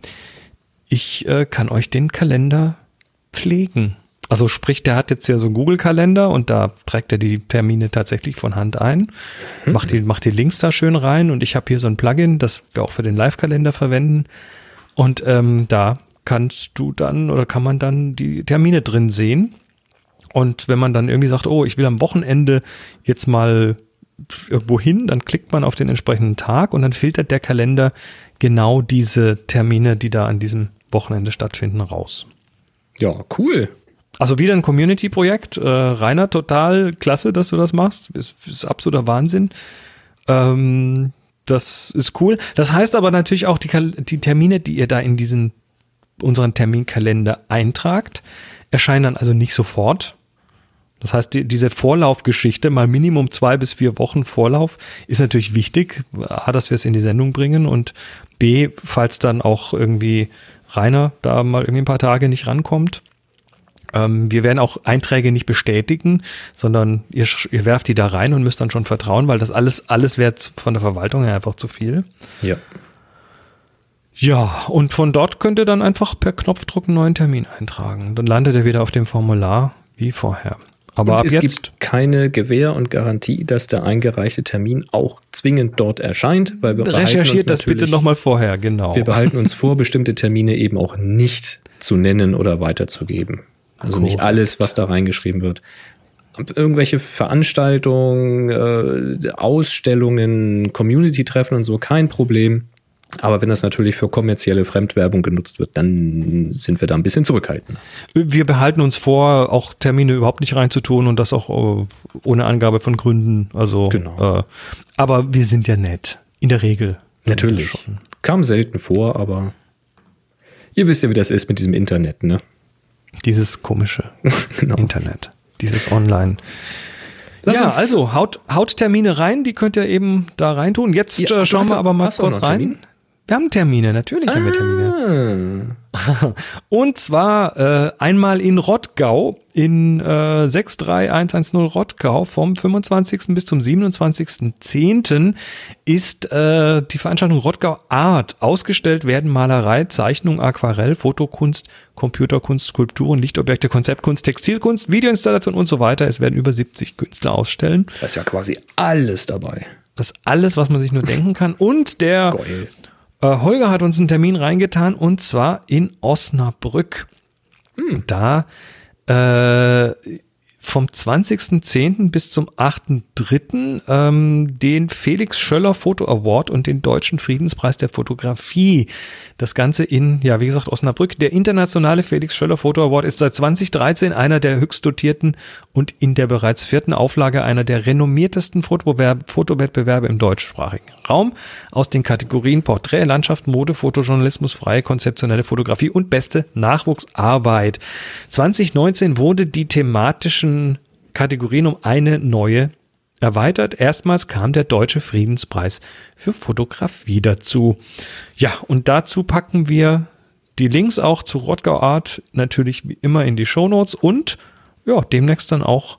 ich äh, kann euch den Kalender pflegen. Also sprich, der hat jetzt ja so einen Google-Kalender und da trägt er die Termine tatsächlich von Hand ein, macht, die, macht die Links da schön rein und ich habe hier so ein Plugin, das wir auch für den Live-Kalender verwenden und ähm, da kannst du dann oder kann man dann die Termine drin sehen und wenn man dann irgendwie sagt, oh, ich will am Wochenende jetzt mal irgendwo hin, dann klickt man auf den entsprechenden Tag und dann filtert der Kalender genau diese Termine, die da an diesem Wochenende stattfinden, raus. Ja, cool. Also wieder ein Community-Projekt. Äh, Rainer, total klasse, dass du das machst. Ist, ist absoluter Wahnsinn. Ähm, das ist cool. Das heißt aber natürlich auch die, die Termine, die ihr da in diesen unseren Terminkalender eintragt, erscheinen dann also nicht sofort. Das heißt, die, diese Vorlaufgeschichte, mal Minimum zwei bis vier Wochen Vorlauf, ist natürlich wichtig. A, dass wir es in die Sendung bringen und B, falls dann auch irgendwie Rainer da mal irgendwie ein paar Tage nicht rankommt. Ähm, wir werden auch Einträge nicht bestätigen, sondern ihr, ihr werft die da rein und müsst dann schon vertrauen, weil das alles, alles wäre von der Verwaltung her einfach zu viel. Ja. Ja, und von dort könnt ihr dann einfach per Knopfdruck einen neuen Termin eintragen. Dann landet er wieder auf dem Formular wie vorher. Aber Und ab es jetzt, gibt keine Gewähr und Garantie, dass der eingereichte Termin auch zwingend dort erscheint, weil wir recherchiert das bitte nochmal vorher, genau. Wir behalten uns vor, bestimmte Termine eben auch nicht zu nennen oder weiterzugeben. Also nicht Korrekt. alles, was da reingeschrieben wird. Irgendwelche Veranstaltungen, äh, Ausstellungen, Community-Treffen und so, kein Problem. Aber wenn das natürlich für kommerzielle Fremdwerbung genutzt wird, dann sind wir da ein bisschen zurückhaltend. Wir behalten uns vor, auch Termine überhaupt nicht reinzutun und das auch äh, ohne Angabe von Gründen. Also, Genau. äh, aber wir sind ja nett. In der Regel. Natürlich. Schon. Kam selten vor, aber ihr wisst ja, wie das ist mit diesem Internet, ne? Dieses komische Genau. Internet. Dieses Online. Lass ja, also haut, haut Termine rein, die könnt ihr eben da reintun. Jetzt Ja, äh, schauen wir aber mal kurz rein. Termin? Wir haben Termine, natürlich haben wir Termine. Ah, Und zwar äh, einmal in Rottgau, in äh, 63110 Rottgau vom 25. bis zum 27.10. ist äh, die Veranstaltung Rottgau Art. Ausgestellt werden Malerei, Zeichnung, Aquarell, Fotokunst, Computerkunst, Skulpturen, Lichtobjekte, Konzeptkunst, Textilkunst, Videoinstallation und so weiter. Es werden über 70 Künstler ausstellen. da ist ja quasi alles dabei. Das ist alles, was man sich nur denken kann. Und der Geil. Äh, Holger hat uns einen Termin reingetan und zwar in Osnabrück. Da äh, vom 20.10. bis zum 8.3. Ähm, den Felix Schöller Foto Award und den Deutschen Friedenspreis der Fotografie. Das Ganze in, ja, wie gesagt, Osnabrück. Der internationale Felix Schöller Foto Award ist seit 2013 einer der höchst dotierten und in der bereits vierten Auflage einer der renommiertesten Fotowettbewerbe, im deutschsprachigen Raum aus den Kategorien Porträt, Landschaft, Mode, Fotojournalismus, freie konzeptionelle Fotografie und beste Nachwuchsarbeit. 2019 wurde die thematischen Kategorien um eine neue erweitert. Erstmals kam der Deutsche Friedenspreis für Fotografie dazu. Ja, und dazu packen wir die Links auch zu Rottgau Art natürlich wie immer in die Shownotes und ja, demnächst dann auch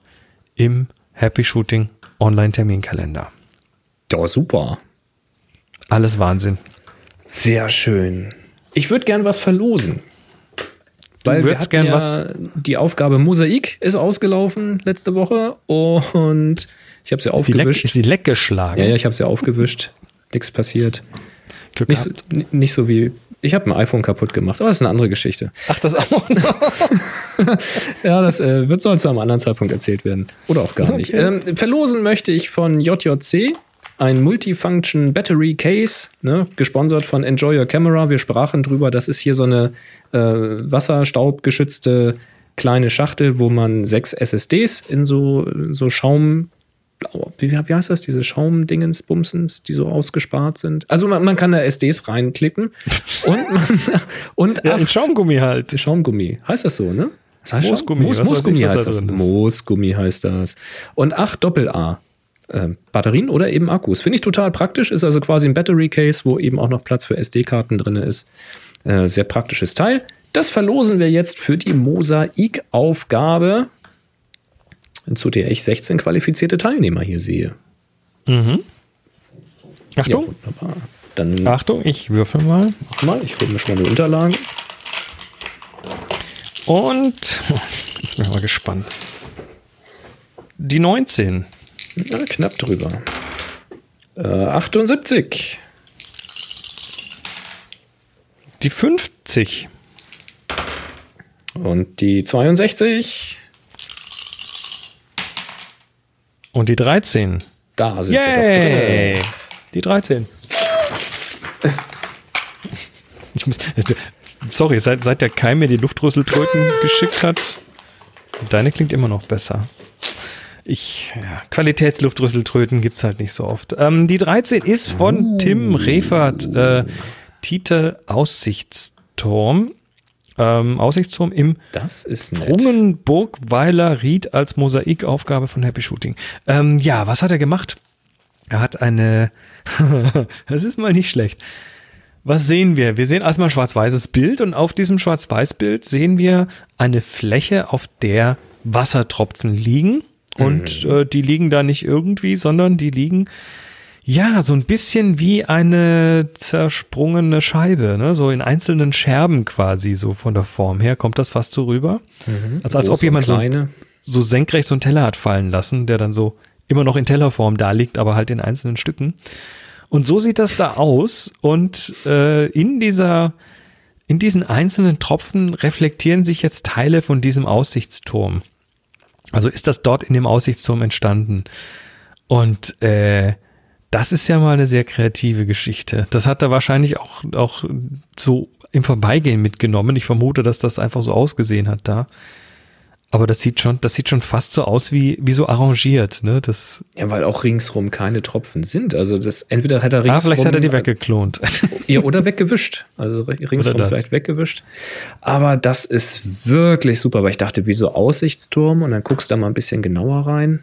im Happy Shooting Online-Terminkalender. Ja, super. Alles Wahnsinn. Sehr schön. Ich würde gern was verlosen. Weil wir würdest hatten gern ja was- die Aufgabe Mosaik ist ausgelaufen letzte Woche und ich habe sie aufgewischt. ist sie leck geschlagen? ja, ja, ich habe sie aufgewischt. Nichts passiert. Glück Nicht, so- nicht so wie ich habe ein iPhone kaputt gemacht, aber das ist eine andere Geschichte. Ach, das auch. Ja, das äh, wird soll zu einem anderen Zeitpunkt erzählt werden. Oder auch gar nicht. Ähm, verlosen möchte ich von JJC ein Multifunction Battery Case, ne, gesponsert von Enjoy Your Camera. Wir sprachen drüber, das ist hier so eine äh, wasserstaubgeschützte kleine Schachtel, wo man sechs SSDs in so, so Schaum. Wie, wie heißt das? Diese Schaumdingens, Bumsens, die so ausgespart sind. Also man, man kann da SDs reinklicken und, man, und Ja, acht- Schaumgummi halt. Schaumgummi. Heißt das so, ne? Das heißt Moosgummi, Moos, weiß ich, Moosgummi was da heißt das. Moosgummi heißt das. Und 8 Doppel-A. Ähm, Batterien oder eben Akkus. Finde ich total praktisch. Ist also quasi ein Battery Case, wo eben auch noch Platz für SD-Karten drin ist. Äh, sehr praktisches Teil. Das verlosen wir jetzt für die Mosaik-Aufgabe, zu der ich 16 qualifizierte Teilnehmer hier sehe. Ja, Achtung, wunderbar. Dann Achtung, ich würfel mal. mach mal, ich hole mir schon mal die Unterlagen. Und ich bin mal gespannt. Die 19. Ja, knapp drüber. Äh, 78. Die 50. Und die 62. Und die 13. Da sind wir doch Yay! drin. Die 13. Ich muss, sorry, seit, seit der Keim mir die Luftrüsseltröten geschickt hat, Deine klingt immer noch besser. Ich, ja, Qualitätsluftrüsseltröten gibt es halt nicht so oft. Ähm, die 13 ist von Tim Refert, äh, Titel Aussichtsturm. Ähm, Aussichtsturm im Das ist nett. Brungenburgweiler Ried als Mosaikaufgabe von Happy Shooting. Ähm, ja, was hat er gemacht? Er hat eine, das ist mal nicht schlecht. Was sehen wir? Wir sehen erstmal ein schwarz-weißes Bild und auf diesem schwarz-weiß-Bild sehen wir eine Fläche, auf der Wassertropfen liegen. Und äh, die liegen da nicht irgendwie, sondern die liegen ja so ein bisschen wie eine zersprungene Scheibe, ne? so in einzelnen Scherben quasi, so von der Form her kommt das fast so rüber. Also als ob jemand so, so senkrecht so einen Teller hat fallen lassen, der dann so immer noch in Tellerform da liegt, aber halt in einzelnen Stücken. Und so sieht das da aus. Und äh, in dieser, in diesen einzelnen Tropfen reflektieren sich jetzt Teile von diesem Aussichtsturm. Also ist das dort in dem Aussichtsturm entstanden. Und äh, das ist ja mal eine sehr kreative Geschichte. Das hat er wahrscheinlich auch, auch so im Vorbeigehen mitgenommen. Ich vermute, dass das einfach so ausgesehen hat da. Aber das sieht schon, das sieht schon fast so aus wie, wie so arrangiert, ne? Das, Ja, weil auch ringsrum keine Tropfen sind. Also das entweder hat er ah, ringsrum. vielleicht hat er die weggeklont. Ja, oder weggewischt. Also ringsrum vielleicht weggewischt. Aber das ist wirklich super, weil ich dachte, wie so Aussichtsturm und dann guckst du da mal ein bisschen genauer rein.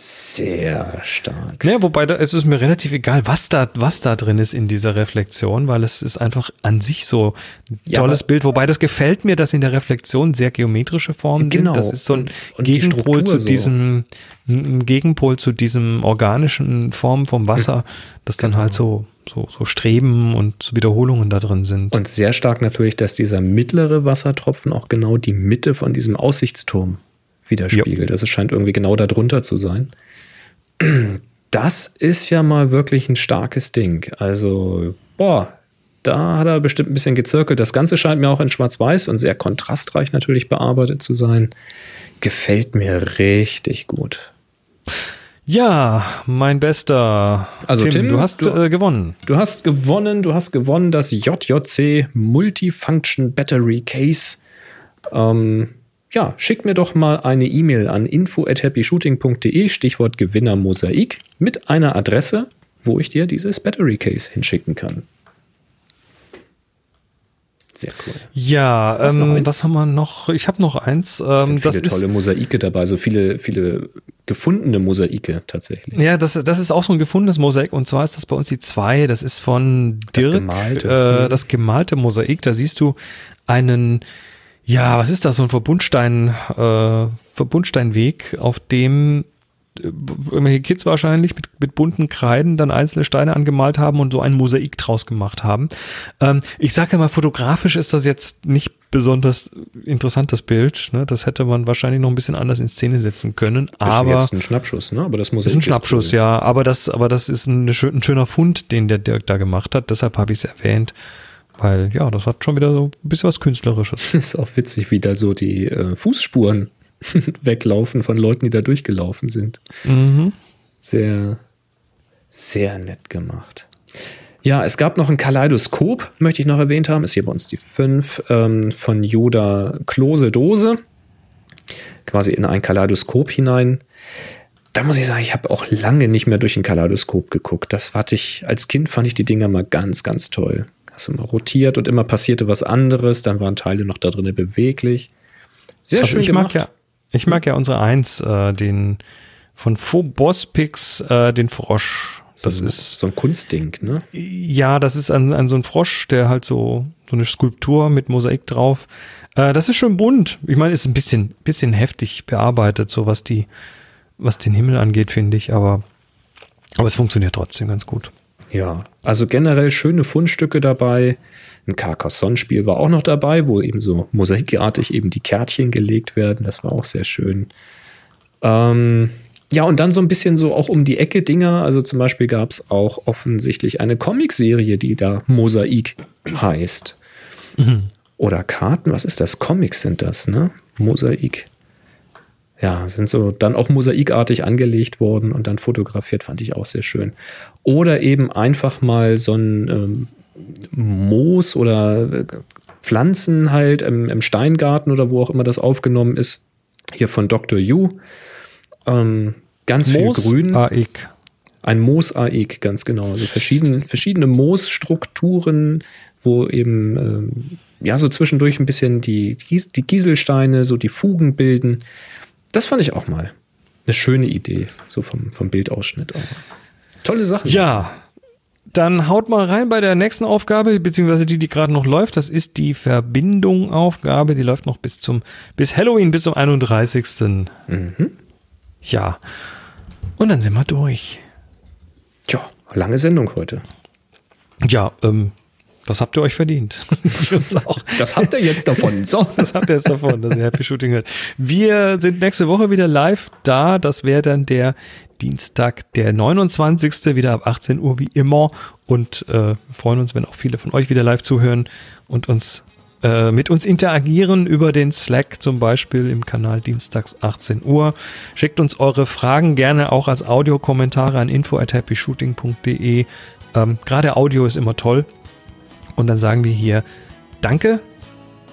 Sehr stark. Ja, wobei da, es ist mir relativ egal, was da, was da drin ist in dieser Reflexion, weil es ist einfach an sich so ein Ja, tolles Bild. Wobei das gefällt mir, dass in der Reflexion sehr geometrische Formen Genau. sind. Das ist so ein Und Gegenpol zu so. diesem, ein Gegenpol zu diesem organischen Form vom Wasser, dass dann halt so, so, so Streben und so Wiederholungen da drin sind. Und sehr stark natürlich, dass dieser mittlere Wassertropfen auch genau die Mitte von diesem Aussichtsturm widerspiegelt. Also es scheint irgendwie genau darunter zu sein. Das ist ja mal wirklich ein starkes Ding. Also, boah, da hat er bestimmt ein bisschen gezirkelt. Das Ganze scheint mir auch in Schwarz-Weiß und sehr kontrastreich natürlich bearbeitet zu sein. Gefällt mir richtig gut. ja, mein bester. Also, Tim, du hast du- äh, gewonnen. Du hast gewonnen, du hast gewonnen das JJC Multifunction Battery Case. Ähm, ja, schick mir doch mal eine E-Mail an info at happyshooting.de, Stichwort Gewinner Mosaik, mit einer Adresse, wo ich dir dieses Battery Case hinschicken kann. Sehr cool. Ja, noch ähm, was haben wir noch? Ich habe noch eins. Ähm, sind das viele ist tolle Mosaike dabei, so viele, viele gefundene Mosaike tatsächlich. Ja, das, das ist auch so ein gefundenes Mosaik und zwar ist das bei uns die zwei. Das ist von Das Dirk, gemalte. Äh, Mhm. das gemalte Mosaik. Da siehst du einen, ja, was ist das, so ein Verbundstein, äh, Verbundsteinweg, auf dem äh, irgendwelche Kids wahrscheinlich mit, mit bunten Kreiden dann einzelne Steine angemalt haben und so ein Mosaik draus gemacht haben. Ähm, ich sage ja mal, fotografisch ist das jetzt nicht besonders interessant, das Bild. Ne? Das hätte man wahrscheinlich noch ein bisschen anders in Szene setzen können. Ist Aber jetzt ein Schnappschuss, ne? Aber das Mosaik ist ein Schnappschuss, cool. ja. Aber das, aber das ist ein, schön, ein schöner Fund, den der Dirk da gemacht hat. Deshalb habe ich es erwähnt. Weil, ja, das hat schon wieder so ein bisschen was Künstlerisches. Ist auch witzig, wie da so die äh, Fußspuren weglaufen von Leuten, die da durchgelaufen sind. Sehr, sehr nett gemacht. Ja, es gab noch ein Kaleidoskop, möchte ich noch erwähnt haben. Ist hier bei uns die 5 ähm, von Yoda Klose Dose. Quasi in ein Kaleidoskop hinein. Da muss ich sagen, ich habe auch lange nicht mehr durch ein Kaleidoskop geguckt. Das fand ich, als Kind fand ich die Dinger mal ganz, ganz toll. Hast mal rotiert und immer passierte was anderes, dann waren Teile noch da drin beweglich. Sehr Also schön ich gemacht. mag ja, ich mag ja unsere Eins, äh, den von Bospix, äh, den Frosch. so, Das ein- ist, so ein Kunstding, ne? ja, das ist ein, ein so ein Frosch, der halt so, so eine Skulptur mit Mosaik drauf. Äh, das ist schön bunt. Ich meine, ist ein bisschen, bisschen heftig bearbeitet, so was die, was den Himmel angeht, finde ich, aber, aber es funktioniert trotzdem ganz gut. Ja, also generell schöne Fundstücke dabei. Ein Carcassonne-Spiel war auch noch dabei, wo eben so mosaikartig eben die Kärtchen gelegt werden. Das war auch sehr schön. Ähm, ja, und dann so ein bisschen so auch um die Ecke Dinger. Also zum Beispiel gab es auch offensichtlich eine Comicserie, die da Mosaik heißt. Oder Karten, was ist das? Comics sind das, ne? Mosaik. Ja, sind so dann auch mosaikartig angelegt worden und dann fotografiert, fand ich auch sehr schön. Oder eben einfach mal so ein ähm, Moos oder äh, Pflanzen halt im, im Steingarten oder wo auch immer das aufgenommen ist, hier von Dr. Yu. Ähm, ganz viel Grün. Mosaik. Ein Mosaik, ganz genau. Also verschiedene, verschiedene Moosstrukturen, wo eben ähm, ja so zwischendurch ein bisschen die, die Kieselsteine, so die Fugen bilden. Das fand ich auch mal eine schöne Idee, so vom, vom Bildausschnitt auch. Tolle Sache. Ja, dann haut mal rein bei der nächsten Aufgabe, beziehungsweise die, die gerade noch läuft. Das ist die Verbindung-Aufgabe. Die läuft noch bis zum, bis Halloween, bis zum 31. Ja. Und dann sind wir durch. Tja, lange Sendung heute. Ja, ähm, das habt ihr euch verdient. das. Das habt ihr jetzt davon. So. Das habt ihr jetzt davon, dass ihr Happy Shooting hört. Wir sind nächste Woche wieder live da. Das wäre dann der Dienstag, der 29. wieder ab 18 Uhr wie immer. Und äh, freuen uns, wenn auch viele von euch wieder live zuhören und uns äh, mit uns interagieren über den Slack zum Beispiel im Kanal Dienstags 18 Uhr. Schickt uns eure Fragen gerne auch als Audiokommentare an info at happyshooting.de. Ähm, Gerade Audio ist immer toll. Und dann sagen wir hier Danke.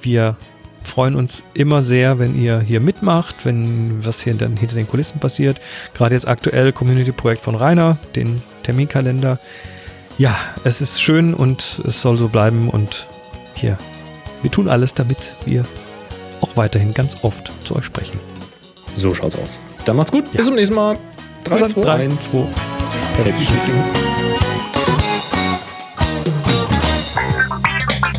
Wir freuen uns immer sehr, wenn ihr hier mitmacht, wenn was hier dann hinter den Kulissen passiert. Gerade jetzt aktuell Community-Projekt von Rainer, den Terminkalender. Ja, es ist schön und es soll so bleiben und hier, wir tun alles, damit wir auch weiterhin ganz oft zu euch sprechen. So schaut's aus. Dann macht's gut. Bis zum nächsten Mal. 3, 2, 1. zwei. Happy Shooting.